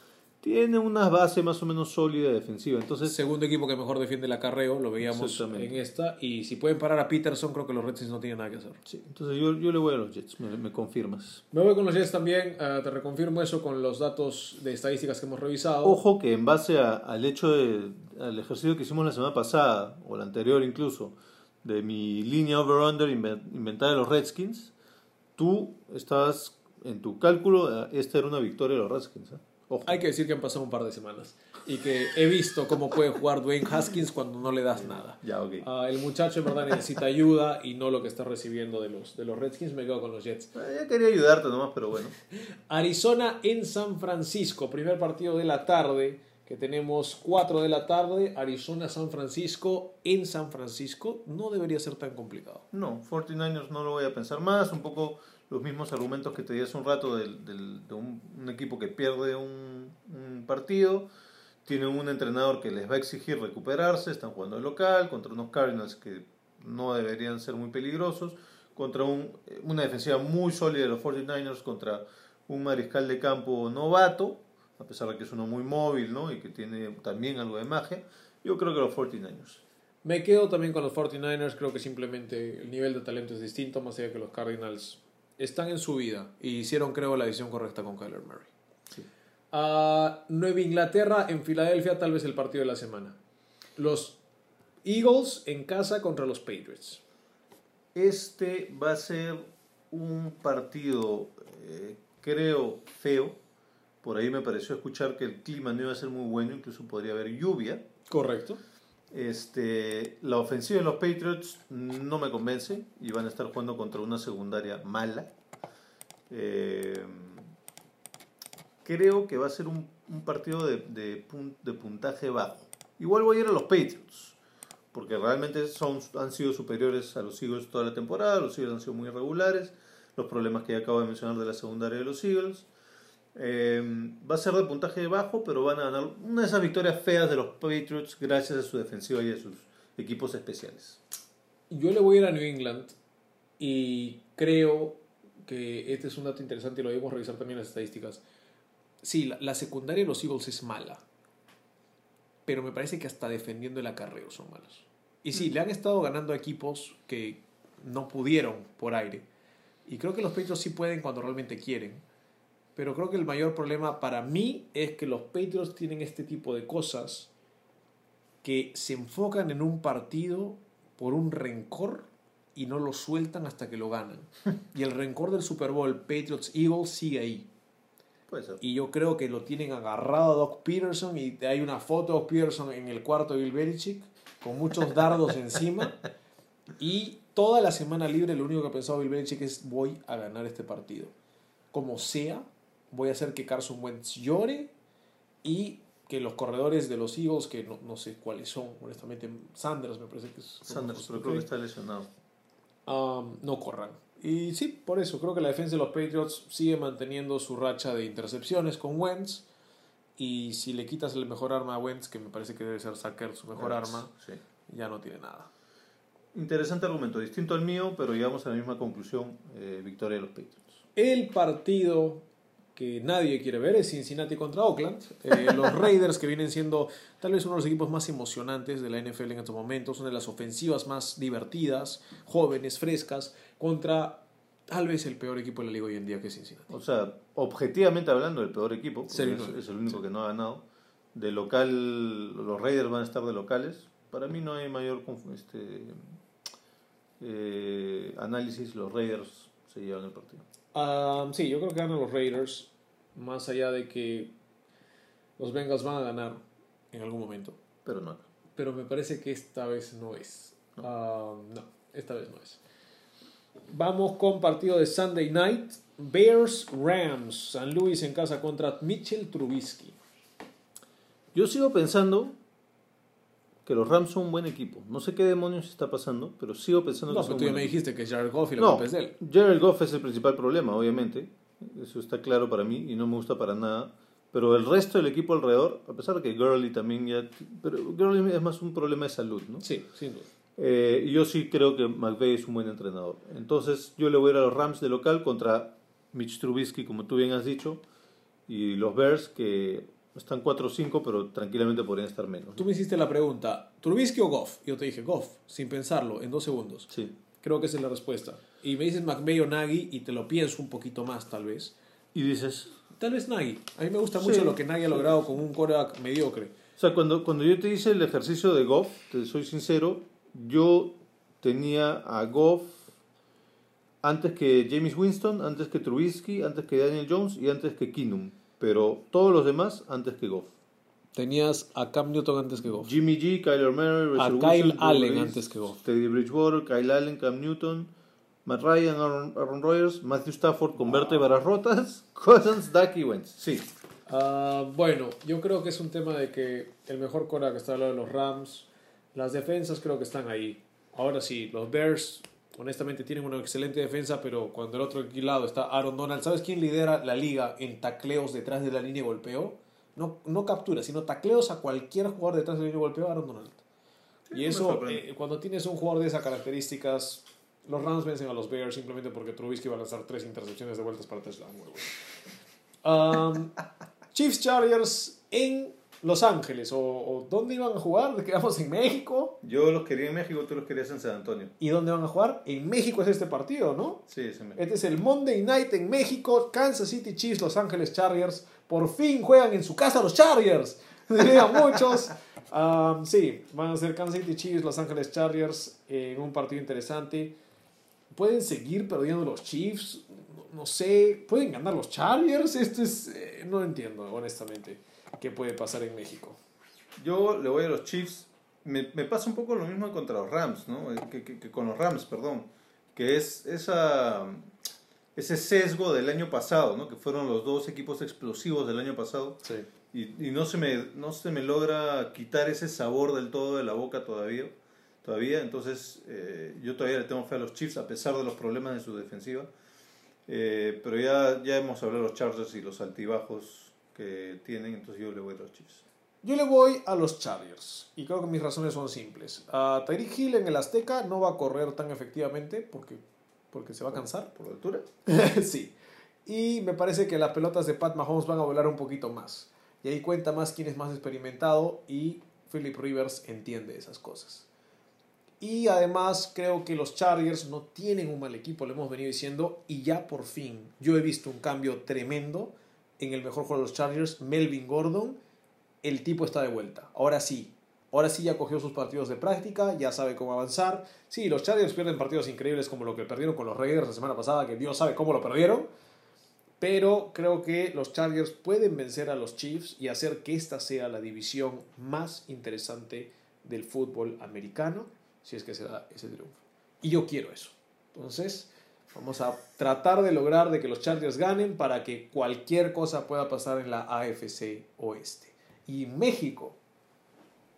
tienen una base más o menos sólida defensiva. Entonces, Segundo equipo que mejor defiende el acarreo, lo veíamos en esta. Y si pueden parar a Peterson, creo que los Redskins no tienen nada que hacer. sí, entonces yo, yo le voy a los Jets, me, me confirmas. Me voy con los Jets también, eh, te reconfirmo eso con los datos de estadísticas que hemos revisado. Ojo que en base a- al hecho de, al ejercicio que hicimos la semana pasada, o la anterior incluso, de mi línea over-under inven- inventada de los Redskins, tú estabas en tu cálculo, eh, esta era una victoria de los Redskins. ¿eh? Ojo. Hay que decir que han pasado un par de semanas y que he visto cómo puede jugar Dwayne Haskins cuando no le das nada. Ya, ok. Ah, el muchacho en verdad necesita ayuda y no lo que está recibiendo de los, de los Redskins. Me quedo con los Jets. Eh, Ya quería ayudarte nomás, pero bueno. *laughs* Arizona en San Francisco, primer partido de la tarde, que tenemos 4 de la tarde, Arizona-San Francisco en San Francisco, no debería ser tan complicado. No, 49ers no lo voy a pensar más, un poco los mismos argumentos que te di hace un rato del, del- de un, equipo que pierde un, partido, tienen un entrenador que les va a exigir recuperarse, están jugando de local contra unos Cardinals que no deberían ser muy peligrosos, contra un- una defensiva muy sólida de los 49ers, contra un mariscal de campo novato, a pesar de que es uno muy móvil ¿no? y que tiene también algo de magia, yo creo que los 49ers. Me quedo también con los 49ers, creo que simplemente el nivel de talento es distinto, más allá que los Cardinals están en su vida y hicieron, creo, la decisión correcta con Kyler Murray. Sí. Ah, Nueva Inglaterra en Filadelfia, tal vez el partido de la semana. Los Eagles en casa contra los Patriots. Este va a ser un partido, eh, creo, feo. Por ahí me pareció escuchar que el clima no iba a ser muy bueno, incluso podría haber lluvia. Correcto. Este, la ofensiva de los Patriots no me convence y van a estar jugando contra una secundaria mala. Eh, creo que va a ser un, partido de puntaje bajo. Igual voy a ir a los Patriots, porque realmente son, han sido superiores a los Eagles toda la temporada. Los Eagles han sido muy irregulares. Los problemas que ya acabo de mencionar de la secundaria de los Eagles. Eh, va a ser de puntaje bajo, pero van a ganar una de esas victorias feas de los Patriots gracias a su defensiva y a sus equipos especiales. Yo le voy a ir a New England y creo que este es un dato interesante y lo debemos revisar también en las estadísticas. Sí, la, la secundaria de los Eagles es mala. pero me parece que hasta defendiendo el acarreo son malos. Y sí, le han estado ganando a equipos que no pudieron por aire. Y creo que los Patriots sí pueden cuando realmente quieren. Pero creo que el mayor problema para mí es que los Patriots tienen este tipo de cosas que se enfocan en un partido por un rencor y no lo sueltan hasta que lo ganan. *laughs* Y el rencor del Super Bowl Patriots Eagles sigue ahí. Y yo creo que lo tienen agarrado a Doc Peterson y hay una foto de Doc Peterson en el cuarto de Bill Belichick con muchos dardos encima. Y toda la semana libre lo único que ha pensado Bill Belichick es voy a ganar este partido. Como sea, voy a hacer que Carson Wentz llore y que los corredores de los Eagles, que no, no sé cuáles son, honestamente, Sanders me parece que es... Sanders, pero creo que está lesionado. um, no corran. Y sí, por eso creo que la defensa de los Patriots sigue manteniendo su racha de intercepciones con Wentz. Y si le quitas el mejor arma a Wentz, que me parece que debe ser Sacker su mejor Wentz, arma, sí. ya no tiene nada. Interesante argumento, distinto al mío, pero llegamos a la misma conclusión, eh, victoria de los Patriots. El partido que nadie quiere ver es Cincinnati contra Oakland. Eh, *laughs* los Raiders, que vienen siendo tal vez uno de los equipos más emocionantes de la NFL en estos momentos, una de las ofensivas más divertidas, jóvenes, frescas, contra tal vez el peor equipo de la liga hoy en día que es Cincinnati. O sea, objetivamente hablando, el peor equipo, es, es el único sí. que no ha ganado. De local, los Raiders van a estar de locales. Para mí no hay mayor este, eh, análisis, los Raiders se llevan el partido. Sí, yo creo que ganan los Raiders, más allá de que los Bengals van a ganar en algún momento. Pero no. Pero me parece que esta vez no es. No, esta vez no es. Vamos con partido de Sunday Night. Bears Rams. San Luis en casa contra Mitchell Trubisky. Yo sigo pensando que los Rams son un buen equipo. No sé qué demonios está pasando, pero sigo pensando No, que pero son tú un ya me dijiste que Jared Goff y la No, culpa es él. Jared Goff es el principal problema, obviamente. Eso está claro para mí y no me gusta para nada. Pero el resto del equipo alrededor, a pesar de que Gurley también ya... Pero Gurley es más un problema de salud, ¿no? Sí, sin duda. Eh, yo sí creo que McVay es un buen entrenador. Entonces yo le voy a ir a los Rams de local contra Mitch Trubisky, como tú bien has dicho, y los Bears que están 4-5, pero tranquilamente podrían estar menos. Tú me hiciste la pregunta, ¿Trubisky o Goff? Yo te dije Goff, sin pensarlo, en dos segundos. Sí. Creo que esa es la respuesta. Y me dices McVay o Nagy y te lo pienso un poquito más, tal vez. Y dices, Tal vez Nagy. A mí me gusta Sí, mucho lo que Nagy ha sí. logrado con un quarterback mediocre. O sea, cuando, cuando yo te hice el ejercicio de Goff, te soy sincero, yo tenía a Goff antes que James Winston, antes que Trubisky, antes que Daniel Jones y antes que Keenum. Pero todos los demás antes que Goff. Tenías a Cam Newton antes que Goff. Jimmy G, Kyler Murray, A Kyle Wilson, Allen antes que Goff. Teddy Bridgewater, Kyle Allen, Cam Newton, Matt Ryan, Aaron, Aaron Rodgers, Matthew Stafford con vértebras rotas, *laughs* Cousins, Dak y Wentz. Sí. Ah, bueno, yo creo que es un tema de que el mejor quarterback está al lado de los Rams. Las defensas creo que están ahí. Ahora sí, los Bears honestamente tienen una excelente defensa, pero cuando el otro lado está Aaron Donald, ¿sabes quién lidera la liga en tacleos detrás de la línea de golpeo? No, no captura, sino tacleos a cualquier jugador detrás de la línea de golpeo, Aaron Donald. y eso, eh, cuando tienes un jugador de esas características, los Rams vencen a los Bears simplemente porque Trubisky va a lanzar tres intercepciones de vueltas para touchdown. Um, Chiefs Chargers en Los Ángeles. O, o dónde iban a jugar? Quedamos en México. Yo los quería en México, tú los querías en San Antonio. ¿Y dónde van a jugar? En México es este partido, ¿no? Sí, ese me... Este es el Monday Night en México. Kansas City Chiefs, Los Ángeles Chargers. Por fin juegan en su casa los Chargers. *laughs* Dirían muchos. Um, sí, van a ser Kansas City Chiefs, Los Ángeles Chargers en un partido interesante. ¿Pueden seguir perdiendo los Chiefs? No, no sé. ¿Pueden ganar los Chargers? Esto es... eh, no entiendo, honestamente, qué puede pasar en México. Yo le voy a los Chiefs. Me, me pasa un poco lo mismo contra los Rams, ¿no? Eh, Que, que- que con los Rams, perdón. Que es esa, ese sesgo del año pasado, ¿no? Que fueron los dos equipos explosivos del año pasado. Sí. Y, y no, se me, no se me logra quitar ese sabor del todo de la boca todavía. todavía entonces, eh, yo todavía le tengo fe a los Chiefs, a pesar de los problemas de su defensiva. Eh, pero ya, ya hemos hablado de los Chargers y los altibajos que tienen, entonces yo le voy a los Chiefs. Yo le voy a los Chargers y creo que mis razones son simples. A Tyreek Hill en el Azteca no va a correr tan efectivamente porque, porque se va a cansar. ¿Por la altura? *laughs* sí. Y me parece que las pelotas de Pat Mahomes van a volar un poquito más. Y ahí cuenta más quién es más experimentado y Philip Rivers entiende esas cosas. Y además creo que los Chargers no tienen un mal equipo, lo hemos venido diciendo, y ya por fin yo he visto un cambio tremendo en el mejor jugador de los Chargers, Melvin Gordon. El tipo está de vuelta. Ahora sí, ahora sí ya cogió sus partidos de práctica, ya sabe cómo avanzar. Sí, los Chargers pierden partidos increíbles como lo que perdieron con los Raiders la semana pasada, que Dios sabe cómo lo perdieron. Pero creo que los Chargers pueden vencer a los Chiefs y hacer que esta sea la división más interesante del fútbol americano si es que se da ese triunfo. Y yo quiero eso. Entonces, vamos a tratar de lograr de que los Chargers ganen para que cualquier cosa pueda pasar en la AFC Oeste. Y México,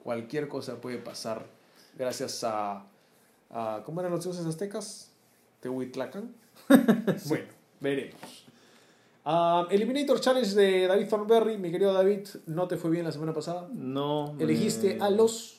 cualquier cosa puede pasar gracias a, a ¿cómo eran los dioses aztecas? Tehuitlacán. *laughs* bueno, veremos. Ah, Eliminator Challenge de David Thornberry, mi querido David, ¿no te fue bien la semana pasada? No. Elegiste me- a los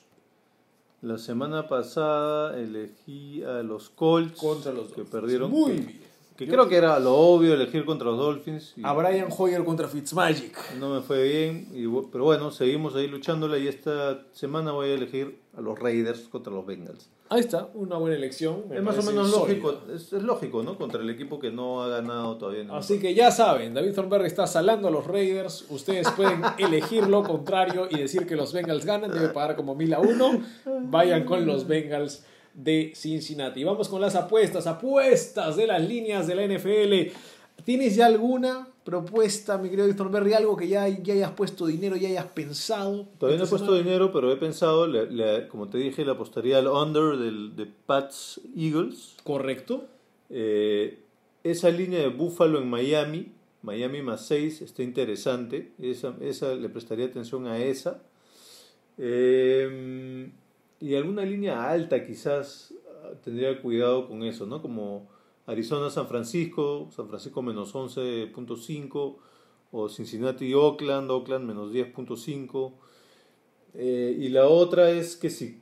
La semana pasada elegí a los Colts contra los que Dolphins. perdieron. Muy bien. que Yo- creo que era lo obvio elegir contra los Dolphins. y A Brian Hoyer contra Fitzmagic. no me fue bien. y pero bueno, seguimos ahí luchándola y esta semana voy a elegir a los Raiders contra los Bengals. Ahí está, una buena elección. es más o menos sólida. lógico, es, es lógico, ¿no? Contra el equipo que no ha ganado todavía. Así que ya saben, David Thornberry está salando a los Raiders. Ustedes pueden *laughs* elegir lo contrario y decir que los Bengals ganan. Debe pagar como mil a uno. Vayan con los Bengals de Cincinnati. Vamos con las apuestas. Apuestas de las líneas de la NFL. ¿Tienes ya alguna propuesta, mi querido David Thornberry? Algo que ya, ya hayas puesto dinero, ya hayas pensado. Todavía no he puesto dinero, pero he pensado, como te dije, le apostaría al under del, de Pats Eagles. Correcto. Eh, esa línea de Buffalo en Miami, Miami más 6, está interesante. Esa, esa le prestaría atención a esa. Eh, y alguna línea alta quizás tendría cuidado con eso, ¿no? Como Arizona San Francisco, San Francisco menos 11.5, o Cincinnati Oakland, Oakland menos 10.5. Eh, y la otra es que si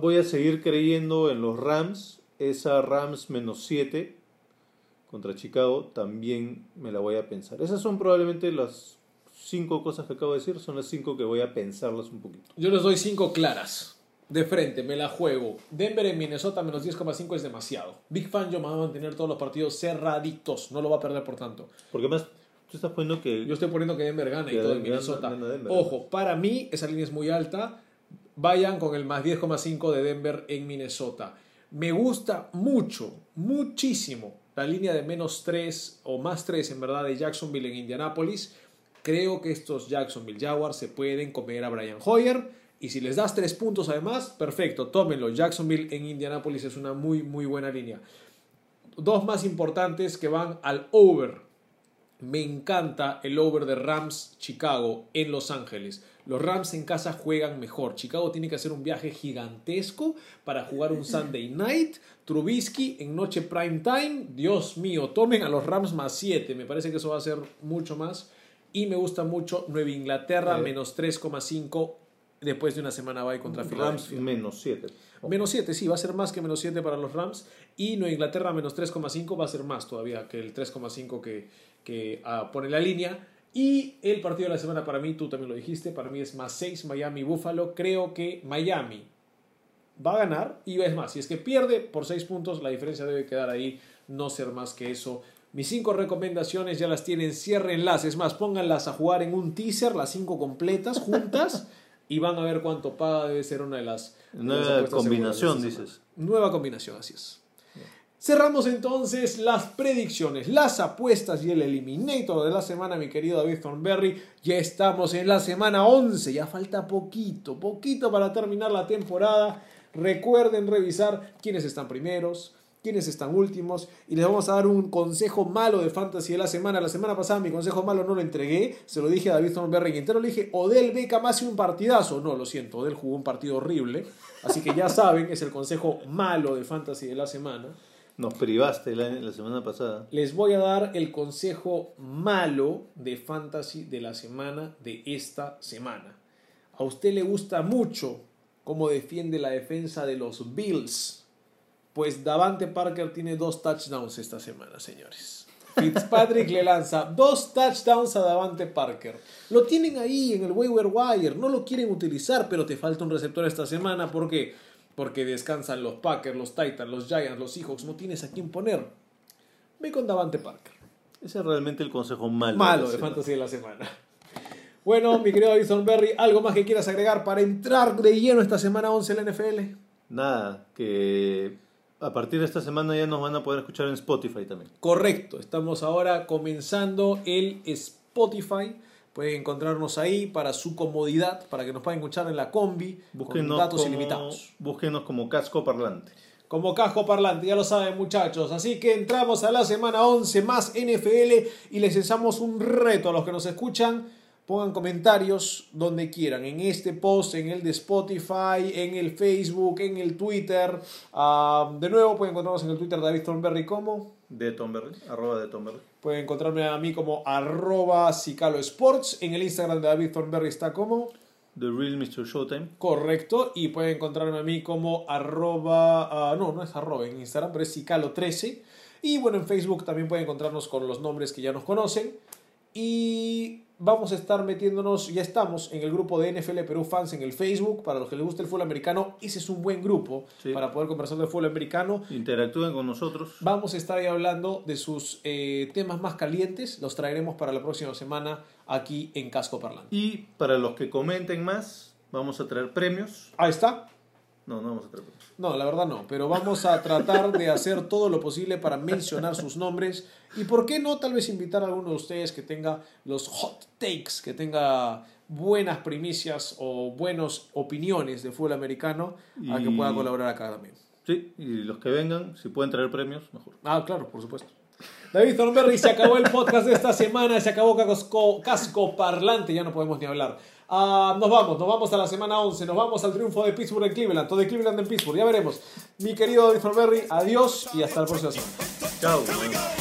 voy a seguir creyendo en los Rams, esa Rams menos 7 contra Chicago también me la voy a pensar. Esas son probablemente las cinco cosas que acabo de decir, son las cinco que voy a pensarlas un poquito. Yo les doy cinco claras. De frente, me la juego. Denver en Minnesota menos 10,5 es demasiado. Big Fan yo me va a mantener todos los partidos cerraditos. No lo va a perder por tanto. Porque más, tú estás poniendo que... Yo estoy poniendo que Denver gana y todo en Minnesota. gana. Ojo, para mí esa línea es muy alta. Vayan con el más 10,5 de Denver en Minnesota. Me gusta mucho, muchísimo la línea de menos 3 o más 3 en verdad de Jacksonville en Indianapolis. Creo que estos Jacksonville Jaguars se pueden comer a Brian Hoyer. Y si les das 3 puntos además, perfecto, tómenlo. Jacksonville en Indianapolis es una muy, muy buena línea. Dos más importantes que van al over. Me encanta el over de Rams Chicago en Los Ángeles. Los Rams en casa juegan mejor. Chicago tiene que hacer un viaje gigantesco para jugar un Sunday night. Trubisky en noche prime time. Dios mío, tomen a los Rams más 7. Me parece que eso va a ser mucho más. Y me gusta mucho Nueva Inglaterra Eh. menos 3,5 después de una semana bye contra Rams menos 7. Menos 7, sí, va a ser más que menos 7 para los Rams. Y Nueva Inglaterra menos 3,5 va a ser más todavía que el 3,5 que, que ah, pone la línea. Y el partido de la semana para mí, tú también lo dijiste, para mí es más 6 Miami Buffalo. Creo que Miami va a ganar. Y es más, si es que pierde por 6 puntos, la diferencia debe quedar ahí, no ser más que eso. Mis 5 recomendaciones ya las tienen, ciérrenlas. Es más, pónganlas a jugar en un teaser, las 5 completas, juntas. *laughs* y van a ver cuánto paga. Debe ser una de las, apuestas combinación, dices. Nueva combinación, así es. Cerramos entonces las predicciones, las apuestas y el eliminator de la semana, mi querido David Thornberry. Ya estamos en la semana 11, ya falta poquito, poquito para terminar la temporada. Recuerden revisar quiénes están primeros, quiénes están últimos y les vamos a dar un consejo malo de fantasy de la semana. La semana pasada mi consejo malo no lo entregué, se lo dije a David Thornberry entero, le dije, Odell Beckham hace un partidazo. No, lo siento, Odell jugó un partido horrible, así que ya *laughs* saben, es el consejo malo de fantasy de la semana. Nos privaste la, la semana pasada. Les voy a dar el consejo malo de fantasy de la semana de esta semana. A usted le gusta mucho cómo defiende la defensa de los Bills. Pues Davante Parker tiene dos touchdowns esta semana, señores. Fitzpatrick le lanza dos touchdowns a Davante Parker. Lo tienen ahí en el waiver wire, no lo quieren utilizar, pero te falta un receptor esta semana. ¿Por qué? Porque descansan los Packers, los Titans, los Giants, los Seahawks. No tienes a quién poner. Ve con Davante Parker. Ese es realmente el consejo malo. Malo de semana. fantasy de la semana. Bueno, mi querido Jason Berry, ¿algo más que quieras agregar para entrar de lleno esta semana 11 en la NFL? Nada, que a partir de esta semana ya nos van a poder escuchar en Spotify también. Correcto, estamos ahora comenzando el Spotify. Pueden encontrarnos ahí para su comodidad, para que nos puedan escuchar en la combi con Búsquenos datos como, ilimitados. búsquenos como casco parlante. Como casco parlante, ya lo saben muchachos. Así que entramos a la semana 11 más NFL y les echamos un reto a los que nos escuchan. Pongan comentarios donde quieran, en este post, en el de Spotify, en el Facebook, en el Twitter. Ah, de nuevo pueden encontrarnos en el Twitter de David Thornberry como. De Tomberry, arroba de Tomberry. Pueden encontrarme a mí como arroba Cicalo Sports. En el Instagram de David Thornberry está como The Real Mr. Showtime. correcto. Y pueden encontrarme a mí como arroba... ah, no, no es arroba en Instagram, pero es Cicalo13. Y bueno, en Facebook también pueden encontrarnos con los nombres que ya nos conocen. Y vamos a estar metiéndonos, ya estamos en el grupo de NFL Perú Fans en el Facebook. Para los que les gusta el fútbol americano, ese es un buen grupo Sí. para poder conversar del fútbol americano. Interactúen con nosotros. Vamos a estar ahí hablando de sus eh, temas más calientes. Los traeremos para la próxima semana aquí en Casco Parlante. Y para los que comenten más, vamos a traer premios. Ahí está. No, no vamos a traer premios. No, la verdad no, pero vamos a tratar de hacer todo lo posible para mencionar sus nombres y por qué no tal vez invitar a alguno de ustedes que tenga los hot takes, que tenga buenas primicias o buenas opiniones de fútbol americano a que Y- pueda colaborar acá también. Sí, y los que vengan, si pueden traer premios, mejor. Ah, claro, por supuesto. David Thornberry, se acabó el podcast de esta semana, se acabó Casco, Casco Parlante, ya no podemos ni hablar. Ah, nos vamos, nos vamos a la semana 11, nos vamos al triunfo de Pittsburgh en Cleveland, todo de Cleveland en Pittsburgh, ya veremos. Mi querido David Thornberry, adiós y hasta la próxima semana. Chao.